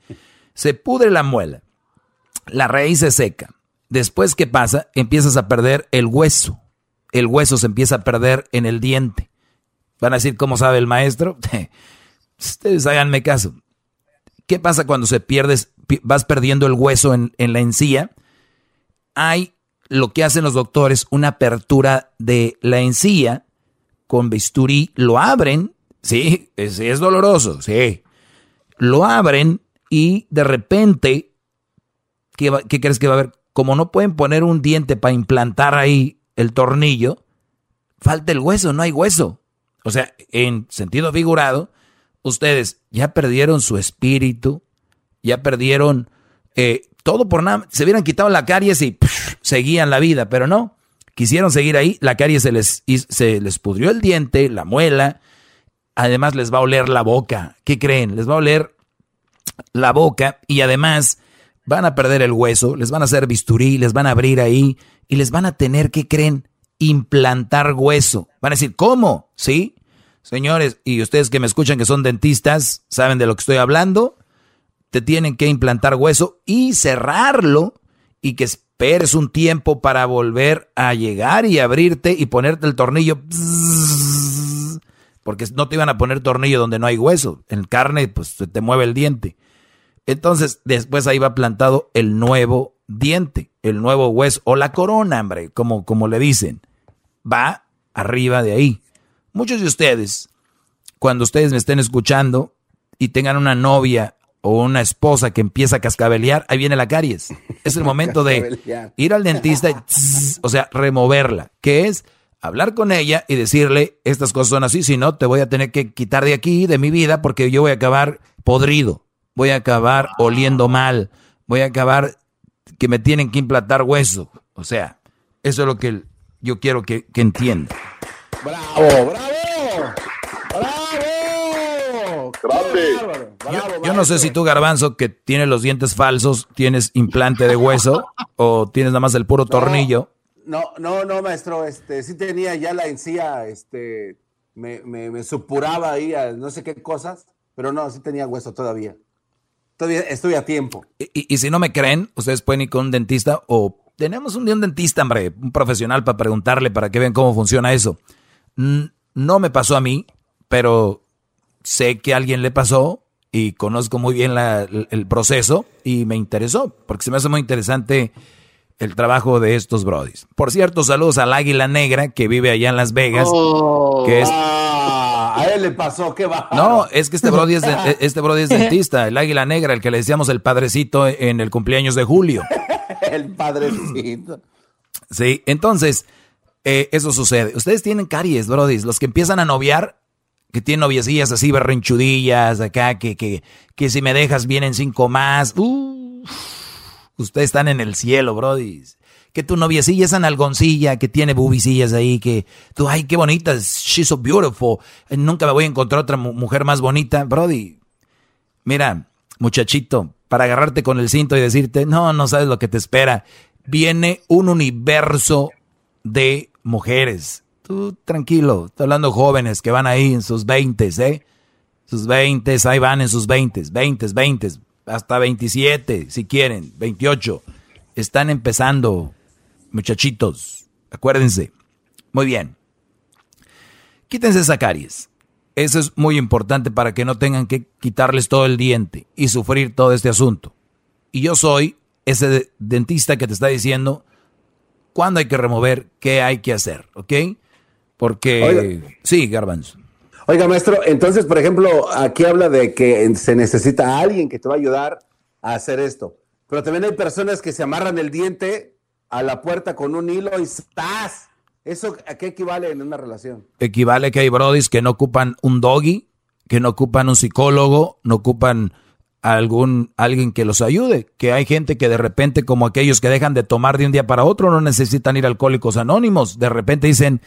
Se pudre la muela, la raíz se seca. Después, ¿qué pasa? Empiezas a perder el hueso. El hueso se empieza a perder en el diente. Van a decir, ¿cómo sabe el maestro? <laughs> Ustedes háganme caso. ¿Qué pasa cuando se pierdes, vas perdiendo el hueso en, en la encía? Hay lo que hacen los doctores, una apertura de la encía con bisturí, lo abren Sí, es, es doloroso, sí. Lo abren y de repente, ¿qué, va- qué crees que va a haber? Como no pueden poner un diente para implantar ahí el tornillo, falta el hueso, no hay hueso. O sea, en sentido figurado, ustedes ya perdieron su espíritu, ya perdieron eh, todo por nada. Se hubieran quitado la caries y seguían la vida, pero no. Quisieron seguir ahí, la caries se les, se les pudrió el diente, la muela. Además les va a oler la boca. ¿Qué creen? Les va a oler la boca y además van a perder el hueso, les van a hacer bisturí, les van a abrir ahí y les van a tener, ¿qué creen? Implantar hueso. Van a decir, ¿cómo? ¿Sí? Señores, y ustedes que me escuchan que son dentistas, saben de lo que estoy hablando, te tienen que implantar hueso y cerrarlo y que esperes un tiempo para volver a llegar y abrirte y ponerte el tornillo. Porque no te iban a poner tornillo donde no hay hueso. En carne, pues se te mueve el diente. Entonces, después ahí va plantado el nuevo diente, el nuevo hueso, o la corona, hombre, como, como le dicen. Va arriba de ahí. Muchos de ustedes, cuando ustedes me estén escuchando y tengan una novia o una esposa que empieza a cascabelear, ahí viene la caries. Es el <laughs> momento de ir al dentista y, tss, o sea, removerla, que es hablar con ella y decirle, estas cosas son así, si no, te voy a tener que quitar de aquí, de mi vida, porque yo voy a acabar podrido, voy a acabar oliendo mal, voy a acabar que me tienen que implantar hueso. O sea, eso es lo que yo quiero que, que entienda. ¡Bravo, bravo! Yo, yo no sé si tú, Garbanzo, que tienes los dientes falsos, tienes implante de hueso o tienes nada más el puro tornillo. No, no, no, maestro, este, sí tenía ya la encía, este, me, me, me supuraba ahí a no sé qué cosas, pero no, sí tenía hueso todavía. Todavía estoy a tiempo. Y, y si no me creen, ustedes pueden ir con un dentista o tenemos un día un dentista, hombre, un profesional para preguntarle para que vean cómo funciona eso. No me pasó a mí, pero sé que a alguien le pasó y conozco muy bien la- el, proceso y me interesó, porque se me hace muy interesante el trabajo de estos brodis. Por cierto, saludos al Águila Negra que vive allá en Las Vegas, Oh, que es ah, a él le pasó, qué va. no, es que este brody es, de- este brody es dentista, el águila negra, el que le decíamos el padrecito en el cumpleaños de Julio. <laughs> el padrecito. Sí, entonces, eh, eso sucede. Ustedes tienen caries, brodis, los que empiezan a noviar, que tienen noviecillas así berrinchudillas, acá, que, que, que si me dejas vienen cinco más. Uf, ustedes están en el cielo, brodis. Que tu noviecilla es analgoncilla, que tiene bubicillas ahí, que tú, ay, qué bonita, she's so beautiful. Nunca me voy a encontrar otra mu- mujer más bonita, brody. Mira, muchachito, para agarrarte con el cinto y decirte, no, no sabes lo que te espera. Viene un universo de mujeres. Tranquilo, estoy hablando jóvenes que van ahí en sus veintes, ¿eh? Sus veintes, ahí van en sus veintes, veintes, veintes, hasta 27, si quieren, 28. Están empezando, muchachitos, acuérdense. Muy bien. Quítense esa caries. Eso es muy importante para que no tengan que quitarles todo el diente y sufrir todo este asunto. Y yo soy ese de- dentista que te está diciendo cuándo hay que remover, qué hay que hacer, ¿ok? Porque... Oiga. Sí, Garbanzo. Oiga, maestro, entonces, por ejemplo, aquí habla de que se necesita a alguien que te va a ayudar a hacer esto. Pero también hay personas que se amarran el diente a la puerta con un hilo y ¡estás! ¿Eso a qué equivale en una relación? Equivale que hay brodis que no ocupan un doggy, que no ocupan un psicólogo, no ocupan algún alguien que los ayude, que hay gente que de repente como aquellos que dejan de tomar de un día para otro no necesitan ir a alcohólicos anónimos, de repente dicen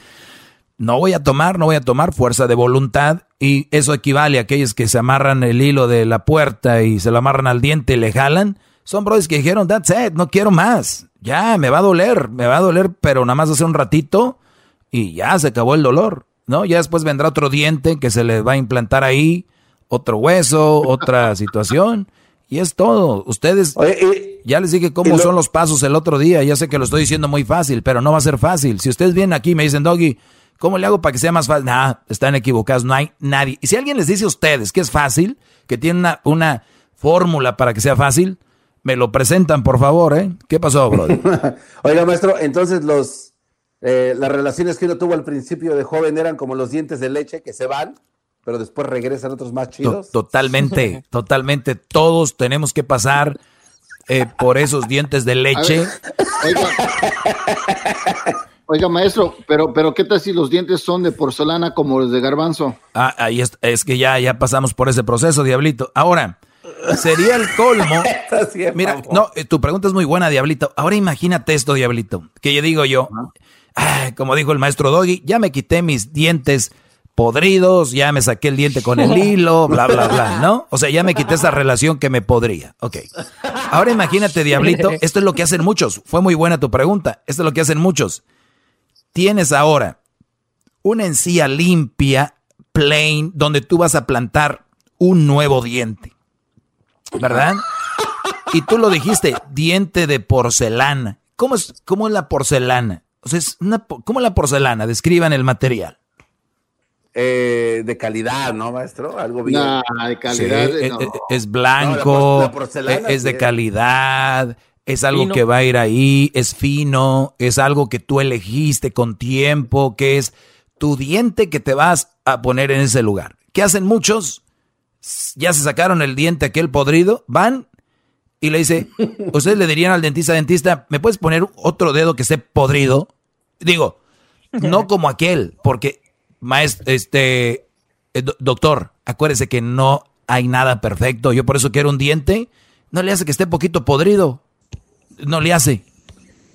no voy a tomar, no voy a tomar fuerza de voluntad y eso equivale a aquellos que se amarran el hilo de la puerta y se lo amarran al diente y le jalan, son brodis que dijeron that's it, no quiero más, ya me va a doler, me va a doler, pero nada más hace un ratito y ya se acabó el dolor, ¿no? Ya después vendrá otro diente que se le va a implantar ahí, otro hueso, <laughs> otra situación, y es todo. Ustedes, ya les dije cómo lo- son los pasos el otro día, ya sé que lo estoy diciendo muy fácil, pero no va a ser fácil. Si ustedes vienen aquí y me dicen, Doggy, ¿cómo le hago para que sea más fácil? Nah, están equivocados, no hay nadie. Y si alguien les dice a ustedes que es fácil, que tiene una, una fórmula para que sea fácil, me lo presentan, por favor, ¿eh? ¿Qué pasó, brother? <laughs> Oiga, maestro, entonces los eh, las relaciones que uno tuvo al principio de joven eran como los dientes de leche que se van pero después regresan otros más chidos. totalmente, <laughs> totalmente. Todos tenemos que pasar eh, por esos dientes de leche. Oiga, <laughs> maestro, pero, pero ¿qué tal si los dientes son de porcelana como los de garbanzo? Ah, ahí es, es que ya, ya pasamos por ese proceso, Diablito. Ahora, sería el colmo. <laughs> Mira, no, eh, tu pregunta es muy buena, Diablito. Ahora imagínate esto, Diablito. Que yo digo yo, como dijo el maestro Doggy, ya me quité mis dientes podridos, ya me saqué el diente con el hilo, bla, bla, bla, ¿no? O sea, ya me quité esa relación que me podría. Ok. Ahora imagínate, Diablito, esto es lo que hacen muchos. Fue muy buena tu pregunta. Esto es lo que hacen muchos. Tienes ahora una encía limpia, plain, donde tú vas a plantar un nuevo diente. ¿Verdad? Y tú lo dijiste, diente de porcelana. ¿Cómo es, cómo es la porcelana? O sea, es una, ¿cómo es la porcelana? Describan el material. Eh, de calidad, ¿no, maestro? Algo bien. de calidad. Eh, eh, es, blanco, es de calidad, es algo que va a ir ahí, es fino, es algo que tú elegiste con tiempo, que es tu diente que te vas a poner en ese lugar. ¿Qué hacen muchos? Ya se sacaron el diente aquel podrido, van y le dice, <laughs> ustedes le dirían al dentista, dentista, ¿me puedes poner otro dedo que esté podrido? Digo, no como aquel, porque maestro, este, eh, doctor, acuérdese que no hay nada perfecto. Yo por eso quiero un diente. No le hace que esté poquito podrido. No le hace.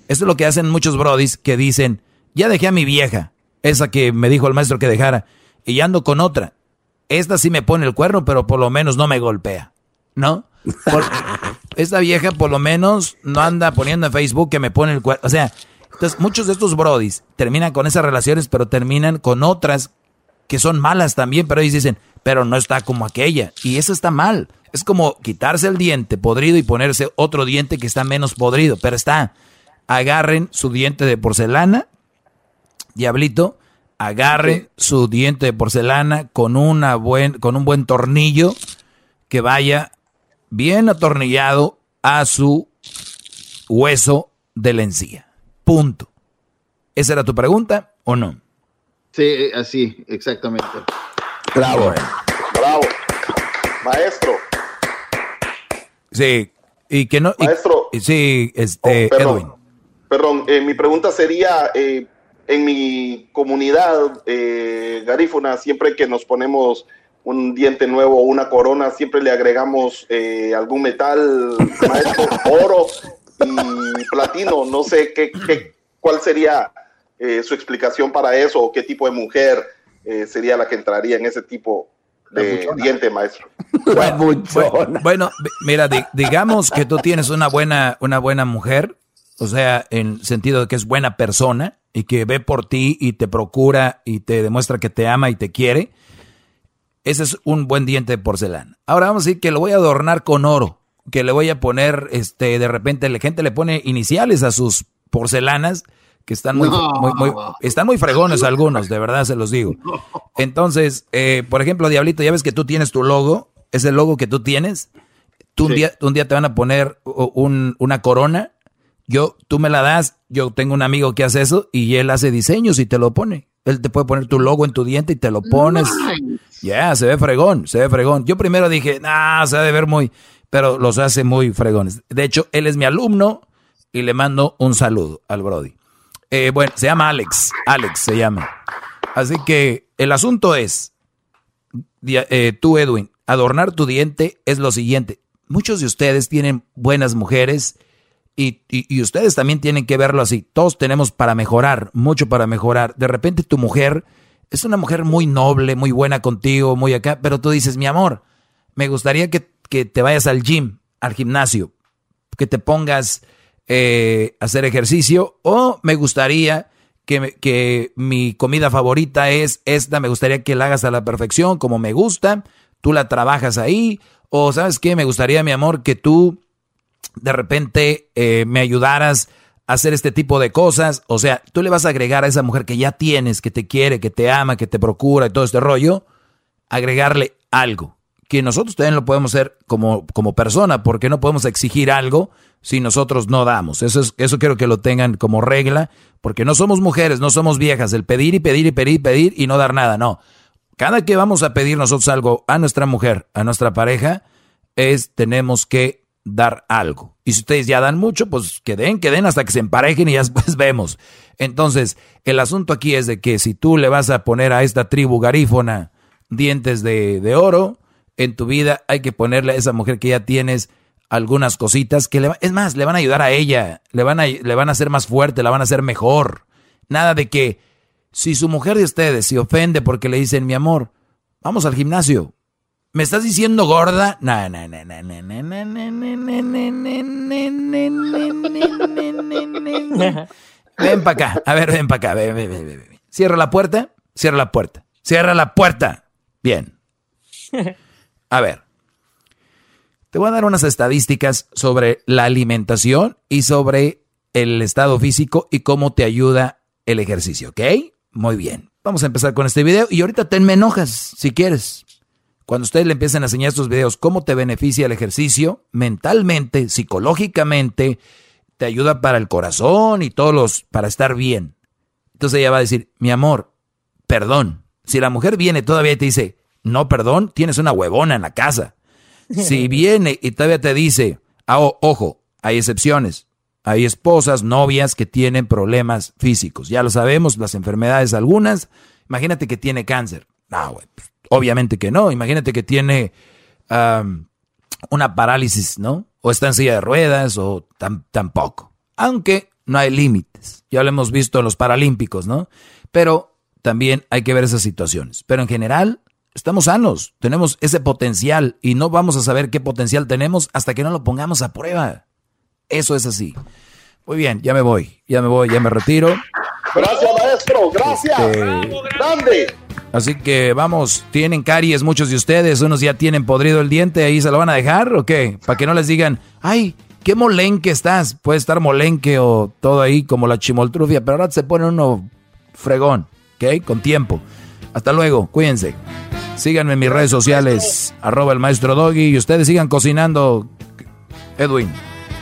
Eso es lo que hacen muchos brodis que dicen, ya dejé a mi vieja, esa que me dijo el maestro que dejara, y ya ando con otra. Esta sí me pone el cuerno, pero por lo menos no me golpea. ¿No? <laughs> esta vieja por lo menos no anda poniendo en Facebook que me pone el cuerno. O sea, entonces, muchos de estos brodis terminan con esas relaciones, pero terminan con otras que son malas también, pero ellos dicen, pero no está como aquella. Y eso está mal. Es como quitarse el diente podrido y ponerse otro diente que está menos podrido, pero está. Agarren su diente de porcelana, diablito, agarren su diente de porcelana con, una buen, con un buen tornillo que vaya bien atornillado a su hueso de la encía. Punto. ¿Esa era tu pregunta o no? Sí, así, exactamente. Bravo, bravo. Maestro. Sí, y que no. Maestro. sí, este, oh, perdón, Edwin. Perdón, eh, mi pregunta sería: eh, en mi comunidad eh, garífuna, siempre que nos ponemos un diente nuevo o una corona, siempre le agregamos eh, algún metal, maestro, <laughs> oro, y platino. No sé qué, qué cuál sería su explicación para eso o qué tipo de mujer sería la que entraría en ese tipo de diente, maestro. <laughs> Bueno, mira, digamos que tú tienes una buena, una buena mujer, o sea, en sentido de que es buena persona y que ve por ti y te procura y te demuestra que te ama y te quiere. Ese es un buen diente de porcelana. Ahora vamos a decir que lo voy a adornar con oro que le voy a poner, este, de repente la gente le pone iniciales a sus porcelanas que están muy, muy, están muy fregones algunos, de verdad se los digo. Entonces, eh, por ejemplo, Diablito, ya ves que tú tienes tu logo, ese logo que tú tienes, tú un, día, un día te van a poner un, una corona, yo, tú me la das, yo tengo un amigo que hace eso y él hace diseños y te lo pone. Él te puede poner tu logo en tu diente y te lo pones. Ya, se ve fregón, se ve fregón. Yo primero dije, nah, se debe ver muy pero los hace muy fregones. De hecho, él es mi alumno y le mando un saludo al Brody. Eh, bueno, se llama Alex, Alex se llama. Así que el asunto es, eh, tú Edwin, adornar tu diente es lo siguiente. Muchos de ustedes tienen buenas mujeres y, y, ustedes también tienen que verlo así. Todos tenemos para mejorar, mucho para mejorar. De repente tu mujer es una mujer muy noble, muy buena contigo, muy acá, pero tú dices, mi amor, me gustaría que que te vayas al gym, al gimnasio, que te pongas eh, hacer ejercicio, o me gustaría que, que mi comida favorita es esta, me gustaría que la hagas a la perfección, como me gusta, tú la trabajas ahí, o sabes qué, me gustaría, mi amor, que tú de repente eh, me ayudaras a hacer este tipo de cosas, o sea, tú le vas a agregar a esa mujer que ya tienes, que te quiere, que te ama, que te procura y todo este rollo, agregarle algo que nosotros también lo podemos hacer como, como persona, porque no podemos exigir algo si nosotros no damos. Eso, es, eso quiero que lo tengan como regla, porque no somos mujeres, no somos viejas, el pedir y pedir y pedir y pedir y no dar nada, no. Cada que vamos a pedir nosotros algo a nuestra mujer, a nuestra pareja, es tenemos que dar algo. Y si ustedes ya dan mucho, pues que den, que den hasta que se emparejen y ya <laughs> después vemos. Entonces, el asunto aquí es de que si tú le vas a poner a esta tribu garífona dientes de, de oro, en tu vida hay que ponerle a esa mujer que ya tienes algunas cositas que le es más, le van a ayudar a ella, le van a, le van a hacer más fuerte, la van a hacer mejor. Nada de que si su mujer de ustedes se ofende porque le dicen, mi amor, vamos al gimnasio, ¿Me estás diciendo gorda? No, no, no, no, no, no, no, no, Ven para acá. A ver, ven para acá. Ven, ven, ven, ven. Cierra la puerta. Cierra la puerta. Cierra la puerta. Bien. A ver. Te voy a dar unas estadísticas sobre la alimentación y sobre el estado físico y cómo te ayuda el ejercicio, ¿ok? Muy bien. Vamos a empezar con este video y ahorita te me enojas si quieres. Cuando ustedes le empiecen a enseñar estos videos, cómo te beneficia el ejercicio mentalmente, psicológicamente, te ayuda para el corazón y todos los, para estar bien. Entonces ella va a decir, mi amor, perdón. Si la mujer viene todavía y te dice, no, perdón, tienes una huevona en la casa. Si viene y todavía te dice, ah, ojo, hay excepciones. Hay esposas, novias que tienen problemas físicos. Ya lo sabemos, las enfermedades algunas. Imagínate que tiene cáncer. No, güey, pues, Obviamente que no. Imagínate que tiene una parálisis, ¿no? O está en silla de ruedas o tampoco. Aunque no hay límites. Ya lo hemos visto en los Paralímpicos, ¿no? Pero también hay que ver esas situaciones. Pero en general, estamos sanos. Tenemos ese potencial y no vamos a saber qué potencial tenemos hasta que no lo pongamos a prueba. Eso es así. Muy bien, ya me voy. Ya me voy, ya me retiro. Gracias, maestro. Gracias. Este, Grande. Así que vamos, tienen caries muchos de ustedes, unos ya tienen podrido el diente, ahí se lo van a dejar o qué? Para que no les digan, ay, qué molenque estás. Puede estar molenque o todo ahí como la chimoltrufia, pero ahora se pone uno fregón, ¿ok? Con tiempo. Hasta luego, cuídense. Síganme en mis redes sociales, arroba el maestro Doggy, y ustedes sigan cocinando, Edwin.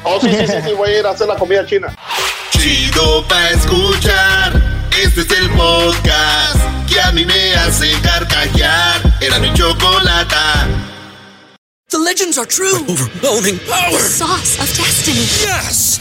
Oh, sí, sí, sí, sí, voy a ir a hacer la comida china. Chido pa' escuchar. Este es el podcast que a mí me hace carcajear. Era mi chocolata. The legends are true. overwhelming power. The sauce of destiny. Yes.